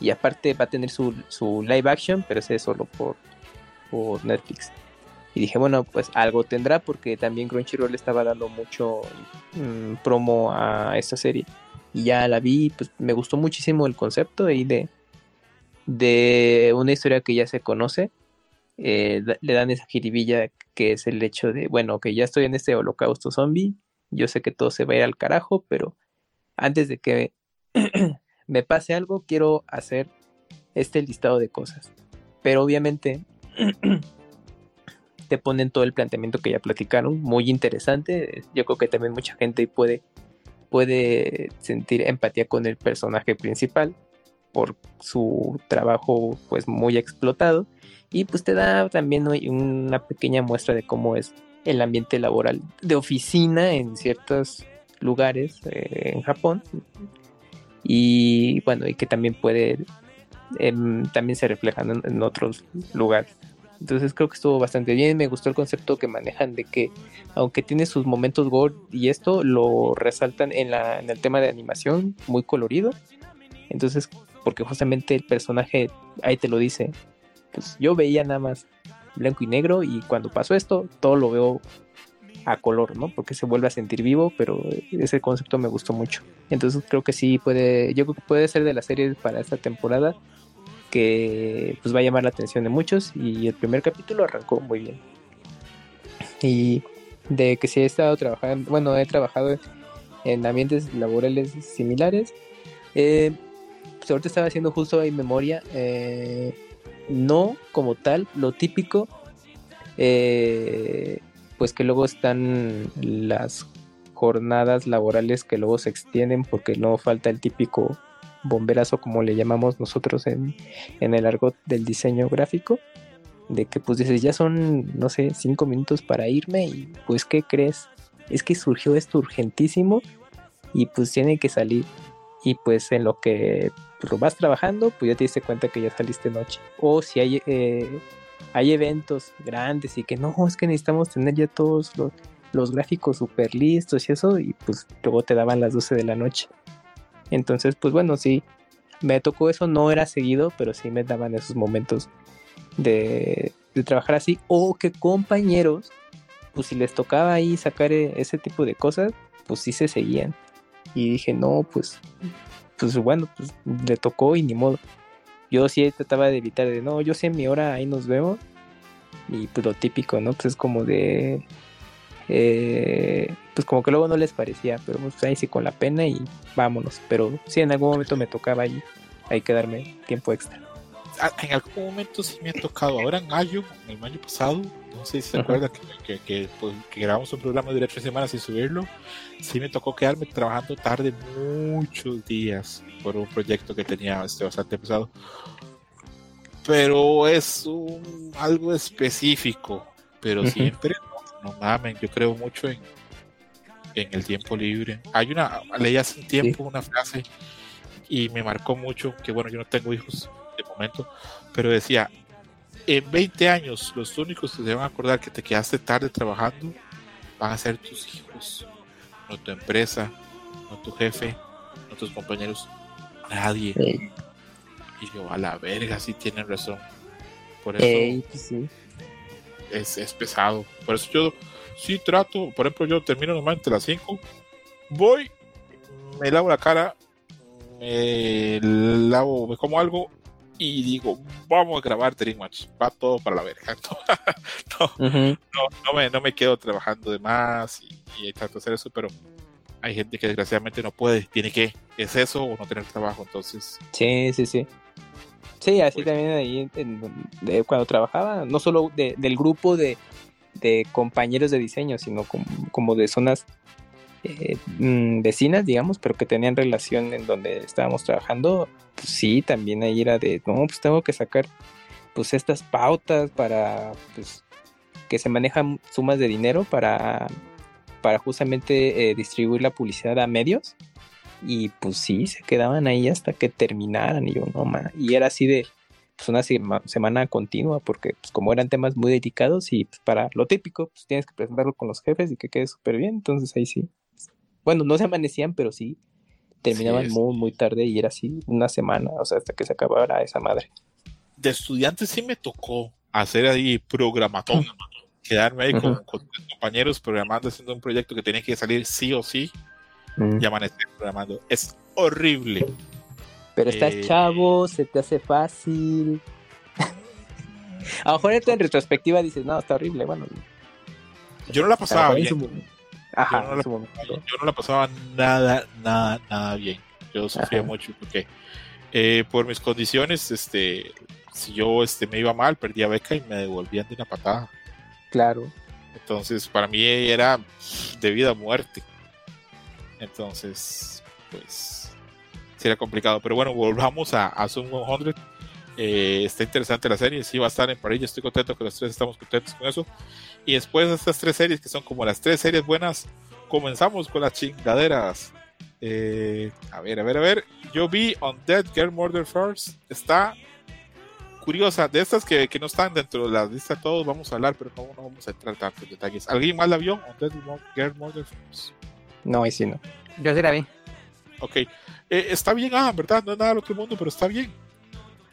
Y aparte va a tener su, su live action, pero es solo por, por Netflix. Y dije, bueno, pues algo tendrá porque también Crunchyroll estaba dando mucho mm, promo a esta serie. Y ya la vi, pues me gustó muchísimo el concepto ahí de, de una historia que ya se conoce. Eh, le dan esa jiribilla que es el hecho de, bueno, que ya estoy en este holocausto zombie, yo sé que todo se va a ir al carajo, pero antes de que me pase algo, quiero hacer este listado de cosas. Pero obviamente te ponen todo el planteamiento que ya platicaron, muy interesante. Yo creo que también mucha gente puede, puede sentir empatía con el personaje principal por su trabajo pues muy explotado. Y pues te da también una pequeña muestra de cómo es el ambiente laboral de oficina en ciertos lugares eh, en Japón. Y bueno y que también puede em, también se reflejan en, en otros lugares entonces creo que estuvo bastante bien me gustó el concepto que manejan de que aunque tiene sus momentos gore y esto lo resaltan en, la, en el tema de animación muy colorido entonces porque justamente el personaje ahí te lo dice pues yo veía nada más blanco y negro y cuando pasó esto todo lo veo a color, ¿no? Porque se vuelve a sentir vivo, pero ese concepto me gustó mucho. Entonces creo que sí puede, yo creo que puede ser de las series para esta temporada que pues va a llamar la atención de muchos y el primer capítulo arrancó muy bien. Y de que sí he estado trabajando, bueno, he trabajado en ambientes laborales similares. Eh, pues ahorita estaba haciendo justo ahí memoria, eh, no como tal, lo típico, eh, pues que luego están las jornadas laborales que luego se extienden porque no falta el típico bomberazo como le llamamos nosotros en, en el argot del diseño gráfico de que pues dices ya son no sé cinco minutos para irme y pues qué crees es que surgió esto urgentísimo y pues tiene que salir. Y pues en lo que pues, lo vas trabajando pues ya te diste cuenta que ya saliste noche. O si hay eh, hay eventos grandes y que no es que necesitamos tener ya todos los, los gráficos super listos y eso y pues luego te daban las 12 de la noche entonces, pues bueno, sí, me tocó eso, no era seguido, pero sí me daban esos momentos de, trabajar así. O que compañeros, pues si les tocaba ahí sacar e, ese tipo de cosas, pues sí se seguían. Y dije, no, pues, pues bueno, pues le tocó y ni modo. Yo sí trataba de evitar de, no, yo sé mi hora, ahí nos vemos. Y pues lo típico, ¿no? Pues es como de, eh, pues como que luego no les parecía, pero pues ahí sí con la pena y vámonos. Pero sí, en algún momento me tocaba ahí, ahí quedarme tiempo extra. Ah, en algún momento sí me ha tocado, ahora en mayo, el año pasado, no sé si se acuerdan que, que, pues, que, grabamos un programa de tres semanas sin subirlo, sí me tocó quedarme trabajando tarde muchos días por un proyecto que tenía este, bastante pesado. Pero es un, algo específico, pero siempre no mamen, yo creo mucho en, en el tiempo libre. Hay una, leí hace un tiempo una frase y me marcó mucho, que bueno, yo no tengo hijos de momento, pero decía, en 20 años los únicos que se van a acordar que te quedaste tarde trabajando van a ser tus hijos, no tu empresa, no tu jefe, no tus compañeros, nadie. Y yo, a la verga, si tienen razón. Por eso pues es, es pesado. Por eso yo sí trato, por ejemplo, yo termino normalmente a las 5, voy, me lavo la cara, me lavo, me como algo y digo, vamos a grabar Dream Match, va todo para la verga. no, no, me, no me quedo trabajando de más y, y trato de hacer eso, pero hay gente que desgraciadamente no puede, tiene que, es eso o no tener trabajo, entonces. Sí, sí, sí. Sí, así pues también ahí cuando trabajaba, no solo del grupo de, de compañeros de diseño, sino como, de zonas eh, mm, vecinas, digamos, pero que tenían relación en donde estábamos trabajando, pues sí, también ahí era de, no, pues tengo que sacar pues estas pautas para pues que se manejan sumas de dinero para, para justamente eh, distribuir la publicidad a medios. Y pues sí, se quedaban ahí hasta que terminaran. Y yo, no, ma. Y era así de, pues una semana continua, porque pues, como eran temas muy dedicados y pues, para lo típico, pues tienes que presentarlo con los jefes y que quede súper bien, entonces ahí sí. Bueno, no se amanecían, pero sí terminaban muy, muy tarde y era así una semana, o sea, hasta que se acabara esa madre. De estudiante sí me tocó hacer ahí programatón, quedarme ahí con, compañeros programando, haciendo un proyecto que tenía que salir sí o sí y amanecer programando. Es horrible pero estás eh, chavo, se te hace fácil. a lo mejor en retrospectiva dices, no, está horrible, bueno. Yo no la pasaba bien. Ajá, yo, no la, yo, no la, pasaba nada, nada, nada bien. Yo sufría mucho porque eh, por mis condiciones, este, si yo este, me iba mal, perdía beca y me devolvían de una patada. Claro. Entonces, para mí era de vida a muerte. Entonces, pues sería complicado. Pero bueno, volvamos a, a Zoom 100. Eh, está interesante la serie, sí va a estar en París, estoy contento que los tres estamos contentos con eso. Y después de estas tres series, que son como las tres series buenas, comenzamos con las chingaderas. Eh, a ver, a ver, a ver. Yo vi On Dead Girl Murder First. Está curiosa. De estas que, que, no están dentro de la lista todos, vamos a hablar, pero no, no vamos a entrar tanto en detalles. ¿Alguien más la vio? On Dead Girl Murder First. No, ahí sí no. Yo sí la vi. Ok. Eh, está bien, ah, verdad, no es nada del otro mundo, pero está bien.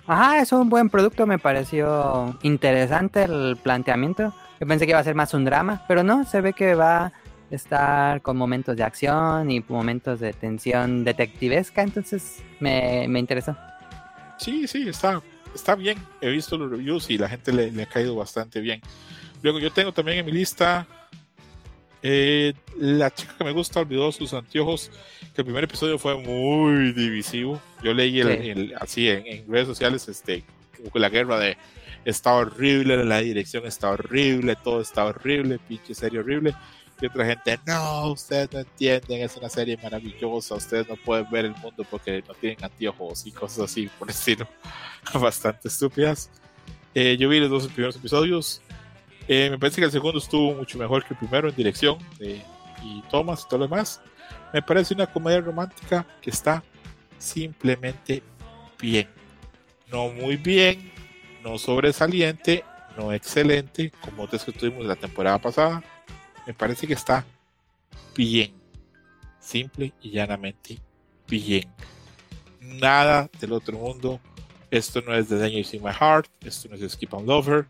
Ajá, es un buen producto, me pareció interesante el planteamiento. Yo pensé que iba a ser más un drama, pero no, se ve que va a estar con momentos de acción y momentos de tensión detectivesca, entonces me, me interesó. Sí, sí, está, está bien. He visto los reviews y la gente le, le ha caído bastante bien. Luego yo tengo también en mi lista eh, la chica que me gusta olvidó sus anteojos, que el primer episodio fue muy divisivo. Yo leí el, Sí. el- así en, en redes sociales este, la guerra de está horrible, la dirección está horrible, todo está horrible, pinche serie horrible. Y otra gente, no, ustedes no entienden, es una serie maravillosa, ustedes no pueden ver el mundo porque no tienen anteojos y cosas así por estilo, bastante estúpidas. Eh, yo vi los dos primeros episodios, eh, me parece que el segundo estuvo mucho mejor que el primero en dirección eh, y tomas y todo lo demás. Me parece una comedia romántica que está simplemente bien. No muy bien, no sobresaliente, no excelente, como otras que tuvimos la temporada pasada. Me parece que está bien. Simple y llanamente bien. Nada del otro mundo. Esto no es The Danger in My Heart. Esto no es Skip and Lover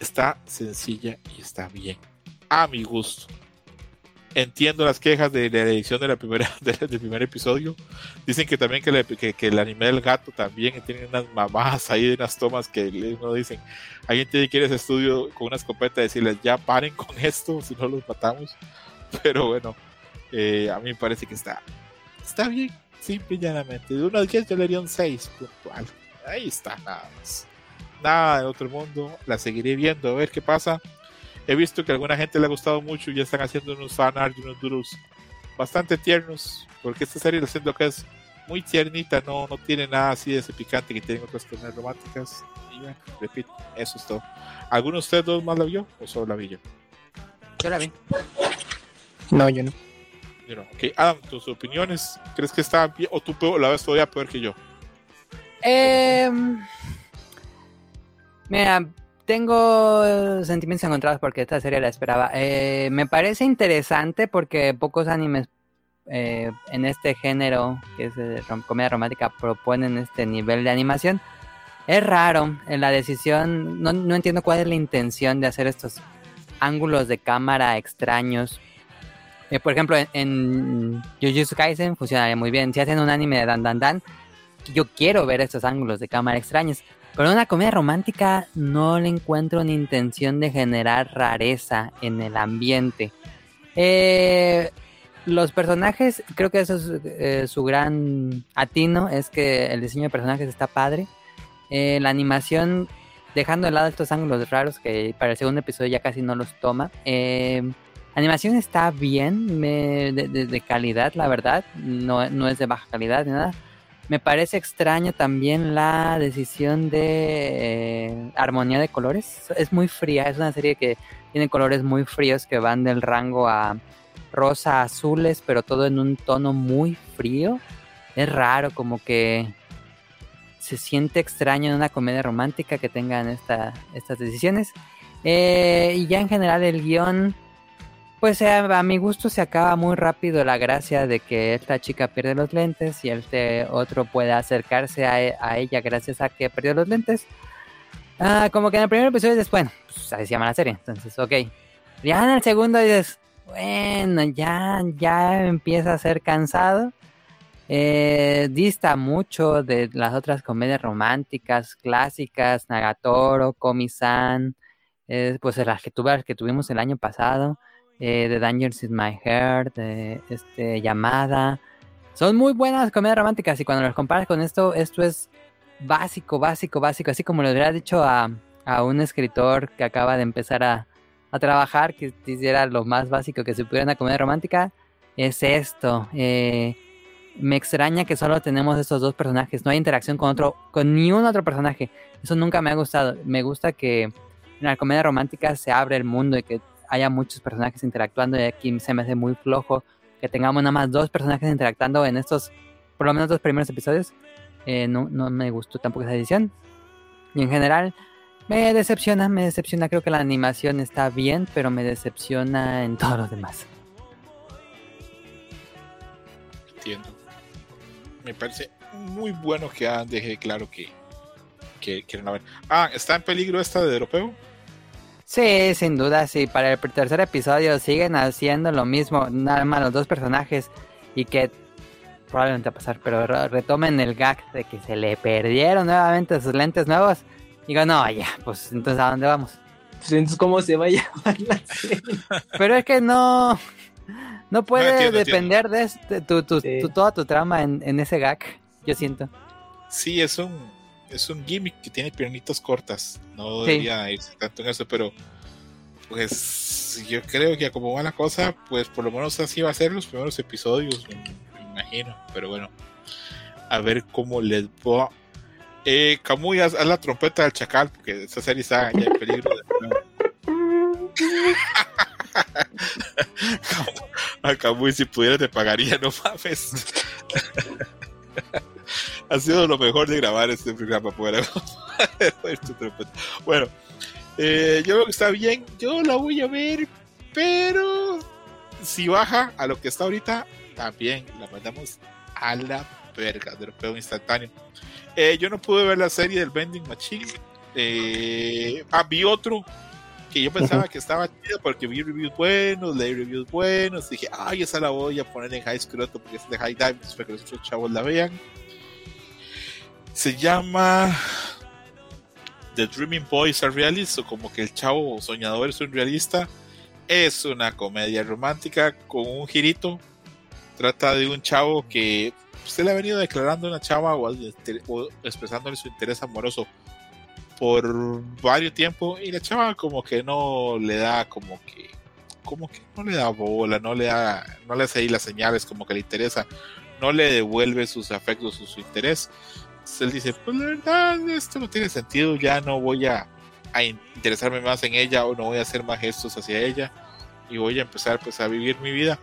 está sencilla y está bien. A mi gusto. Entiendo las quejas de la edición de la primera, de- del primer episodio. Dicen que también que, le- que- que el anime del gato también tiene unas mamadas ahí de unas tomas que uno dicen, alguien tiene que ir a ese estudio con una escopeta y decirles ya paren con esto, si no los matamos. Pero bueno, eh, a mí me parece que está, está bien, simple y llanamente. De 1 a 10 yo le haría un 6 puntual. Ahí está, nada más nada de otro mundo, la seguiré viendo a ver qué pasa. He visto que a alguna gente le ha gustado mucho y ya están haciendo unos fanart y unos doodles bastante tiernos, porque esta serie lo siento que es muy tiernita, no, no tiene nada así de ese picante que tienen otras comedias románticas. Y bueno, repito, eso es todo. ¿Alguno de ustedes dos más la vio o solo la vi yo? Yo la vi. No, yo no. Yo no. Ok, Adam, tus opiniones, ¿crees que está bien o tú la ves todavía peor que yo? Em, mira, tengo sentimientos encontrados porque esta serie la esperaba. Eh, me parece interesante porque pocos animes eh, en este género, que es comedia romántica, proponen este nivel de animación. Es raro en la decisión, no, no entiendo cuál es la intención de hacer estos ángulos de cámara extraños. Eh, por ejemplo, en, en Jujutsu Kaisen funcionaría muy bien. Si hacen un anime de Dan Dan Dan, yo quiero ver estos ángulos de cámara extraños. Pero una comedia romántica no le encuentro una intención de generar rareza en el ambiente. Eh, los personajes, creo que eso es eh, su gran atino, es que el diseño de personajes está padre. Eh, la animación, dejando de lado estos ángulos raros que para el segundo episodio ya casi no los toma. Eh, animación está bien, me- de, de- de calidad, la verdad. No, no es de baja calidad ni nada. Me parece extraño también la decisión de eh, armonía de colores. Es muy fría, es una serie que tiene colores muy fríos que van del rango a rosa, azules, pero todo en un tono muy frío. Es raro, como que se siente extraño en una comedia romántica que tengan esta, estas decisiones. Eh, y ya en general el guion, pues eh, a mi gusto se acaba muy rápido la gracia de que esta chica pierde los lentes y este otro puede acercarse a, e- a ella gracias a que perdió los lentes. Ah, como que en el primer episodio dices, bueno, pues así se llama la serie, entonces, ok. Ya en el segundo dices, bueno, ya, ya empieza a ser cansado. Eh, dista mucho de las otras comedias románticas clásicas, Nagatoro, Komi-san, eh, pues las que, las que tuvimos el año pasado, eh, The Dangers in My Heart, eh, este, Llamada. Son muy buenas comedias románticas y cuando las comparas con esto, esto es básico, básico, básico, así como le hubiera dicho a, a un escritor que acaba de empezar a, a trabajar, que hiciera lo más básico que se pudiera en una comedia romántica, es esto. Eh, me extraña que solo tenemos estos dos personajes, no hay interacción con otro, con ni un otro personaje. Eso nunca me ha gustado. Me gusta que en la comedia romántica se abre el mundo y que haya muchos personajes interactuando y aquí se me hace muy flojo que tengamos nada más dos personajes interactuando en estos, por lo menos dos primeros episodios. Eh, no, no me gustó tampoco esa edición. Y en general me decepciona, me decepciona. Creo que la animación está bien, pero me decepciona en todos los demás. Entiendo. Me parece muy bueno que Adam deje claro que, que quieren ver. Ah, ¿está en peligro esta de europeo? Sí, sin duda, sí. Para el tercer episodio siguen haciendo lo mismo, nada más los dos personajes y que probablemente va a pasar, pero re- retomen el gag de que se le perdieron nuevamente sus lentes nuevos. Digo, no, ya, pues entonces ¿a dónde vamos? Pues entonces, ¿cómo se va a llamar la serie? Pero es que no, no puede entiendo, depender de este- tu, tu- Sí. tu- toda tu trama en, en ese gag, yo siento. Sí, es un, es un gimmick que tiene piernitas cortas. No Sí. debería irse tanto en eso, pero pues yo creo que como va la cosa, pues por lo menos así va a ser los primeros episodios, me, me imagino. Pero bueno, a ver cómo les va. Eh, Camuy, haz, haz la trompeta del chacal, porque esa serie está ya en peligro. de- A Camuy, si pudiera, te pagaría, no mames. ha sido lo mejor de grabar este programa poder. Bueno, eh, yo creo que está bien. Yo la voy a ver, pero si baja a lo que está ahorita, también la mandamos a la verga de lo peor instantáneo. Eh, yo no pude ver la serie del Vending Machine. Eh, ah, vi otro que yo pensaba que estaba chido porque vi reviews buenos, leí reviews buenos. Dije, ay, esa la voy a poner en High School porque es de High Dive, para que los otros chavos la vean. Se llama The Dreaming Boys Are Realist, o como que el chavo soñador es un realista. Es una comedia romántica con un girito. Trata de un chavo que usted le ha venido declarando a una chava o, expresándole su interés amoroso por varios tiempos y la chava como que no le da como que como que no le da bola, no le da no le hace ahí las señales como que le interesa, no le devuelve sus afectos su interés. Entonces él dice, pues la verdad esto no tiene sentido, ya no voy a, a interesarme más en ella o no voy a hacer más gestos hacia ella y voy a empezar pues a vivir mi vida.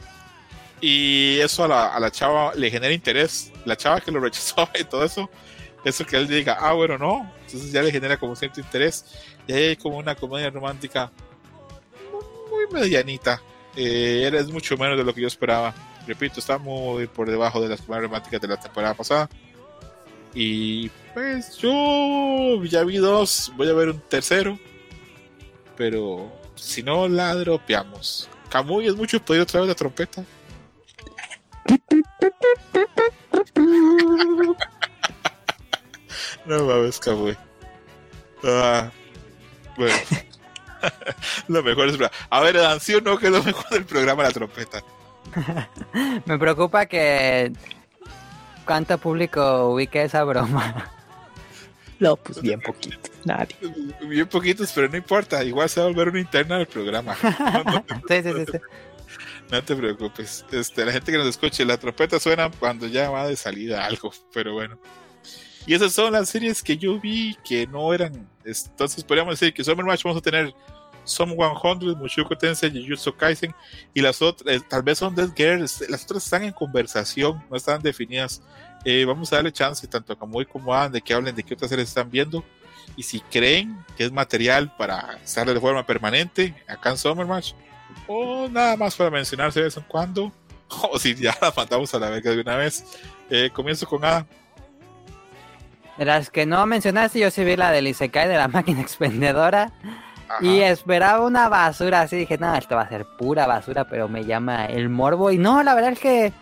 Y eso a la, a la chava le genera interés, la chava que lo rechazó y todo eso, eso que él diga, ah, bueno, no, entonces ya le genera como cierto interés. Y ahí hay como una comedia romántica muy medianita. Eh, es mucho menos de lo que yo esperaba. Repito, está muy por debajo de las comedias románticas de la temporada pasada. Y pues yo ya vi dos, voy a ver un tercero. Pero si no la dropeamos. Camuy es mucho pedir otra vez la trompeta. No mames, Camuy. Ah, bueno. lo mejor es. A ver, Dan, ¿sí o no que es lo mejor del programa la trompeta? Me preocupa que. ¿Cuánto público ubique esa broma? No, pues bien poquito. Nadie. Bien poquitos, pero no importa. Igual se va a volver una interna del programa. No, no te, sí, sí, sí, sí. no te preocupes. Este, la gente que nos escuche, la trompeta suena cuando ya va de salida algo, pero bueno. Y esas son las series que yo vi que no eran. Entonces podríamos decir que Summer Match vamos a tener Some 100, Mushoku Tensei, Jujutsu Kaisen y las otras, eh, tal vez son Dead Girls, las otras están en conversación, no están definidas. Eh, vamos a darle chance tanto a Kamui como a de que hablen de qué otras series están viendo y si creen que es material para estar de forma permanente acá en Summer Match o nada más para mencionarse de vez en cuando o si ya la mandamos a la verga de una vez. Eh, comienzo con Adam. De las que no mencionaste, yo sí vi la del Isekai de la máquina expendedora. Ajá. Y esperaba una basura así. Dije, no, esto va a ser pura basura, pero me llama el morbo. Y no, la verdad es que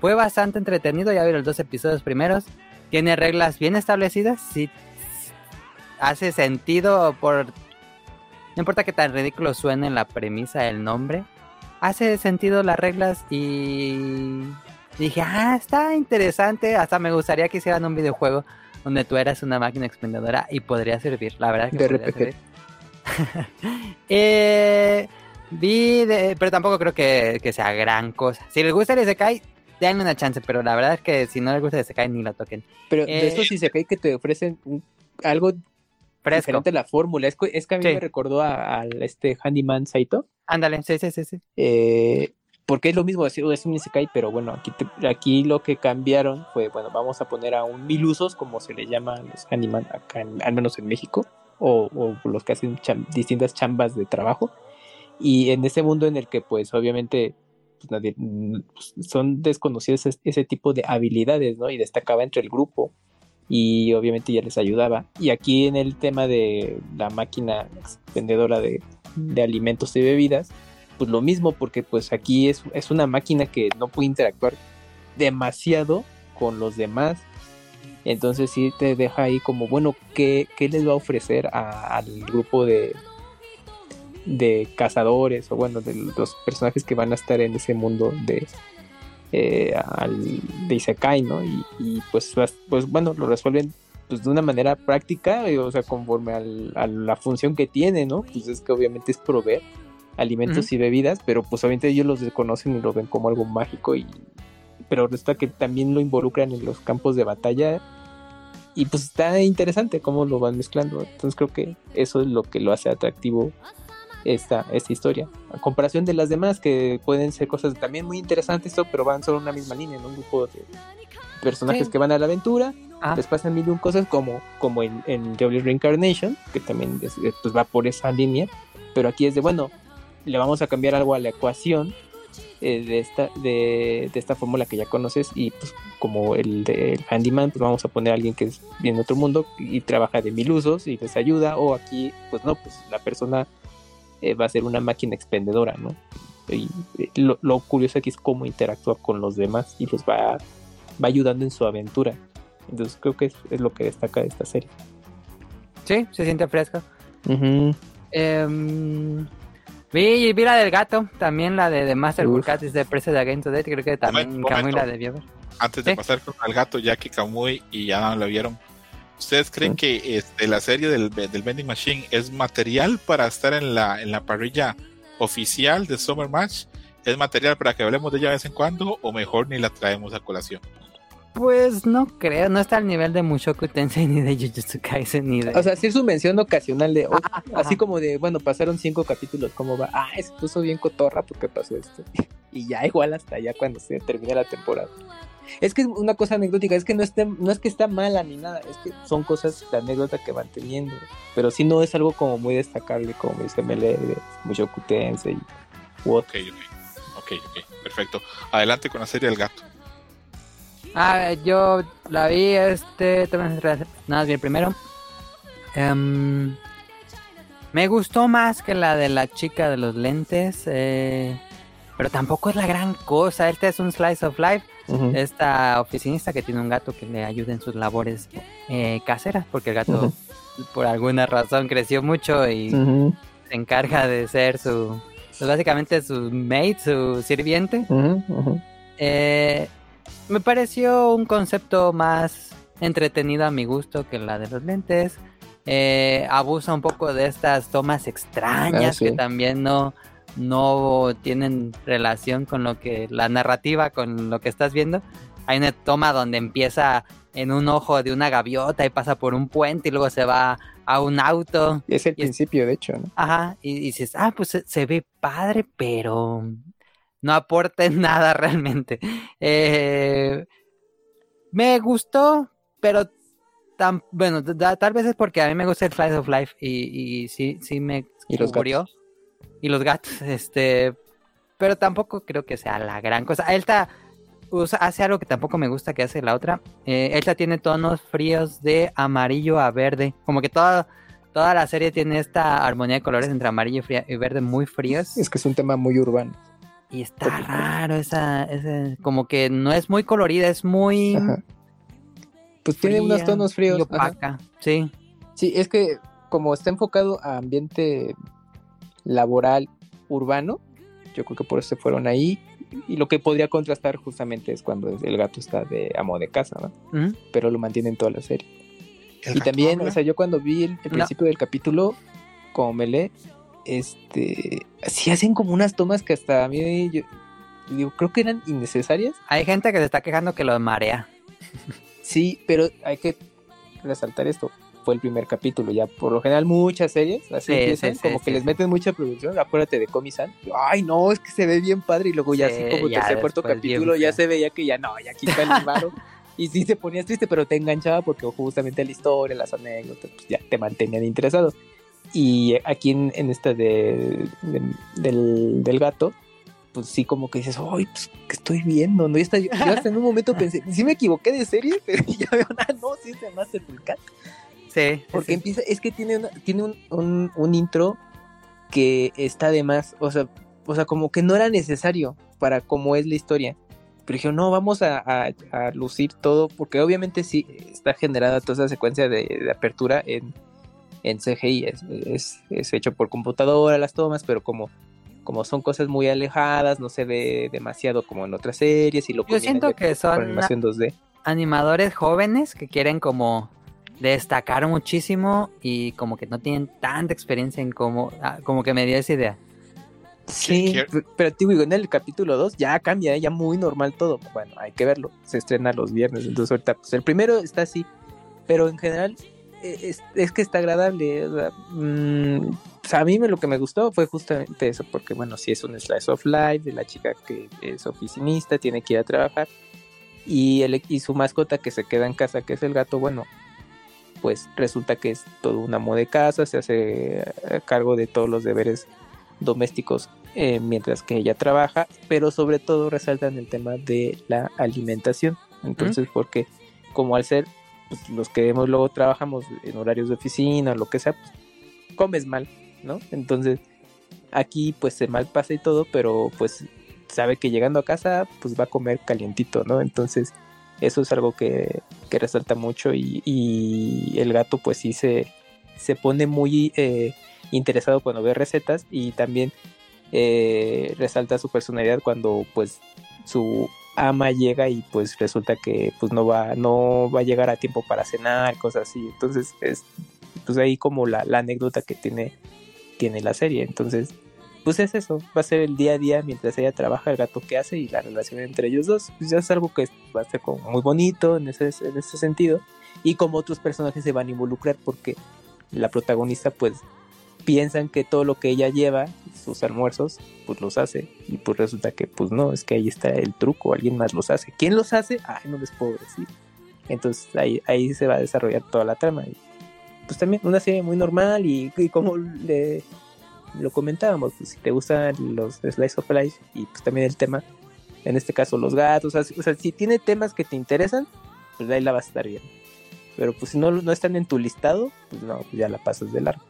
fue bastante entretenido. Ya vi los dos episodios primeros. Tiene reglas bien establecidas. Sí, hace sentido por. No importa que tan ridículo suene la premisa del nombre. Hace sentido las reglas y. Dije, ah, está interesante. Hasta me gustaría que hicieran un videojuego donde tú eras una máquina expendedora y podría servir. La verdad que De podría servir. eh, vi, de- pero tampoco creo que, que sea gran cosa. Si les gusta el Isekai, denle una chance, pero la verdad es que si no les gusta el Isekai, ni lo toquen. Pero Eh, de estos Isekai que te ofrecen un- algo Fresco. diferente a la fórmula. Es, que- es que a mí Sí. me recordó a, a este Handyman Saito. Ándale, sí, sí, sí, sí. eh, porque es lo mismo, es es un Isekai, pero bueno, aquí, te- aquí lo que cambiaron fue, bueno, vamos a poner a un mil usos, como se le llama a los Handyman acá, en- al menos en México, o, o los que hacen distintas chambas de trabajo. Y en ese mundo en el que, pues, obviamente, pues, pues, son desconocidos ese, tipo de habilidades, ¿no? Y destacaba entre el grupo y obviamente ya les ayudaba. Y aquí en el tema de la máquina expendedora de de alimentos y bebidas, pues lo mismo, porque pues aquí es, es una máquina que no puede interactuar demasiado con los demás. Entonces sí te deja ahí como, bueno, ¿qué, qué les va a ofrecer a- al grupo de, de cazadores o bueno, de los personajes que van a estar en ese mundo de, eh, al, de Isekai, ¿no? Y, y, pues, las- pues bueno, lo resuelven pues de una manera práctica, eh, o sea, conforme al- a la función que tiene, ¿no? Pues es que obviamente es proveer alimentos y bebidas, pero pues obviamente ellos los desconocen y lo ven como algo mágico y pero resulta que también lo involucran en los campos de batalla y pues está interesante cómo lo van mezclando. Entonces creo que eso es lo que lo hace atractivo esta, esta historia. A comparación de las demás que pueden ser cosas también muy interesantes, ¿no? pero van solo en una misma línea, en un grupo de personajes Sí. que van a la aventura, Ah. les pasan mil y un cosas como, como en, en Reincarnation, que también es- eh, pues va por esa línea, pero aquí es de, bueno, le vamos a cambiar algo a la ecuación eh, de esta de, de esta fórmula que ya conoces y pues como el del handyman pues vamos a poner a alguien que es bien de otro mundo y trabaja de mil usos y les ayuda o aquí pues no pues la persona eh, va a ser una máquina expendedora no y eh, lo, lo curioso aquí es cómo interactúa con los demás y los va va ayudando en su aventura. Entonces creo que es, es lo que destaca de esta serie. Sí, se siente fresco. Em, vi, vi la del gato, también la de, de Master. Cat de Preset Against Today, creo que también Momento, Kamui momento. la debió ver. Antes de Sí. pasar con el gato, Jackie Kamui y ya no lo vieron. ¿Ustedes creen Sí. que este, la serie del, del Vending Machine es material para estar en la, en la parrilla oficial de Summer Match? ¿Es material para que hablemos de ella de vez en cuando o mejor ni la traemos a colación? Pues no creo, no está al nivel de Mushoku Tensei ni de Jujutsu Kaisen ni de... o sea sí es su mención ocasional de oh, así como de bueno pasaron cinco capítulos cómo va ah se puso bien cotorra porque pasó esto y ya igual hasta ya cuando se termine la temporada es que es una cosa anecdótica es que no esté, no es que está mala ni nada es que son cosas de anécdota que van teniendo pero sí no es algo como muy destacable como dice Mele de mucho cutense y. Ok, ok, ok, ok, perfecto. Adelante con la serie del gato. Ah, yo la vi, este, nada más bien primero. Em, me gustó más que la de la chica de los lentes, eh, pero tampoco es la gran cosa. Este es un slice of life. Esta oficinista que tiene un gato que le ayuda en sus labores eh, caseras, porque el gato por alguna razón creció mucho y se encarga de ser su, pues, básicamente su mate, su sirviente. Eh, me pareció un concepto más entretenido a mi gusto que la de los lentes. Eh, abusa un poco de estas tomas extrañas Ah, sí. que también no, no tienen relación con lo que la narrativa, con lo que estás viendo. Hay una toma donde empieza en un ojo de una gaviota y pasa por un puente y luego se va a un auto. Es el Y es- principio, de hecho, ¿no? Ajá, y, y dices, ah, pues se, se ve padre, pero no aporta nada realmente. Eh, me gustó, pero tan, bueno, da- tal vez es porque a mí me gusta el Slice of Life y, y sí, sí me Y los cubrió. Y los gatos, este, pero tampoco creo que sea la gran cosa. Elta usa, hace algo que tampoco me gusta que hace la otra. Eh, Elta tiene tonos fríos de amarillo a verde, como que toda, toda la serie tiene esta armonía de colores entre amarillo y, fría- y verde muy fríos. Es que es un tema muy urbano. Y está raro esa, ese, como que no es muy colorida, es muy Ajá. Pues tiene unos tonos fríos. y ajá. opaca. Sí, Sí, es que como está enfocado a ambiente laboral urbano, yo creo que por eso se fueron ahí. Y lo que podría contrastar justamente es cuando el gato está de amo de casa, ¿no? Pero lo mantiene en toda la serie. ¿El Y también, habla? o sea, yo cuando vi el, el No. principio del capítulo, como me lee, este, sí hacen como unas tomas que hasta a mí, yo, creo que eran innecesarias. hay gente que se está quejando que lo marea. Sí, pero hay que resaltar esto. Fue el primer capítulo, ya por lo general muchas series así Sí, empiezan, sí, sí, como que les meten mucha producción, acuérdate de Comisan. Ay, no, es que se ve bien padre y luego ya Sí, así como ya tercer cuarto bien capítulo ya se veía que ya no, ya quita el varo. y sí se ponías triste, pero te enganchaba porque justamente la historia, las anécdotas, pues ya te mantenían interesado. Y aquí en, en esta de, de- del, del gato, pues sí como que dices, ay, pues, ¿qué estoy viendo? ¿no? Y hasta, yo hasta en un momento pensé, sí me equivoqué de serie, pero ya veo, ah, no, sí es de Masterful Cat. Sí, Porque sí. empieza, es que tiene, una- tiene un, un, un intro que está de más, o sea, o sea, como que no era necesario para cómo es la historia. Pero dijeron, no, vamos a, lucir todo, porque obviamente sí está generada toda esa secuencia de, apertura en, en CGI, es, es, hecho por computadora las tomas, pero como, como son cosas muy alejadas, no se ve demasiado como en otras series y lo Yo siento que son animación 2D. animadores jóvenes que quieren como destacar muchísimo y como que no tienen tanta experiencia en cómo, ah, como que me dio esa idea. Sí, pero te digo, en el capítulo 2 ya cambia, ya muy normal todo. Bueno, hay que verlo, se estrena los viernes, entonces ahorita pues el primero está así, pero en general e, es, que está agradable. Mm, o sea, a mí me, lo que me gustó fue justamente eso, porque bueno, si es un slice of life de la chica que es oficinista, tiene que ir a trabajar, y, el, y su mascota que se queda en casa, que es el gato, bueno, pues resulta que es todo un amo de casa, se hace eh, cargo de todos los deberes domésticos eh, mientras que ella trabaja, pero sobre todo resaltan el tema de la alimentación. Entonces, porque como al ser pues, los que hemos, luego trabajamos en horarios de oficina lo que sea, pues, comes mal, ¿no? Entonces, aquí pues se mal pasa y todo, pero pues sabe que llegando a casa pues va a comer calientito, ¿no? Entonces, eso es algo que, resalta mucho y, el gato pues sí se, se pone muy eh, interesado cuando ve recetas y también eh, resalta su personalidad cuando pues su ama llega y pues resulta que pues no va no va a llegar a tiempo para cenar cosas así. Entonces es pues ahí como la, la anécdota que tiene tiene la serie. Entonces pues es eso, va a ser el día a día mientras ella trabaja, el gato que hace y la relación entre ellos dos, pues ya es algo que va a ser como muy bonito en ese, en ese sentido. Y como otros personajes se van a involucrar porque la protagonista pues piensan que todo lo que ella lleva, sus almuerzos, pues los hace y pues resulta que pues no, es que ahí está el truco, alguien más los hace. ¿Quién los hace? Ay, no les puedo decir. Entonces ahí, ahí se va a desarrollar toda la trama. Y, pues también una serie muy normal y, y como le lo comentábamos, pues, si te gustan los Slice of Life y pues también el tema, en este caso los gatos, o sea, si tiene temas que te interesan, pues ahí la vas a estar bien. Pero pues si no, no están en tu listado, pues no, pues ya la pasas de largo.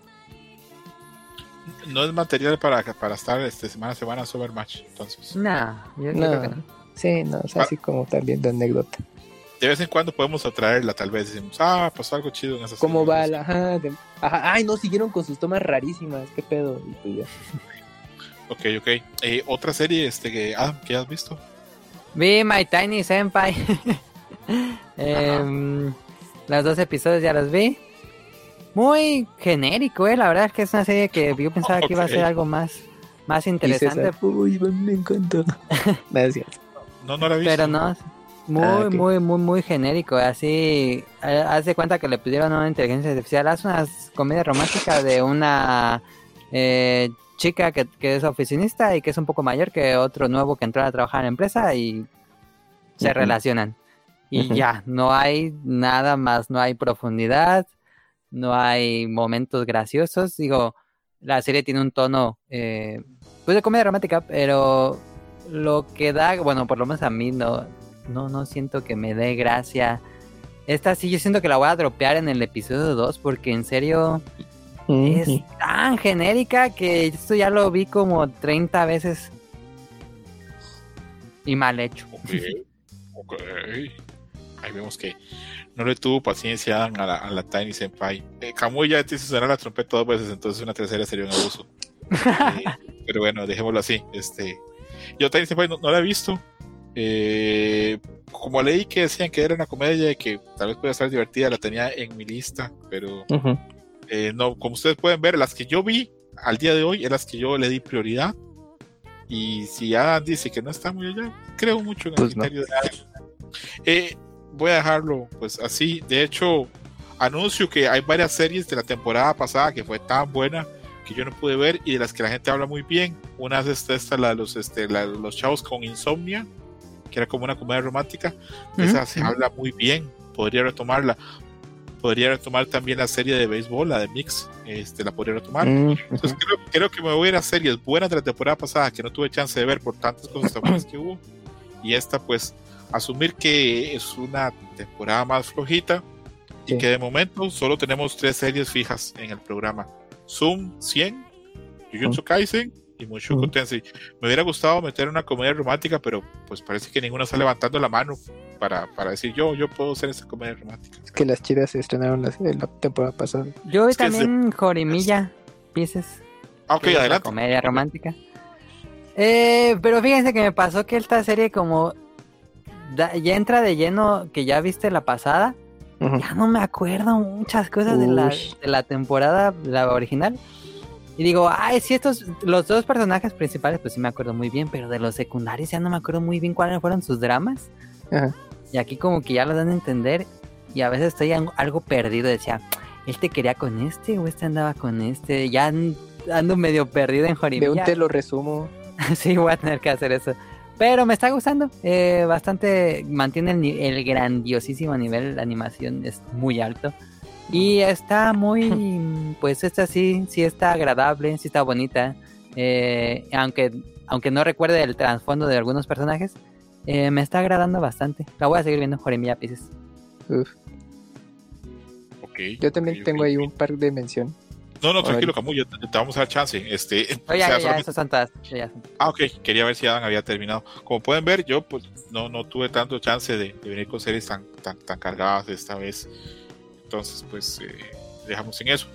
No es material para, para estar este, semana a semana sobre match, entonces. No, yo creo que no. Sí, no, es así como también de anécdota de vez en cuando podemos atraerla, tal vez decimos, ah, pues algo chido en esas ¿Cómo va la? Ajá, ay, no, siguieron con sus tomas rarísimas, qué pedo. Y pues ya. ok, ok. Eh, Otra serie este, que, ah, ¿qué has visto? Vi My Tiny Senpai. eh, los dos episodios ya los vi. Muy genérico, eh. La verdad es que es una serie que yo pensaba que iba a ser algo más, más interesante. Uy, me encantó. Gracias. No, no la he visto. Pero no, muy, ah, muy, muy, muy genérico. Así, hace cuenta que le pidieron una inteligencia artificial. Haz una comedia romántica de una eh, chica que, es oficinista y que es un poco mayor que otro nuevo que entró a trabajar en la empresa y se relacionan. Y ya, no hay nada más, no hay profundidad, no hay momentos graciosos. Digo, la serie tiene un tono, eh, pues de comedia romántica, pero lo que da, bueno, por lo menos a mí no, no, no siento que me dé gracia. Esta sí, yo siento que la voy a dropear en el episodio 2 porque en serio es tan genérica que esto ya lo vi como 30 veces y mal hecho. Ok, Ahí vemos que no le tuvo paciencia a la, a la Tiny Senpai. Eh, ya te hizo sonar la trompeta dos veces, entonces una tercera sería un abuso. Eh, pero bueno, dejémoslo así. Este, yo Tiny Senpai no la he visto. Eh, como leí que decían que era una comedia y que tal vez pueda ser divertida, la tenía en mi lista, pero eh, no, como ustedes pueden ver, las que yo vi al día de hoy, eran las que yo le di prioridad. Y si Adam dice que no está muy allá, creo mucho en el pues criterio de Adam. Eh, voy a dejarlo pues así. De hecho, anuncio que hay varias series de la temporada pasada que fue tan buena que yo no pude ver y de las que la gente habla muy bien. Una es esta, la de los, este, la, los chavos con insomnia que era como una comedia romántica. Esa se habla muy bien, podría retomarla. Podría retomar también la serie de béisbol, la de Mix, este, la podría retomar. Entonces creo, que me voy a ir a series buenas de la temporada pasada que no tuve chance de ver por tantas cosas que hubo. Y esta, pues, asumir que es una temporada más flojita y que de momento solo tenemos tres series fijas en el programa. Zoom 100, Jujutsu Kaisen y Mushoku. Tensei. Me hubiera gustado meter una comedia romántica, pero pues parece que ninguno está levantando la mano para, para decir yo, yo puedo hacer esta comedia romántica. Es que las chidas se estrenaron la, la temporada pasada. Yo vi también Jorimilla, Pieces. Ah, ok, adelante. Comedia romántica. Eh, pero fíjense que me pasó que esta serie como da- ya entra de lleno que ya viste la pasada, ya no me acuerdo muchas cosas de la, de la temporada, la original. Y digo, ay, sí, estos, los dos personajes principales, pues sí me acuerdo muy bien, pero de los secundarios ya no me acuerdo muy bien cuáles fueron sus dramas. Ajá. Y aquí como que ya los dan a entender y a veces estoy algo perdido, decía, ¿este quería con este o este andaba con este? Ya an- ando medio perdido en De un Jorimilla. te lo resumo. sí, voy a tener que hacer eso. Pero me está gustando, eh, bastante, mantiene el, el grandiosísimo nivel, la animación es muy alto. Y está muy, pues esta sí, sí está agradable, sí está bonita. eh, aunque, aunque no recuerde el trasfondo de algunos personajes, eh, me está agradando bastante. La voy a seguir viendo Jorimilla Pieces. Uf. Ok, Yo también tengo ahí un par de mención. No, no, tranquilo, Camu, ya te, te vamos a dar chance. Este, Oye, o sea, ya, ya, solamente- esas son todas. ya, ya son- Ah, ok, quería ver si Adam había terminado. Como pueden ver, yo pues no, no tuve tanto chance de, de venir con series tan, tan, tan cargadas esta vez. Entonces, pues eh, dejamos en eso.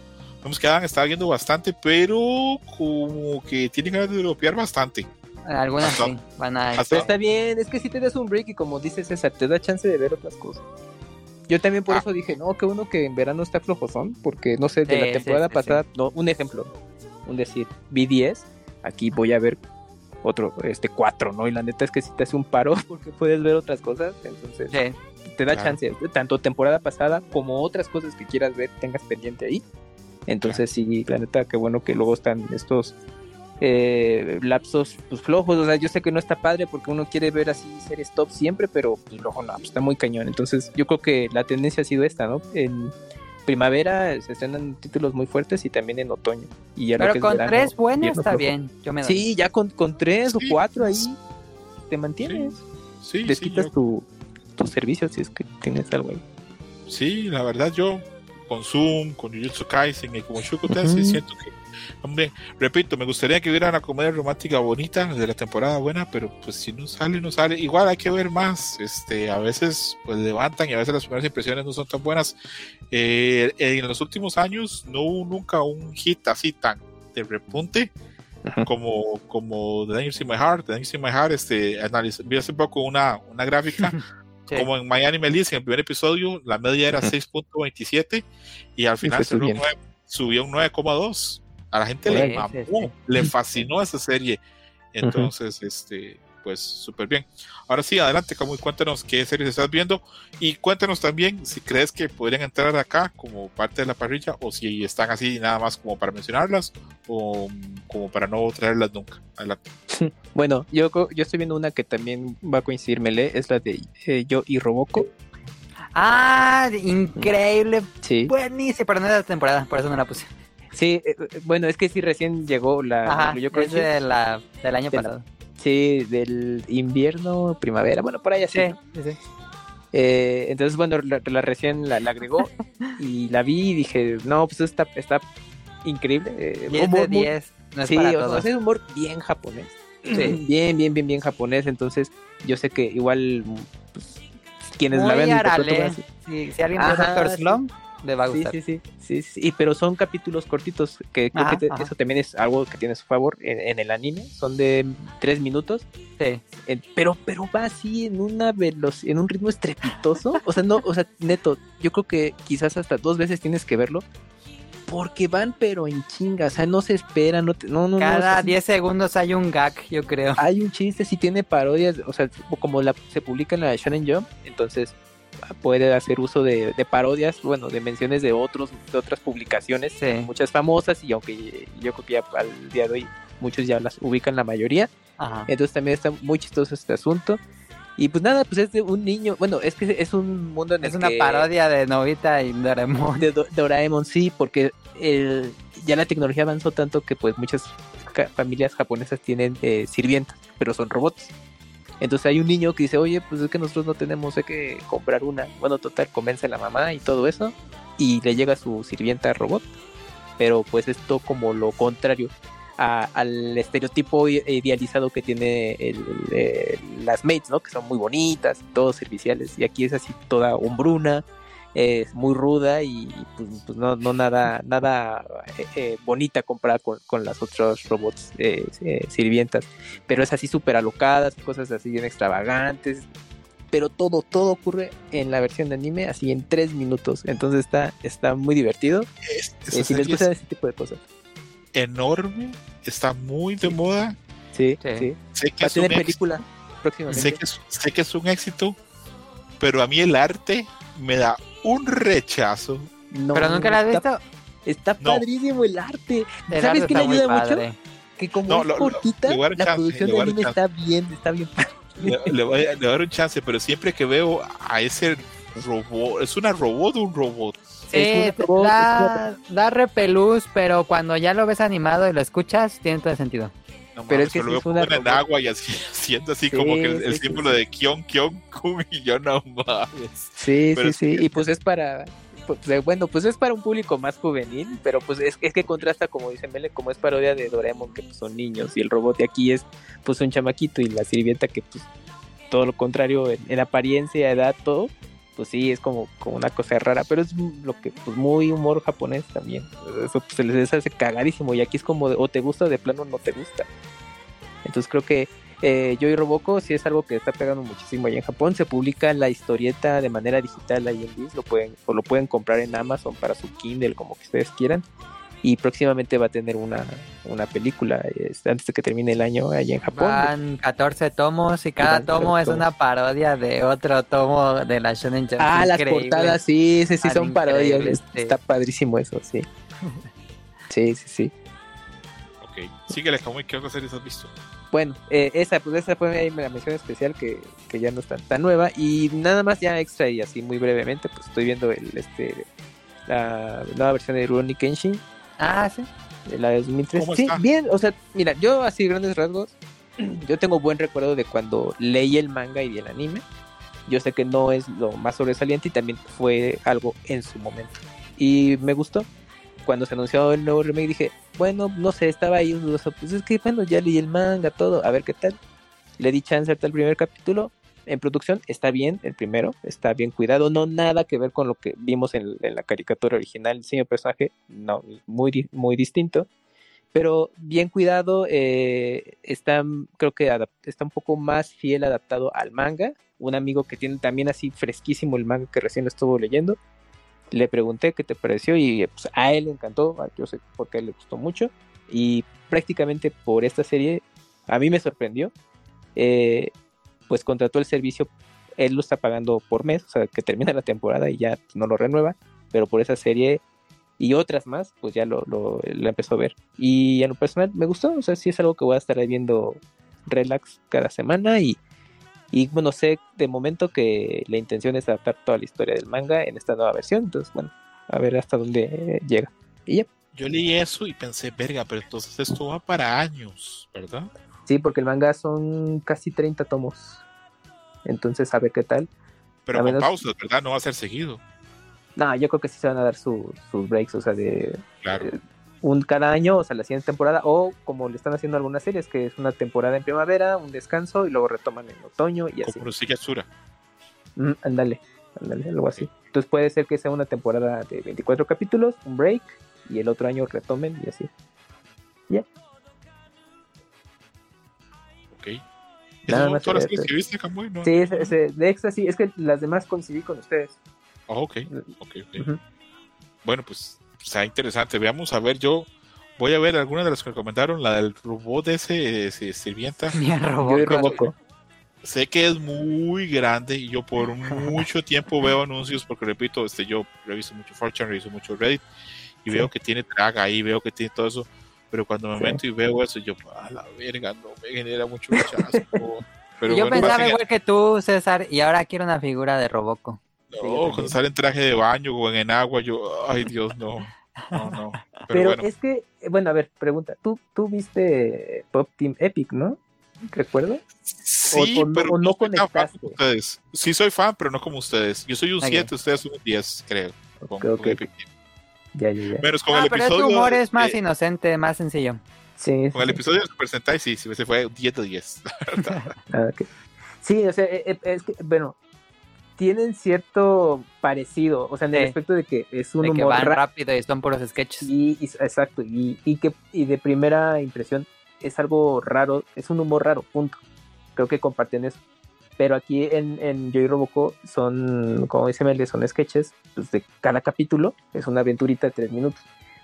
Vemos que Adam está viendo bastante, pero como que tiene ganas de dropear bastante. Algunas Hasta- sí, van a... hasta- Pero está bien, es que si te das un break y como dices César, te da chance de ver otras cosas. Yo también por Ah. eso dije, no, qué bueno que en verano está flojozón, porque no sé, de Sí, la temporada sí, pasada, no, un ejemplo, un decir, vi 10, aquí voy a ver otro, este 4, ¿no? Y la neta es que si te hace un paro porque puedes ver otras cosas, entonces te da Claro. chance, tanto temporada pasada como otras cosas que quieras ver, tengas pendiente ahí. Entonces sí, la neta, qué bueno que luego están estos eh, lapsos pues, flojos, o sea, yo sé que no está padre porque uno quiere ver así series top siempre, pero pues luego no, pues, está muy cañón. Entonces yo creo que la tendencia ha sido esta, ¿no? En primavera se estrenan títulos muy fuertes y también en otoño. Y ya lo que pero es con verano, tres buenos está flojo. bien. Yo me doy. Sí, ya con, con tres o cuatro ahí te mantienes. Sí, sí, Desquitas yo- tu, tu servicio si es que tienes algo ahí. sí, la verdad yo con Zoom, con Jujutsu Kaisen y con Mushoku Tensei Ujú. siento que, hombre, repito, me gustaría que hubiera una comedia romántica bonita de la temporada buena, pero pues si no sale, no sale. Igual hay que ver más. Este, a veces pues levantan y a veces las primeras impresiones no son tan buenas. Eh, en los últimos años no hubo nunca un hit así tan de repunte como, como The Dangers in My Heart. The Dangers in My Heart, este, analiz- vi hace poco una, una gráfica Sí. como en Miami Melissa, en el primer episodio, la media era Ujú. 6.27 y al final subió un 9,2. A la gente Sí, le sí, mamó, sí. le fascinó esa serie. Entonces, este, pues súper bien. Ahora sí, adelante, Camuy, cuéntanos qué series estás viendo y cuéntanos también si crees que podrían entrar acá como parte de la parrilla o si están así nada más como para mencionarlas o como para no traerlas nunca. Adelante. Bueno, yo, co- yo estoy viendo una que también va a coincidir, Mele, es la de eh, Yo y Roboco. Ah, increíble. Sí, Buenísimo, pero no es de la temporada, por eso no la puse. Sí, eh, eh, bueno, es que sí recién llegó la... Ajá, incluyó es Crunchy. de la, del año De la- pasado. Sí, del invierno, primavera, bueno, por ahí así. Sí, ¿no? sí. Eh, entonces, bueno, la, la recién la, la agregó y la vi y dije, no, pues está, está increíble. eh, 10 de humor muy- 10. No es sí, para o sea, es humor bien japonés. Sí. Bien, bien, bien, bien japonés. Entonces, yo sé que igual pues, quienes la Muy ven de pronto van a arale. Si, si alguien ve Doctor. Slump, le va a Sí, gustar. sí, sí, sí, sí, sí, pero son capítulos cortitos, que creo Ajá, que te- eso también es algo que tiene a su favor en, en el anime, son de tres minutos, Sí. eh, pero, pero va así en una velocidad, en un ritmo estrepitoso, o sea, no, o sea, neto, yo creo que quizás hasta dos veces tienes que verlo, porque van pero en chinga, o sea, no se esperan, no, te- no, no, no, o sea, Cada sí- 10 segundos hay un gag, yo creo. hay un chiste, si tiene parodias, o sea, como la, se publica en la Shonen Jump, entonces puede hacer uso de, de parodias, bueno, de menciones de otros, de otras publicaciones, Sí. muchas famosas, y aunque yo creo que ya al día de hoy muchos ya las ubican la mayoría, Ajá. entonces también está muy chistoso este asunto. Y pues nada, pues es de un niño, bueno, es que es un mundo en Es el una que- parodia de Novita y Doraemon. de Do- Doraemon, sí, porque el- ya la tecnología avanzó tanto que pues muchas familias japonesas tienen eh, sirvientas, pero son robots. Entonces hay un niño que dice, oye, pues es que nosotros no tenemos, hay que comprar una. Bueno, total, convence a la mamá y todo eso, y le llega su sirvienta robot, pero pues esto como lo contrario. al estereotipo idealizado que tiene el- las mates, ¿no? Que son muy bonitas, todos serviciales. Y aquí es así toda hombruna, es muy ruda y pues, pues no, no nada, nada eh, eh, bonita comparada con, con las otros robots eh, eh, sirvientas. Pero es así súper alocadas, cosas así bien extravagantes. Pero todo, todo ocurre en la versión de anime así en tres minutos. Entonces está, está muy divertido. Es- Eh, si les gusta es ese tipo de cosas. enorme, está muy de moda. Sí, Sí. sí. Sé que Va a tener película próximamente. Sé que, es, sé que es un éxito, pero a mí el arte me da un rechazo. No, Pero nunca la has está- visto. Está No. padrísimo el arte. El ¿Sabes arte qué le ayuda mucho? Que como No, es lo- cortita, la chance, producción de anime está bien, está bien. Le, le voy a, le voy a dar un chance, pero siempre que veo a ese robot, ¿es una robot o un robot? Sí, Es un robot, da, da repelús, pero cuando ya lo ves animado y lo escuchas, tiene todo el sentido. No Pero mames, es que sí es una en agua y así, haciendo así Sí, como que el, el sí, sí, símbolo sí. de Kion, Kion, Kun, y yo no mames. Sí, Pero sí, sí. Y pues es para. pues, bueno, pues es para un público más juvenil, pero pues es, es que contrasta, como dice Mele, como es parodia de Doraemon, que pues, son niños, y el robot de aquí es pues un chamaquito, y la sirvienta que pues todo lo contrario, en, en apariencia, edad, todo, pues sí, es como, como una cosa rara, pero es lo que, pues muy humor japonés también. Eso pues, se les hace cagadísimo, y aquí es como o te gusta o de plano no te gusta. Entonces creo que eh, Yo y Roboco sí es algo que está pegando muchísimo allá en Japón. Se publica la historieta de manera digital ahí en Viz, lo pueden, o lo pueden comprar en Amazon para su Kindle, como que ustedes quieran. Y próximamente va a tener una, una película este, antes de que termine el año allá en Japón. Van 14 tomos y cada Van 14 tomo es tomos. una parodia de otro tomo de la Shonen Jump. Ah, las portadas, sí, sí, sí, son parodias. increíble, es- sí. Está padrísimo eso, sí. Sí, sí, sí. Ok, síguele, Kamui, ¿qué otras series has visto? Bueno, eh, esa, pues esa fue ahí la mención especial que, que ya no está tan nueva. Y nada más ya extra y así muy brevemente, pues estoy viendo el este la nueva versión de Rurouni Kenshin, Ah, sí. de la de 2003. ¿Cómo Sí, está? bien, o sea, mira, yo así grandes rasgos, yo tengo buen recuerdo de cuando leí el manga y el anime. Yo sé que no es lo más sobresaliente y también fue algo en su momento. Y me gustó. Cuando se anunció el nuevo remake dije, bueno, no sé, estaba ahí un dudoso. Pues es que, bueno, ya leí el manga, todo, a ver qué tal. Le di chance hasta el primer capítulo. En producción está bien, el primero, está bien cuidado. No nada que ver con lo que vimos en, la caricatura original. El diseño de personaje, no, muy, muy distinto. Pero bien cuidado, eh, está, creo que está un poco más fiel adaptado al manga. Un amigo que tiene también así fresquísimo el manga que recién lo estuvo leyendo. Le pregunté qué te pareció y pues, a él le encantó, yo sé porque a le gustó mucho. Y prácticamente por esta serie, a mí me sorprendió. Eh, pues contrató el servicio, él lo está pagando por mes, o sea, que termina la temporada y ya no lo renueva. Pero por esa serie y otras más, pues ya lo, lo, lo empezó a ver. Y en lo personal me gustó, o sea, sí es algo que voy a estar viendo relax cada semana y, y bueno, sé de momento que la intención es adaptar toda la historia del manga en esta nueva versión, entonces bueno, a ver hasta dónde eh, llega. Y ya, Yo leí eso y pensé, verga, pero entonces esto va para años, ¿verdad? sí, porque el manga son casi 30 tomos, entonces a ver qué tal. Pero A con menos- pausas, ¿verdad? No va a ser seguido. No, yo creo que sí se van a dar su- sus breaks, o sea, de Claro. eh, un cada año, o sea, la siguiente temporada, o como le están haciendo algunas series, que es una temporada en primavera, un descanso y luego retoman en otoño y así. Como sigue Atsura. Mm, ándale, ándale, algo así. Entonces puede ser que sea una temporada de 24 capítulos, un break, y el otro año retomen y así. Ok. Nada ¿Esas son más todas las sería series que viste, Kamui? ¿No? Sí, ese, ese- de sí, es que las demás coincidí con ustedes. Ah, ok, ok, ok. Ujú. Bueno, pues está interesante. Veamos, a ver, yo voy a ver algunas de las que recomendaron. La del robot ese, ese sirvienta. Robocop. Roboco. Sé que es muy grande y yo por mucho tiempo veo anuncios porque repito, este yo reviso mucho Fortune, reviso mucho Reddit y Sí. veo que tiene traga ahí, veo que tiene todo eso, pero cuando me Sí. meto y veo eso yo, a la verga, no me genera mucho rechazo. Pero Yo bueno, pensaba igual que tú, César, y ahora quiero una figura de Roboco. no, Sí, cuando sale en traje de baño o en agua, yo, ay Dios, no, no, no. Pero, Pero, bueno, es que, eh, bueno, a ver, pregunta, ¿tú, tú viste Pop Team Epic, ¿no? ¿Recuerdo? sí, o no- pero o no soy tan fan conectaste. como ustedes. Sí soy fan, pero no como ustedes. Yo soy un Ok. 7, ustedes son un 10, creo. con- Ok, con ok. Epic. Ya, ya, ya. Menos con Ah, el pero episodio. tu humor es más inocente, más sencillo. Sí, Con el sí. episodio de Super Sentai, sí, sí, se fue 10 de 10. la verdad. Ah. Sí, o sea, eh, eh, es que, bueno, tienen cierto parecido, o sea, en el Sí. aspecto de que es un De que humor van rápido y son puros sketches. y, y- exacto, y, y que y de primera impresión es algo raro, es un humor raro, punto. Creo que comparten eso. Pero aquí en, en Yo y Roboco son, como dice Mele, son sketches pues, de cada capítulo, es una aventurita de tres minutos.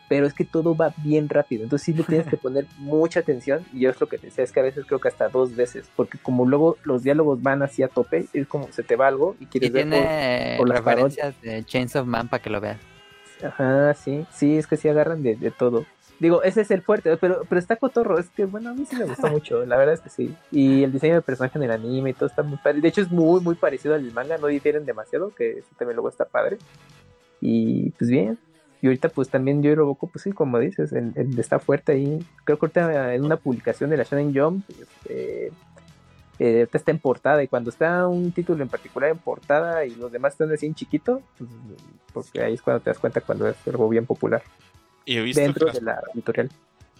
Pero es que todo va bien rápido, entonces sí le tienes que poner mucha atención. Y yo es lo que te decía, es que a veces creo que hasta dos veces, porque como luego los diálogos van así a tope, es como se te va algo y quieres Y ver por las referencias de Chains of Man para que lo veas. Ajá, sí, sí, es que sí agarran de, de todo. Digo, ese es el fuerte, pero, pero está cotorro, es que bueno, a mí sí me gustó mucho, la verdad es que sí. Y el diseño de personaje en el anime y todo está muy padre. De hecho es muy, muy parecido al manga, no difieren demasiado, que eso también luego está padre. Y pues bien. Y ahorita pues también yo y Roboco, pues sí, como dices, el, el está fuerte ahí. Creo que ahorita en una publicación de la Shonen Jump, este, eh, ahorita está en portada y cuando está un título en particular en portada y los demás están así en chiquito, pues, porque ahí es cuando te das cuenta cuando es algo bien popular Y he visto, que dentro las- de la editorial.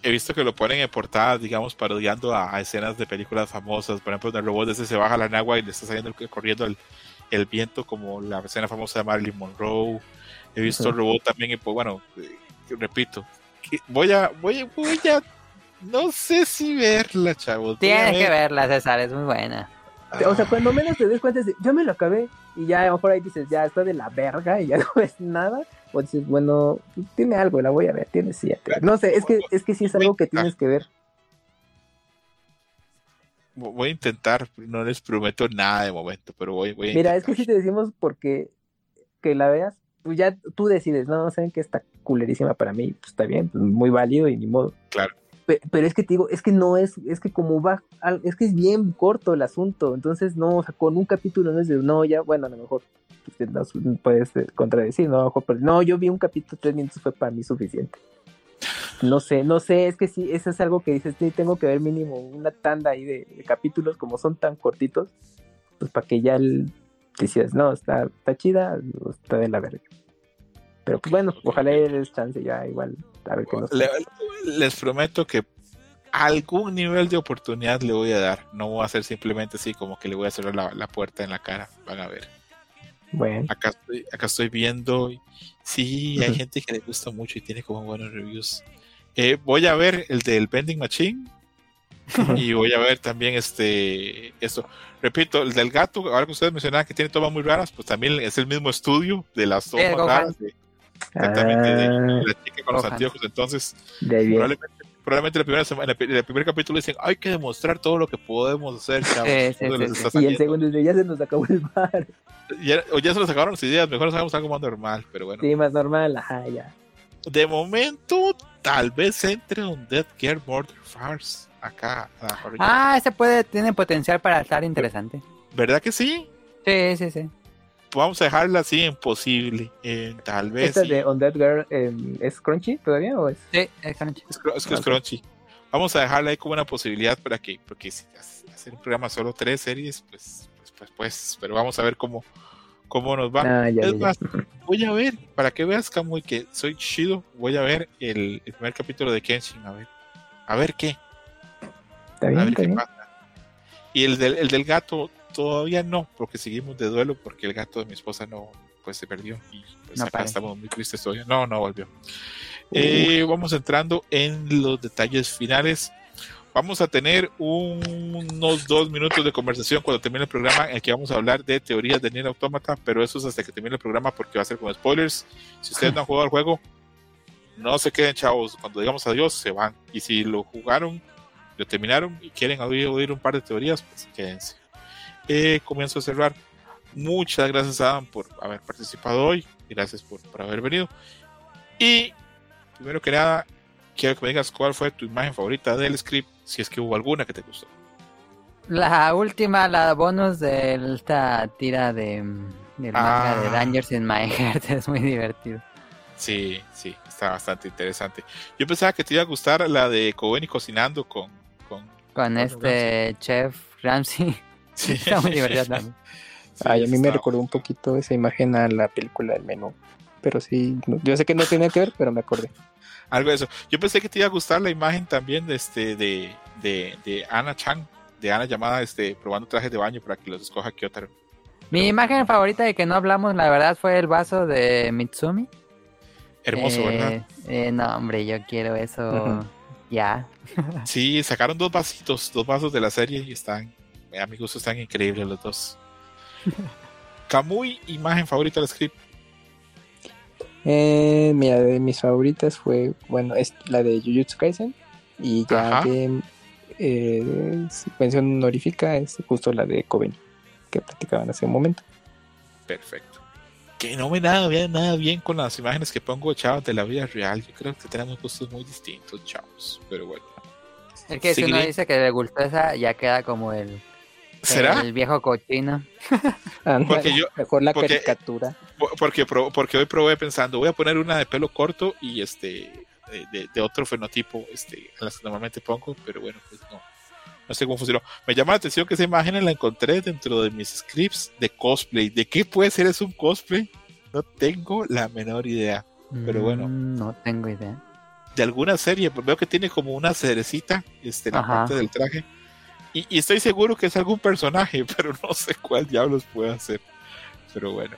he visto que lo ponen en portadas, digamos, parodiando a, a escenas de películas famosas. Por ejemplo, en el robot ese se baja la agua y le está saliendo corriendo el, el viento, como la escena famosa de Marilyn Monroe. He visto el robot también, y pues bueno, eh, repito, que voy a, voy, a- voy a, no sé si verla, chavos. Tienes que ver. verla, César, es muy buena. O sea, cuando menos te des cuenta, yo me lo acabé y ya a lo mejor ahí dices, ya está de la verga y ya no ves nada. O dices, bueno, tiene algo, la voy a ver, tiene siete. No sé, es que, es que sí es algo que tienes que ver. Voy a intentar, no les prometo nada de momento, pero voy, voy a Mira, es que si te decimos porque que la veas, pues ya tú decides, no, saben que está culerísima para mí, pues está bien, pues, muy válido y ni modo. Claro. Pe- Pero es que te digo, es que no es, es que como va, es que es bien corto el asunto, entonces no, o sea, con un capítulo no es de, no, ya, bueno, a lo mejor pues, te nos puedes contradecir, no, pero no, yo vi un capítulo, tres minutos fue para mí suficiente. No sé, no sé, es que sí, eso es algo que dices, sí, tengo que ver mínimo una tanda ahí de, de capítulos, como son tan cortitos, pues para que ya el, decías, no, está, está chida, está de la verga. Pero pues bueno, ojalá le des chance ya igual, a ver qué nos Le- les prometo que algún nivel de oportunidad le voy a dar. No voy a hacer simplemente así como que le voy a cerrar la, la puerta en la cara. Van a ver. Bueno, Acá estoy, acá estoy viendo. Sí, hay Ujú. gente que le gusta mucho y tiene como buenos reviews. Eh, voy a ver el del Vending Machine y voy a ver también este esto. Repito, el del gato, ahora que ustedes mencionaban que tiene tomas muy raras, pues también es el mismo estudio de las tomas raras de, exactamente de Ah, la chica con los Gohan. anteojos. Entonces, probablemente, probablemente la primera semana, en el primer capítulo dicen hay que demostrar todo lo que podemos hacer, chavos. Sí, sí, sí, Y el segundo es de, ya se nos acabó el bar. Ya, o ya se nos sacaron las ideas, mejor nos hagamos algo más normal, pero bueno. Sí, más normal, ajá, ya. De momento, tal vez entre un Dead Gear Murder Farce acá. Ah, ese puede, tiene potencial para estar interesante. ¿Verdad que sí? Sí, sí, sí. Vamos a dejarla así en posible. en tal vez. ¿Esta sí. de On That Girl eh, es crunchy todavía o es? Sí, es crunchy. Es, es que es crunchy. Vamos a dejarla ahí como una posibilidad para que, porque si hace- hacer un programa solo tres series, pues, pues, pues, pues, pero vamos a ver cómo, cómo nos va. Ah, ya, es ya, ya. más, voy a ver, para que veas, Kamui, que soy chido, voy a ver el, el primer capítulo de Kenshin, a ver, a ver qué, Está a bien, ver está qué bien. pasa. Y el del, el del gato todavía no, porque seguimos de duelo, porque el gato de mi esposa no, pues se perdió y pues No acá estamos muy tristes todavía. No, no volvió. Eh, vamos entrando en los detalles finales. Vamos a tener un- unos dos minutos de conversación cuando termine el programa en el que vamos a hablar de teorías de Nier Automata, pero eso es hasta que termine el programa porque va a ser con spoilers. Si ustedes no han jugado el juego, no se queden chavos. Cuando digamos adiós, se van. Y si lo jugaron, lo terminaron y quieren oír, oír un par de teorías, pues quédense. Eh, comienzo a cerrar. Muchas gracias, Adam, por haber participado hoy. Gracias por, por haber venido. Y primero que nada, quiero que me digas cuál fue tu imagen favorita del script, si es que hubo alguna que te gustó. La última, la bonus de esta tira de del manga Ah. de Dangers in My Heart es muy divertido. Sí, sí, está bastante interesante. Yo pensaba que te iba a gustar la de Cohen y cocinando con. con Con este chef Ramsey. sí, Está muy divertido también. Sí, Ay, a mí me está- recordó un poquito esa imagen a la película del menú. pero sí, yo sé que no tenía que ver, pero me acordé. Algo de eso. Yo pensé que te iba a gustar la imagen también de este de, de, de Ana Chan, de Ana llamada este probando trajes de baño para que los escoja Kyotaro. Mi imagen favorita de que no hablamos, la verdad, fue el vaso de Mitsumi. Hermoso, Eh, ¿verdad? eh, no, hombre, yo quiero eso Ujú. ya. Sí, sacaron dos vasitos, dos vasos de la serie y están, a mi gusto están increíbles los dos. Kamui, imagen favorita del script. Eh, mira, de mis favoritas fue, bueno, es la de Jujutsu Kaisen y ya Ajá. de eh, mención honorífica es justo la de Koben que platicaban hace un momento. Perfecto. Que no me nada bien, nada bien con las imágenes que pongo, chavos, de la vida real. Yo creo que tenemos gustos muy distintos, chavos. Pero bueno. Es que si uno dice que le gustó esa, ya queda como el, ¿Será? el viejo cochino. Ándale, Porque yo- mejor la porque- caricatura. Por- Porque, pro- porque hoy probé pensando, voy a poner una de pelo corto y este de, de- de otro fenotipo, este, a las que normalmente pongo, pero bueno, pues no. No sé cómo funcionó. Me llama la atención que esa imagen la encontré dentro de mis scripts de cosplay. ¿De qué puede ser eso un cosplay? No tengo la menor idea. Pero bueno. Mm, No tengo idea. De alguna serie, veo que tiene como una cerecita este, en la Ajá. parte del traje. Y, estoy seguro que es algún personaje, pero no sé cuál diablos puede ser. Pero bueno.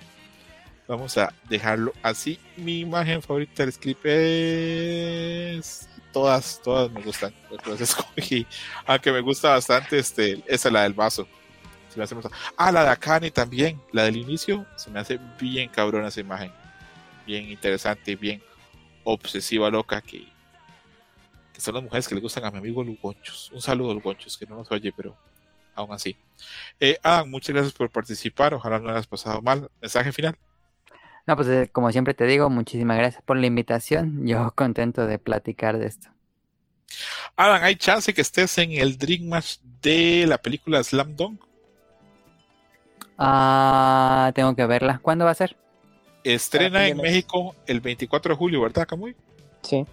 Vamos a dejarlo así. Mi imagen favorita del script es. Todas, todas me gustan. Las escogí. Aunque me gusta bastante este, esa la del vaso. Se me hace Ah, la de Akane también. La del inicio. Se me hace bien cabrona esa imagen. Bien interesante, bien obsesiva, loca. Que son las mujeres que le gustan a mi amigo Lugonchos. Un saludo, Lugonchos, que no nos oye, pero aún así. Eh, Adam, muchas gracias por participar. Ojalá no lo hayas pasado mal. Mensaje final. No, pues eh, como siempre te digo, muchísimas gracias por la invitación. Yo contento de platicar de esto. Adam, ¿hay chance que estés en el Dream Match de la película Slam Dunk? Ah, tengo que verla. ¿Cuándo va a ser? Estrena en. México el 24 de julio, ¿verdad, Camuy? Sí.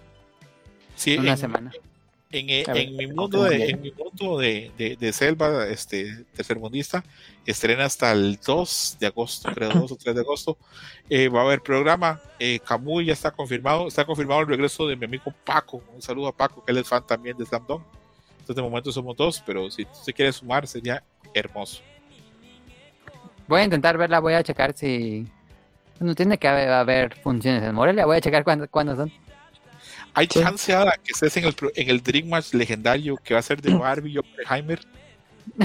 Sí, Una en, semana. En, eh, A ver, en mi ¿cómo mundo, de, en mi mundo de, de- de selva este, tercermundista, estrena hasta el 2 de agosto, creo, 2 o 3 de agosto. Eh, va a haber programa. Eh, Camuy ya está confirmado. Está confirmado el regreso de mi amigo Paco. Un saludo a Paco, que él es fan también de Slam Dunk. Entonces, de momento somos dos, pero si tú se quieres sumar, sería hermoso. Voy a intentar verla, voy a checar si... No tiene que haber, haber funciones en Morelia, voy a checar cuándo, cuándo son. Hay Sí. chance, Ada, que estés en el, pro- en el Dream Match legendario que va a ser de Barbie y Oppenheimer.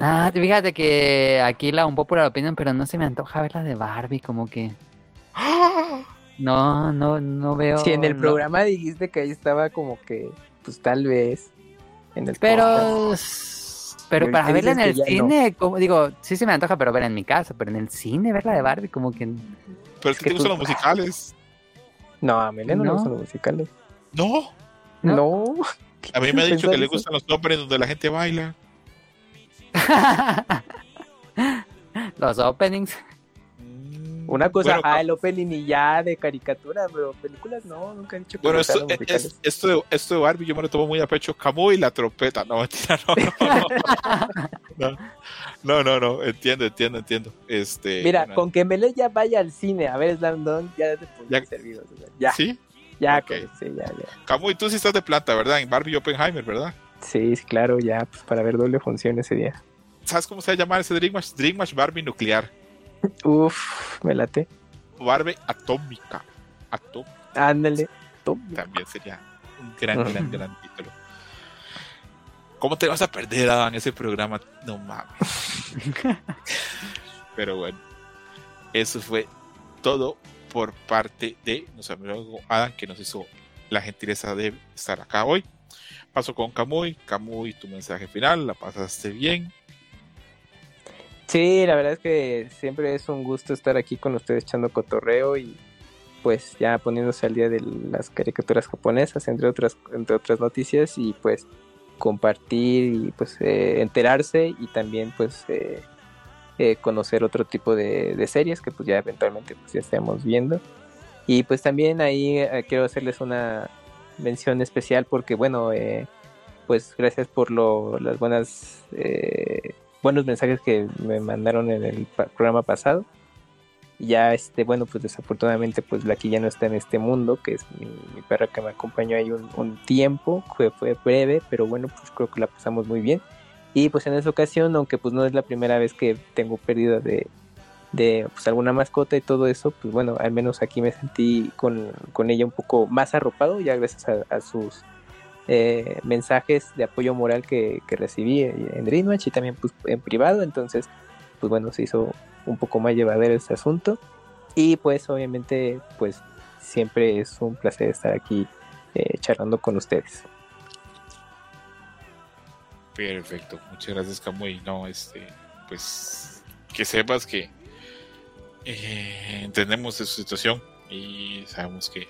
ah, fíjate que aquí la un popular opinion, pero no se me antoja ver la de Barbie, como que... ¡Ah! No, no, no veo... Si en el no. programa dijiste que ahí estaba como que, pues tal vez. En el podcast. Pero... Pero para verla en el no. cine, como digo, sí se me antoja, pero ver en mi casa, pero en el cine verla de Barbie, como que... Pero es que que te gustan tú- los musicales. No, a Melena no, No. le gustan los musicales. No. ¿No? No. A mí me ha dicho que le gustan los openings donde la gente baila. Los openings. Una cosa, bueno, ah, el opening y ya de caricatura, pero películas no, nunca he dicho que bueno, esto, es- esto, de, esto de Barbie yo me lo tomo muy a pecho. Camuy y la trompeta. No, mentira, no, no, no. No, no, no, entiendo, entiendo, entiendo. Este, Mira, bueno, con que Mele ya vaya al cine a ver Slam Dunk, ya te Ya- ya servido. o sea, Ya, ¿Sí? ya, Ok. con eso, sí, ya, ya. Camuy, tú sí estás de planta, ¿verdad? En Barbie y Oppenheimer, ¿verdad? Sí, sí, claro, ya, pues para ver doble función ese día. ¿Sabes cómo se va a llamar ese Dream Match? Dream Match Barbie nuclear. Uf, me late. Barbie atómica. Atómica Ándale. Tom. también sería un gran, gran, gran título. ¿Cómo te vas a perder, Adam, ese programa? No mames. Pero bueno, eso fue todo por parte de nuestro amigo Adam, que nos hizo la gentileza de estar acá hoy. Paso con Camuy. Camuy, tu mensaje final, la pasaste bien. Sí, la verdad es que siempre es un gusto estar aquí con ustedes echando cotorreo y pues ya poniéndose al día de las caricaturas japonesas, entre otras, entre otras noticias, y pues compartir y pues eh, enterarse y también pues eh, eh, conocer otro tipo de, series que pues ya eventualmente pues ya estemos viendo. Y pues también ahí eh, quiero hacerles una mención especial porque bueno, eh, pues gracias por lo, las buenas buenos mensajes que me mandaron en el programa pasado. Ya, este, bueno, pues desafortunadamente, pues Blacky ya no está en este mundo, que es mi, mi perra que me acompañó ahí un, tiempo, que fue breve, pero bueno, pues creo que la pasamos muy bien. Y pues en esa ocasión, aunque pues no es la primera vez que tengo pérdida de, de pues, alguna mascota y todo eso, pues bueno, al menos aquí me sentí con, con ella un poco más arropado, ya gracias a sus eh, mensajes de apoyo moral que, que recibí en Dreamwatch y también pues en privado, entonces pues bueno, se hizo un poco más llevadero este asunto y pues obviamente pues siempre es un placer estar aquí eh, charlando con ustedes. Perfecto, muchas gracias Camuy. No, este, pues que sepas que eh, entendemos de su situación y sabemos que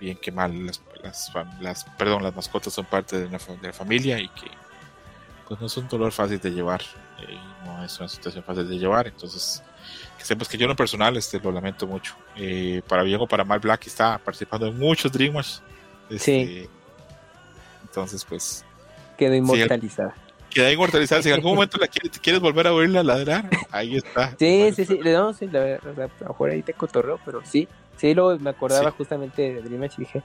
bien que mal las, las, las, perdón, las mascotas son parte de, una, de la familia y que pues no es un dolor fácil de llevar, eh, no es una situación fácil de llevar, entonces que sepas que yo en lo personal este, lo lamento mucho. Eh, para bien o para mal, Black está participando en muchos Dreamwatch. Este, Sí. Entonces, pues Quedó inmortalizada. queda inmortalizada. Si en algún momento la quieres, quieres volver a oírla ladrar, ahí está. Sí, sí, sí, no, sí, la verdad, a lo mejor ahí te cotorreo, pero sí, sí, luego me acordaba Sí. justamente de Dreammatch y dije,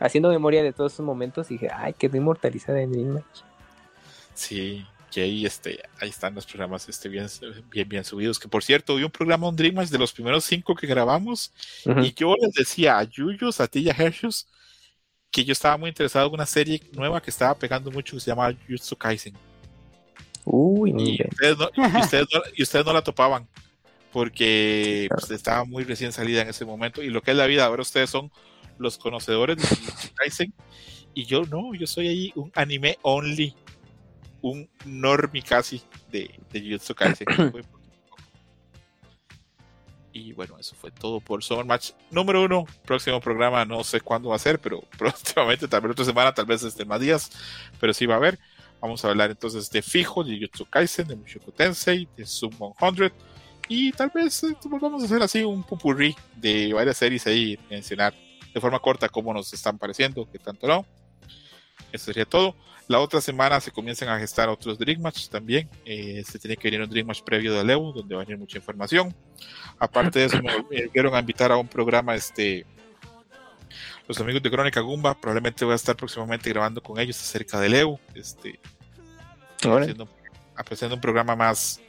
haciendo memoria de todos esos momentos, dije, ay, quedó inmortalizada en Dreammatch. Sí, que ahí, este, ahí están los programas este, bien, bien, bien subidos. Que por cierto, vi un programa on Dreammatch de los primeros cinco que grabamos y yo les decía a Yuyos, a ti y a Hershus que yo estaba muy interesado en una serie nueva que estaba pegando mucho que se llama Jujutsu Kaisen. Uy, Y ustedes no, y ustedes no, y ustedes no la topaban porque pues, estaba muy recién salida en ese momento. Y lo que es la vida, ahora ustedes son los conocedores de Kaisen y yo no, yo soy ahí un anime only, un normie casi de, de Jujutsu Kaisen. Y bueno, eso fue todo por Summer Match número uno. Próximo programa, no sé cuándo va a ser, pero próximamente, tal vez otra semana, tal vez este más días, pero sí va a haber. Vamos a hablar entonces de Fijo, de Jujutsu Kaisen, de Mushoku Tensei, de Sum 100 y tal vez eh, volvamos a hacer así un pupurrí de varias series ahí, mencionar de forma corta cómo nos están pareciendo, que tanto no. Eso sería todo. La otra semana se comienzan a gestar otros Dream Match también. Eh, se tiene que venir un Dream Match previo de Leo, donde va a venir mucha información. Aparte de eso, me volvieron a invitar a un programa, este, los amigos de Crónica Gumba. Probablemente voy a estar próximamente grabando con ellos acerca de Leo. Este, haciendo, haciendo un programa más,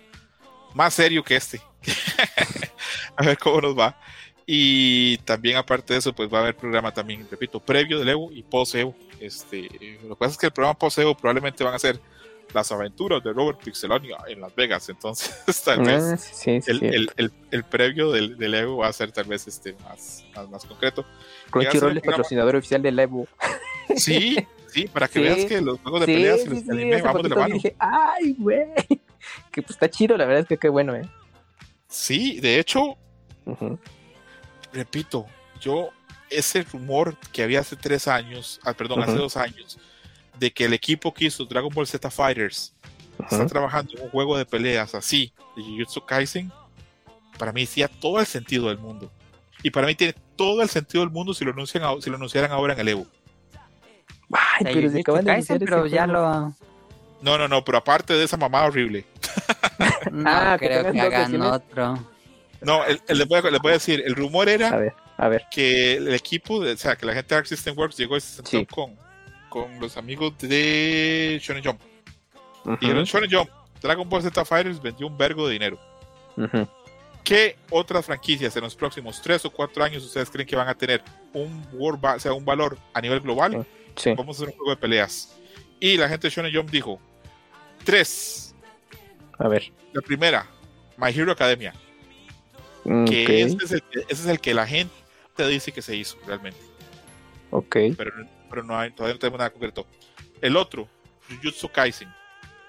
más serio que este. a ver cómo nos va. Y también aparte de eso, pues va a haber programa también, repito, previo de Evo y post Evo. Este, lo que pasa es que el programa post Evo probablemente van a ser las aventuras de Robert Pixelonia en Las Vegas. Entonces, tal vez Ah, sí, sí, el, el, el, el previo del, del Evo va a ser tal vez este más, más, más concreto. Crunchyroll es patrocinador oficial del Evo. Sí, sí, para que Sí. veas que los juegos de Sí, peleas y los anime vamos de la mano. dije, ay, güey. Que pues está chido, la verdad es que qué bueno, eh. Sí, de hecho, Ujú. Repito, yo ese rumor que había hace tres años, ah, perdón, hace dos años, de que el equipo que hizo Dragon Ball Z Fighters está trabajando en un juego de peleas así, de Jujutsu Kaisen, para mí hacía todo el sentido del mundo. Y para mí tiene todo el sentido del mundo si lo, anuncian, a- si lo anunciaran ahora en el Evo. Ay, pero se Jujutsu acaban de Kaisen, anunciar pero ese ya lo. No, no, no, pero aparte de esa mamada horrible. No Ah, creo que hagan otro. No, el, el- le, voy a, le voy a decir, el rumor A era ver, a ver. que el equipo, de, o sea, que la gente de Arc System Works llegó y se sentó Sí. con, con los amigos de Shonen Jump. Ujú, Y en Shonen Jump, Dragon Ball Z Fighters vendió un vergo de dinero. ujú. ¿Qué otras franquicias en los próximos tres o cuatro años ustedes creen que van a tener un, world o sea, un valor a nivel global? Sí. Vamos a hacer un juego de peleas. Y la gente de Shonen Jump dijo, tres. A ver. La primera, My Hero Academia. Mm, Que Ok, ese, es el, que- ese es el que la gente dice que se hizo realmente. ok. Pero, pero no hay, todavía no tenemos nada concreto. El otro, Jujutsu Kaisen.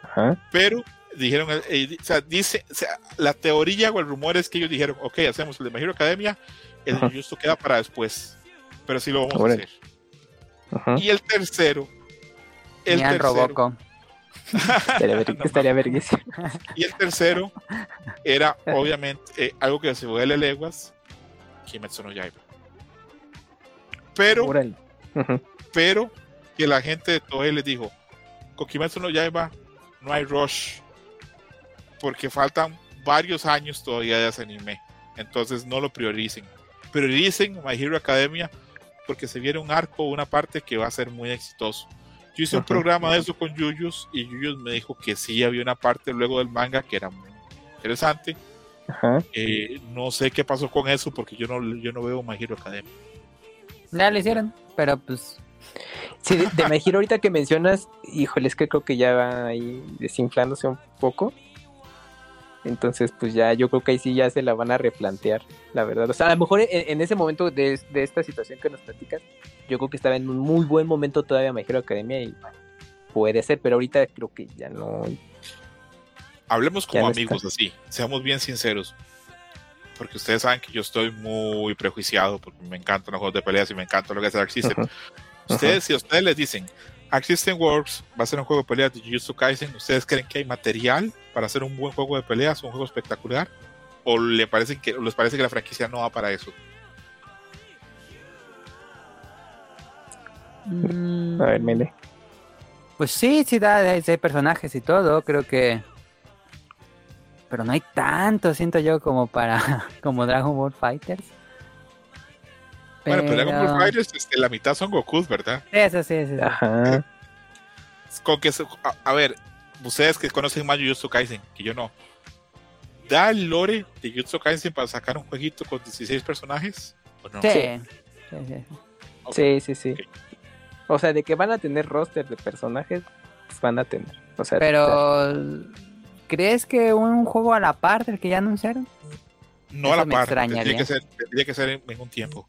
Ajá. Pero dijeron, eh, eh, o sea, dice, o sea, la teoría o el rumor es que ellos dijeron, ok, hacemos el de My Hero Academia, el de Ajá. Jujutsu queda para después. Pero sí lo vamos a hacer. Ajá. Y el tercero, el Ni al tercero, Roboco. Estaría, ver- estaría verguísima. y el tercero era obviamente eh, algo que se vuelve leguas, Kimetsu no Yaiba. Pero, Órale. Ujú. pero que la gente de Toei les dijo, con Kimetsu no Yaiba no hay rush, porque faltan varios años todavía de ese anime. entonces no lo prioricen. Prioricen My Hero Academia porque se viene un arco, una parte que va a ser muy exitoso. Yo hice un Ajá. programa de eso con Yuyus y Yuyus me dijo que sí había una parte luego del manga que era muy interesante. Ajá. Eh, no sé qué pasó con eso porque yo no, yo no veo My Hero Academia. Ya lo hicieron, pero pues Sí, de, de My Hero ahorita que mencionas, híjole, es que creo que ya va ahí desinflándose un poco. Entonces, pues ya, yo creo que ahí sí ya se la van a replantear, la verdad. O sea, a lo mejor en, en ese momento de, de esta situación que nos platicas, yo creo que estaba en un muy buen momento todavía Hero Academia y puede ser, pero ahorita creo que ya no. Hablemos como no amigos así, seamos bien sinceros. Porque ustedes saben que yo estoy muy prejuiciado porque me encantan los juegos de peleas y me encanta lo que es Arc System. Ujú. Ustedes, si a ustedes les dicen Arc System Works va a ser un juego de peleas de Jujutsu Kaisen, ¿ustedes creen que hay material para hacer un buen juego de peleas, un juego espectacular? ¿O le parece que, les parece que la franquicia no va para eso? mm, A ver, Mele. Pues sí, sí da, sí hay personajes y todo, creo que. Pero no hay tanto, siento yo, como para. como Dragon Ball Fighters. Bueno, pero Dragon Ball Fighters, este, la mitad son Gokus, ¿verdad? Eso sí, sí, sí. Ajá. Con que a, a ver, ustedes que conocen más Jujutsu Kaisen, que yo no. ¿Da el lore de Jujutsu Kaisen para sacar un jueguito con 16 personajes? ¿O no? Sí, Sí. sí, sí. Sí, sí. O sea, de que van a tener roster de personajes, pues van a tener. O sea, Pero. ¿Crees que un juego a la par del que ya anunciaron? No a la me par, extrañaría. tendría que ser, tendría que ser en, en un tiempo.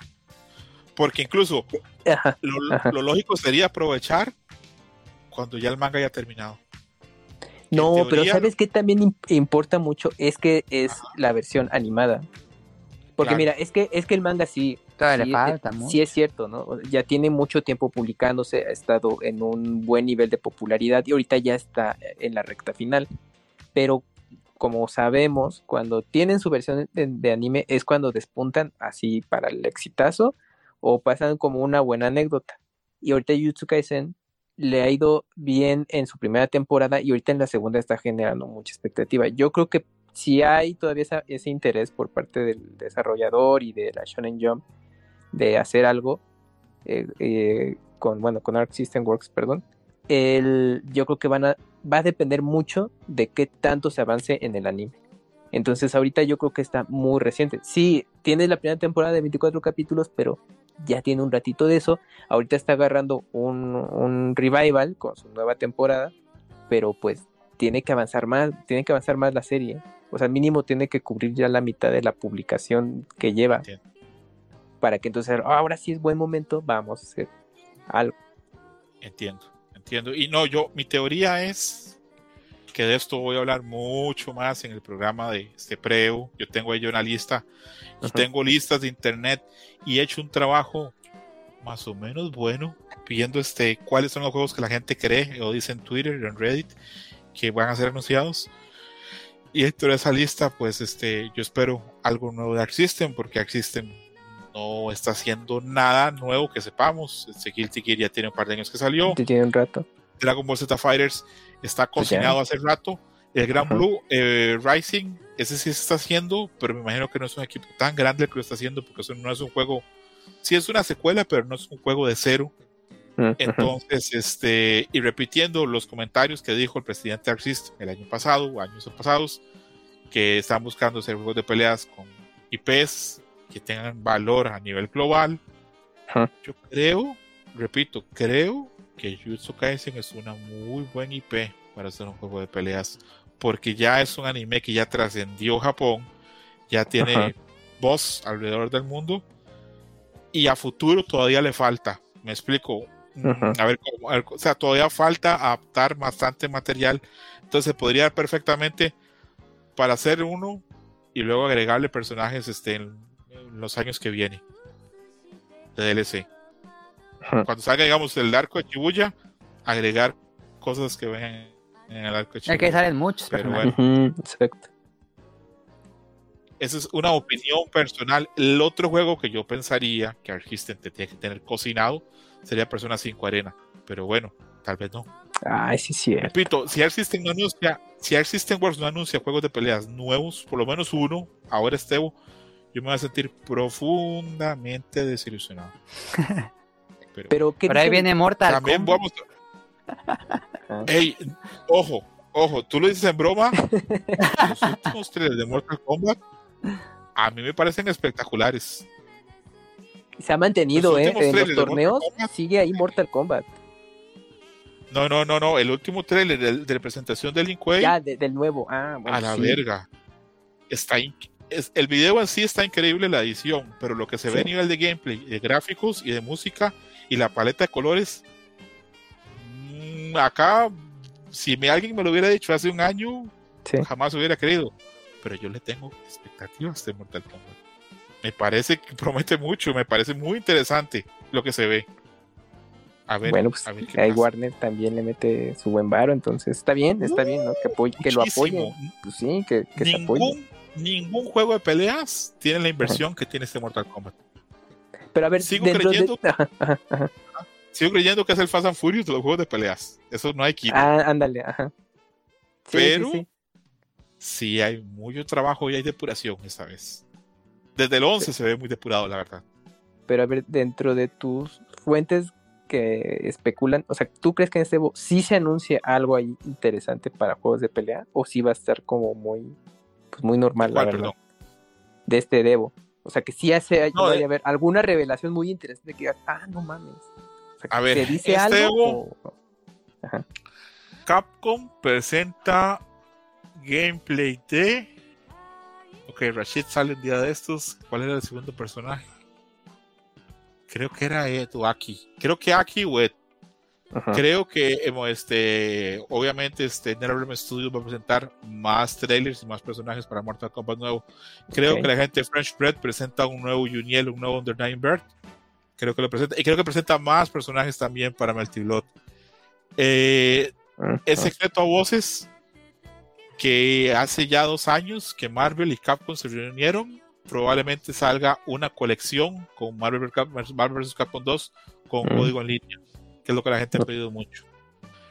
Porque incluso Ajá. lo, Ajá. lo lógico sería aprovechar cuando ya el manga haya terminado. No, pero ¿sabes qué también im- importa mucho? Es que es la versión animada. Porque Claro. mira, es que, es que el manga sí, Todavía sí, le falta mucho. sí es cierto, ¿no? Ya tiene mucho tiempo publicándose, ha estado en un buen nivel de popularidad y ahorita ya está en la recta final. Pero como sabemos, cuando tienen su versión de, de anime es cuando despuntan así para el exitazo o pasan como una buena anécdota. Y ahorita Jujutsu Kaisen le ha ido bien en su primera temporada y ahorita en la segunda está generando mucha expectativa. Yo creo que si hay todavía ese interés por parte del desarrollador y de la Shonen Jump de hacer algo eh, eh, con bueno con Arc System Works, perdón. El, yo creo que van a va a depender mucho de qué tanto se avance en el anime. Entonces ahorita yo creo que está muy reciente. Sí, tiene la primera temporada de 24 capítulos, pero ya tiene un ratito de eso. Ahorita está agarrando un, un revival con su nueva temporada, pero pues tiene que avanzar más, tiene que avanzar más la serie. O sea, mínimo tiene que cubrir ya la mitad de la publicación que lleva. Entiendo. Para que entonces, "Ah, ahora sí es buen momento, vamos a hacer algo. Entiendo, entiendo. Y no, yo, mi teoría es que de esto voy a hablar mucho más en el programa de este preo. Yo tengo ahí una lista y Ujú. tengo listas de internet y he hecho un trabajo más o menos bueno viendo este cuáles son los juegos que la gente cree o dice en Twitter en Reddit que van a ser anunciados. Y dentro de esa lista, pues este, yo espero algo nuevo de Arc System, porque Arc System no está haciendo nada nuevo que sepamos. Este Guilty Gear ya tiene un par de años que salió. Tiene un rato. Dragon Ball Z Fighters está cocinado hace rato. El Gran. Blue eh, Rising, ese sí se está haciendo, pero me imagino que no es un equipo tan grande el que lo está haciendo, porque eso no es un juego. Sí es una secuela, pero no es un juego de cero. Ujú. Entonces, este, y repitiendo los comentarios que dijo el presidente System el año pasado, o años pasados, que están buscando hacer juegos de peleas con IPs que tengan valor a nivel global. Yo creo, repito, creo que Jujutsu Kaisen es una muy buen IP para hacer un juego de peleas, porque ya es un anime que ya trascendió Japón, ya tiene Ajá. voz alrededor del mundo y a futuro todavía le falta. Me explico. Mm, Ajá. A ver, cómo- a ver, o sea, todavía falta adaptar bastante material. Entonces podría perfectamente para hacer uno y luego agregarle personajes este, en, en los años que vienen de DLC. Cuando salga, digamos, el arco de Chibuya, agregar cosas que vengan en el arco de Es que salen muchos Pero bueno. Exacto. Esa es una opinión personal. El otro juego que yo pensaría que Arc System tendría que tener cocinado sería Persona 5 Arena. Pero bueno, tal vez no. Ay, sí, sí. Repito, si Arc System no anuncia, si Arc System Wars no anuncia juegos de peleas nuevos, por lo menos uno, ahora Estevo, yo me voy a sentir profundamente desilusionado. Pero, pero ¿qué Por ahí viene Mortal también Kombat. vamos. Ey, ojo, ojo, tú lo dices en broma. Los últimos trailers de Mortal Kombat a mí me parecen espectaculares. Se ha mantenido, Los ¿eh? En los torneos sigue ahí Mortal Kombat. No, no, no, no. El último trailer de, de la presentación de Lin Kuei, Ya, de- del nuevo. Ah, bueno, a la sí. verga. Está es- el video en sí está increíble la edición, pero lo que se ve a nivel de gameplay, de gráficos y de música y la paleta de colores, mm, acá, si me, alguien me lo hubiera dicho hace un año, Sí. jamás hubiera creído. Pero yo le tengo expectativas de Mortal Kombat. Me parece que promete mucho, me parece muy interesante lo que se ve. A ver, bueno, pues a ver qué ahí. Warner también le mete su buen varo, entonces está bien, está bien, ¿no? Que, apoye- que lo apoyen. Pues sí, que, que se apoye. ningún, ningún juego de peleas tiene la inversión que tiene este Mortal Kombat. Pero a ver, sigo creyendo- de. Ajá, ajá, ajá. Sigo creyendo que es el Fast and Furious de los juegos de peleas. Eso no hay quita. Ah, ándale, ajá. Sí, Pero- sí. Sí hay mucho trabajo y hay depuración esta vez. Desde el 11 se ve muy depurado, la verdad. Pero a ver, dentro de tus fuentes que especulan, o sea, ¿tú crees que en este sí se anuncia algo ahí interesante para juegos de pelea? ¿O sí va a estar como muy, pues muy normal, la ¿Cuál, verdad, perdón? de este Evo? O sea, que sí hace, No, vaya de- a haber alguna revelación muy interesante que digas, ah, no mames. O sea, A ver, ¿se dice este algo? Capcom presenta gameplay de. Ok, Rashid sale un día de estos. ¿Cuál era el segundo personaje? Creo que era Ed o Aki. Creo que Aki o Ed. Ajá. Creo que este, obviamente este, NetherRealm Studios va a presentar más trailers y más personajes para Mortal Kombat nuevo. Creo Ok. que la gente de French Bread presenta un nuevo Juniel, un nuevo Under Nine Bird. Creo que lo presenta. Y creo que presenta más personajes también para Melty Blood. Eh, es secreto a voces que hace ya dos años que Marvel y Capcom se reunieron. Probablemente salga una colección con Marvel, Marvel vs. Capcom 2 con Mm. código en línea, que es lo que la gente ha pedido mucho.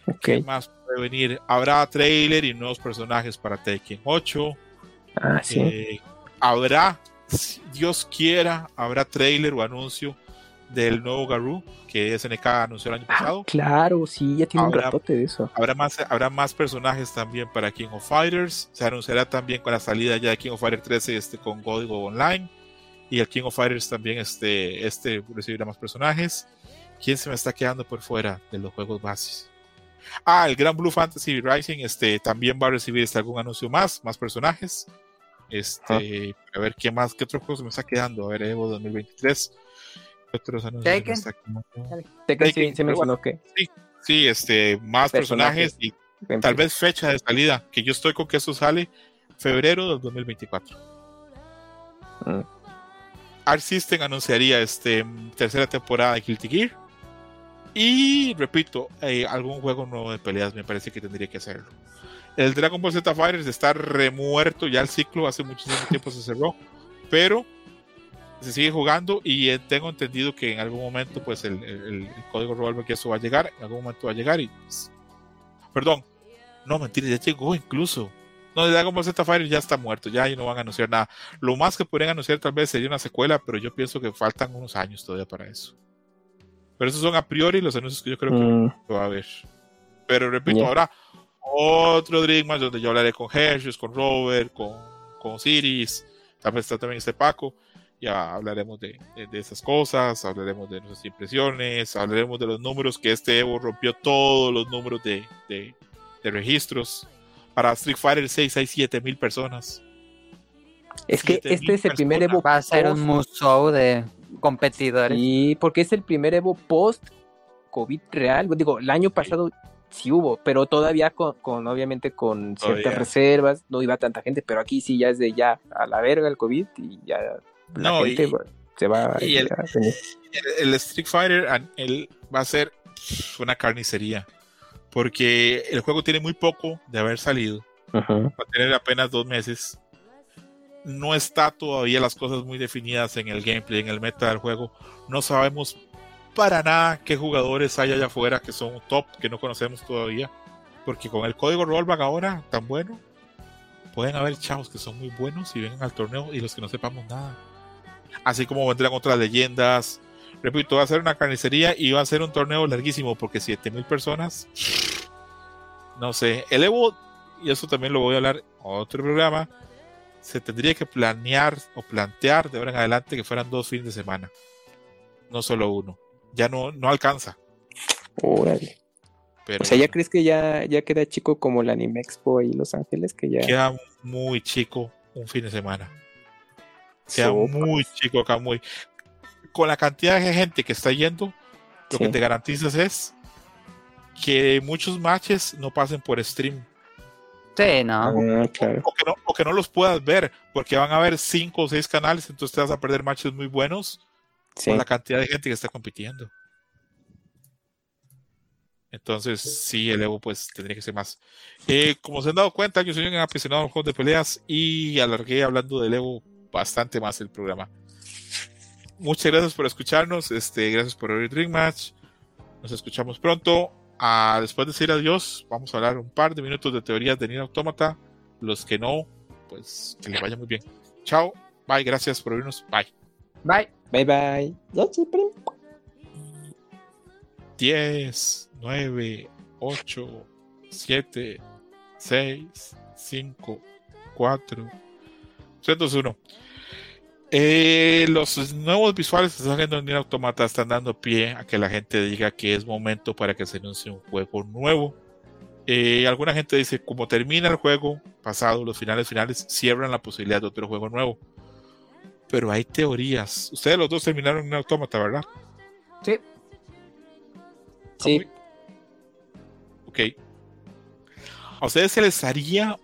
Ok. ¿Qué más puede venir? Habrá trailer y nuevos personajes para Tekken 8. Ah, sí. Eh, habrá, si Dios quiera, habrá trailer o anuncio del nuevo Garou que SNK anunció el año Ah, pasado. claro, sí, ya tiene un ratote de eso. Habrá más, habrá más personajes también para King of Fighters. Se anunciará también con la salida ya de King of Fighters 13 este, con código online. Y el King of Fighters también este, este recibirá más personajes. ¿Quién se me está quedando por fuera de los juegos bases? Ah, el Gran Blue Fantasy Rising este, también va a recibir este, algún anuncio más, más personajes. Este, a ver qué más, qué otro juego se me está quedando. A ver, Evo 2023. ¿Qué otros anuncios se me Taken. está quedando? Sí, Taken, se Sí, este, más Personajes. personajes y tal vez fecha de salida, que yo estoy con que eso sale febrero del 2024. Mm. Art System anunciaría este tercera temporada de Guilty Gear. Y repito, eh, algún juego nuevo de peleas me parece que tendría que hacerlo. El Dragon Ball Z Fighters está remuerto ya el ciclo, hace muchísimo tiempo se cerró, pero se sigue jugando y eh, tengo entendido que en algún momento pues el, el- el código Revolver que eso va a llegar, en algún momento va a llegar y perdón, no mentira, ya llegó incluso. No, Dragon Ball Z Fighters ya está muerto, ya no van a anunciar nada. Lo más que podrían anunciar tal vez sería una secuela, pero yo pienso que faltan unos años todavía para eso. Pero esos son a priori los anuncios que yo creo que Mm, va a haber. Pero repito, Ya. ahora otro Dreammatch donde yo hablaré con Hershey's, con Robert, con, con Siris, vez está también este Paco. Ya hablaremos de, de, de esas cosas, hablaremos de nuestras impresiones, hablaremos de los números que este Evo rompió todos los números de, de, de registros. Para Street Fighter 6 hay 7000 personas. es que este es el mil primer. Evo Va a ser un museo de competidores. Sí, porque es el primer Evo post COVID real. Digo, el año pasado sí hubo, pero todavía con, con, obviamente con ciertas reservas, no iba tanta gente, pero aquí sí ya es de ya a la verga el COVID y ya la No, gente y- bueno, se va y el- a el, el Street Fighter él va a ser una carnicería. Porque el juego tiene muy poco de haber salido. Va a tener apenas dos meses. No está todavía las cosas muy definidas en el gameplay, en el meta del juego. No sabemos para nada qué jugadores hay allá afuera que son top, que no conocemos todavía. Porque con el código rollback ahora tan bueno, pueden haber chavos que son muy buenos y vengan al torneo y los que no sepamos nada. así como vendrán otras leyendas. Repito, va a ser una carnicería y va a ser un torneo larguísimo porque 7000 personas. No sé, el Evo, y eso también lo voy a hablar en otro programa, se tendría que planear o plantear de ahora en adelante que fueran dos fines de semana, no solo uno. Ya no, no alcanza. Órale. Pero O sea, ¿ya crees que ya, ya queda chico como el Anime Expo ahí en Los Ángeles? Que ya. queda muy chico un fin de semana. Queda muy chico acá, muy. Con la cantidad de gente que está yendo, lo que te garantizas es que muchos matches no pasen por stream. Sí, no. Ah, claro. O que, no, o que no los puedas ver, porque van a haber cinco o seis canales, entonces te vas a perder matches muy buenos Sí. por la cantidad de gente que está compitiendo. Entonces, sí, el Evo pues tendría que ser más. Eh, como se han dado cuenta, yo soy un aficionado a los juegos de peleas y alargué hablando del Evo bastante más el programa. Muchas gracias por escucharnos, este, gracias por oír Dream Match. Nos escuchamos pronto. Ah, después de decir adiós, vamos a hablar un par de minutos de teorías de Nier Automata. Los que no, pues que les vaya muy bien. Chao, bye, gracias por oírnos, bye. Bye. Bye bye. Ya, chipre. 10, 9, 8, 7, 6, 5, 4, 3, 2, 1. Eh, los nuevos visuales que están haciendo en Nier Automata están dando pie a que la gente diga que es momento para que se anuncie un juego nuevo. Eh, alguna gente dice, como termina el juego pasado, los finales finales cierran la posibilidad de otro juego nuevo. Pero hay teorías. Ustedes los dos terminaron en Automata, ¿verdad? Sí. Sí. Ok. ¿A ustedes se les haría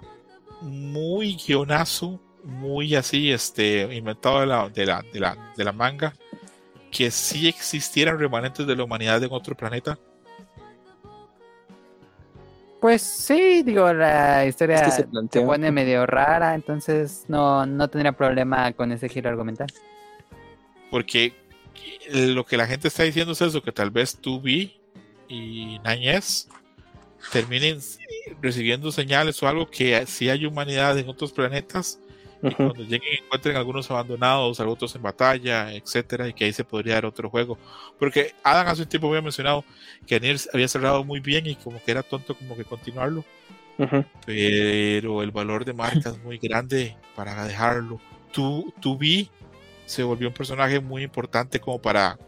muy guionazo, muy así, este, inventado de la, de la, de la, de la manga, que sí existieran remanentes de la humanidad en otro planeta? Pues sí, digo, la historia Es que se pone medio rara, entonces no, no tendría problema con ese giro argumental. Porque lo que la gente está diciendo es eso, que tal vez 2B y 9S terminen recibiendo señales o algo que sí hay humanidad en otros planetas y cuando lleguen encuentren algunos abandonados, otros en batalla, etcétera, y que ahí se podría dar otro juego. Porque Adam hace un tiempo había mencionado que Nier había cerrado muy bien y como que era tonto como que continuarlo, Ujú. pero el valor de marca es muy grande para dejarlo. Tu, tu B se volvió un personaje muy importante como para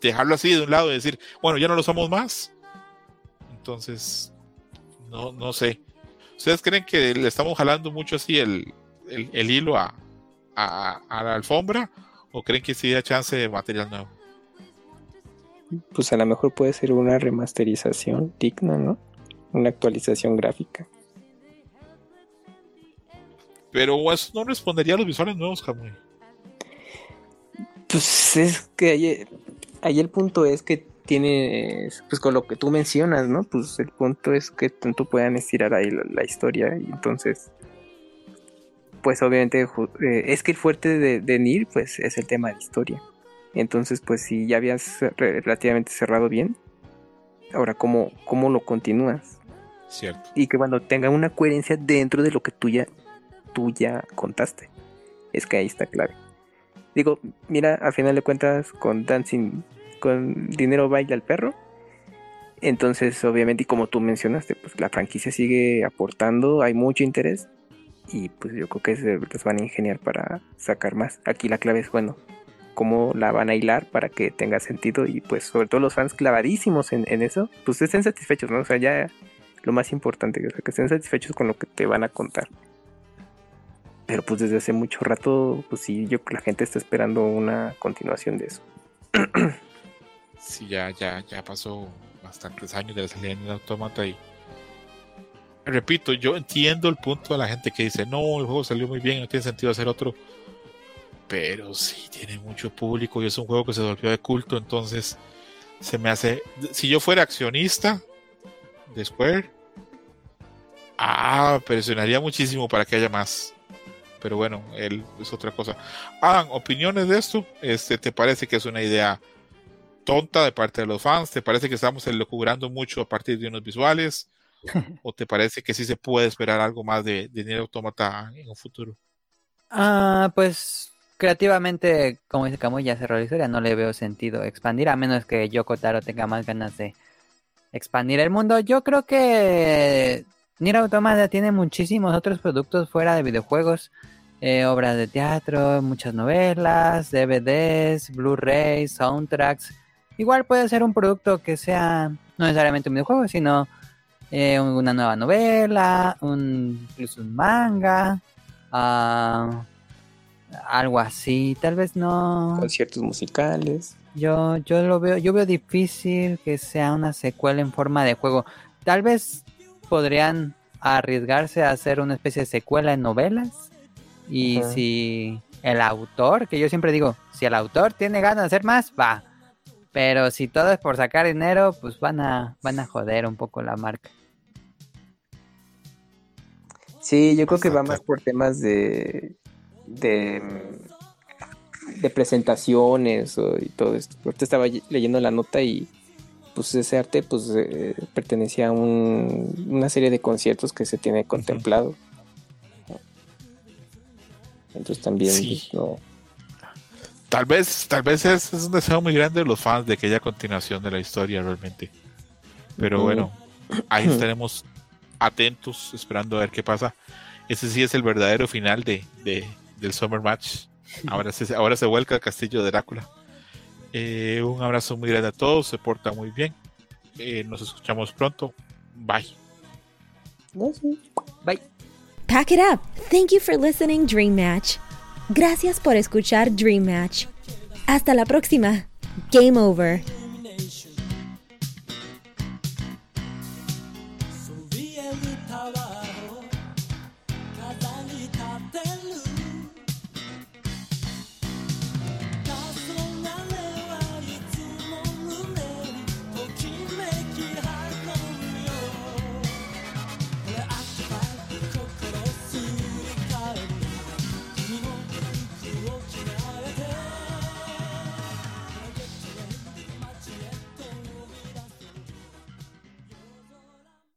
dejarlo así de un lado y decir, bueno, ya no lo somos más. Entonces, no, no sé. ¿Ustedes creen que le estamos jalando mucho así el, el, el hilo a, a, a la alfombra? ¿O creen que sí da chance de material nuevo? Pues a lo mejor puede ser una remasterización digna, ¿no? Una actualización gráfica. Pero eso no respondería a los visuales nuevos, Camuy. Pues es que ahí, ahí el punto es que tiene, pues con lo que tú mencionas, ¿no? Pues el punto es que tanto puedan estirar ahí la, la historia y entonces, pues obviamente eh, es que el fuerte de, de Nier, pues es el tema de historia. Entonces, pues si ya habías re- relativamente cerrado bien, ahora cómo, cómo lo continúas Cierto. y que cuando tenga una coherencia dentro de lo que tú ya, tú ya contaste. Es que ahí está clave. Digo, mira, al final de cuentas, con Dancing, con Dinero Baila al Perro. Entonces, obviamente, y como tú mencionaste, pues la franquicia sigue aportando, hay mucho interés. Y pues yo creo que se los van a ingeniar para sacar más. Aquí la clave es, bueno, cómo la van a hilar para que tenga sentido. Y pues sobre todo los fans clavadísimos en, en eso, pues estén satisfechos, ¿no? O sea, ya lo más importante, o sea, que estén satisfechos con lo que te van a contar. Pero pues desde hace mucho rato, pues sí, yo la gente está esperando una continuación de eso. Sí, ya, ya, ya pasó bastantes años de la salida del automata y repito, yo entiendo el punto de la gente que dice, no, el juego salió muy bien, no tiene sentido hacer otro, pero sí tiene mucho público y es un juego que se volvió de culto, entonces se me hace, si yo fuera accionista de Square, ah, presionaría muchísimo para que haya más. Pero bueno, él es otra cosa. Adam, opiniones de esto, este, ¿te parece que es una idea tonta de parte de los fans? ¿Te parece que estamos elucubrando mucho a partir de unos visuales? ¿O te parece que sí se puede esperar algo más de, de Nier Automata en un futuro? Ah, pues creativamente, como dice Camuy, ya cerró la historia, no le veo sentido expandir, a menos que Yoko Taro tenga más ganas de expandir el mundo. Yo creo que Nier Automata tiene muchísimos otros productos fuera de videojuegos, eh, obras de teatro, muchas novelas, DVDs, Blu-rays, soundtracks. Igual puede ser un producto que sea no necesariamente un videojuego, sino eh, una nueva novela, un, incluso un manga, ah, algo así. Tal vez no. Conciertos musicales. Yo, yo lo veo, yo veo difícil que sea una secuela en forma de juego. Tal vez podrían arriesgarse a hacer una especie de secuela en novelas. Y si el autor, que yo siempre digo, si el autor tiene ganas de hacer más, va. Pero si todo es por sacar dinero, pues van a, van a joder un poco la marca. Sí, yo creo que va más por temas de de, de presentaciones o- y todo esto. Ahorita estaba ye- leyendo la nota y pues ese arte pues eh, pertenecía a un- una serie de conciertos que se tiene contemplado. Entonces también Sí. pues, no. Tal vez, tal vez es, es un deseo muy grande de los fans de que haya continuación de la historia realmente. Pero bueno, ahí estaremos atentos, esperando a ver qué pasa. Ese sí es el verdadero final de, de- del Summer Match. Ahora se, ahora se vuelca al castillo de Drácula. Eh, un abrazo muy grande a todos, se porta muy bien. Eh, nos escuchamos pronto. Bye. Bye. Pack it up. Thank you for listening, Dream Match. Gracias por escuchar Dream Match. Hasta la próxima. Game over.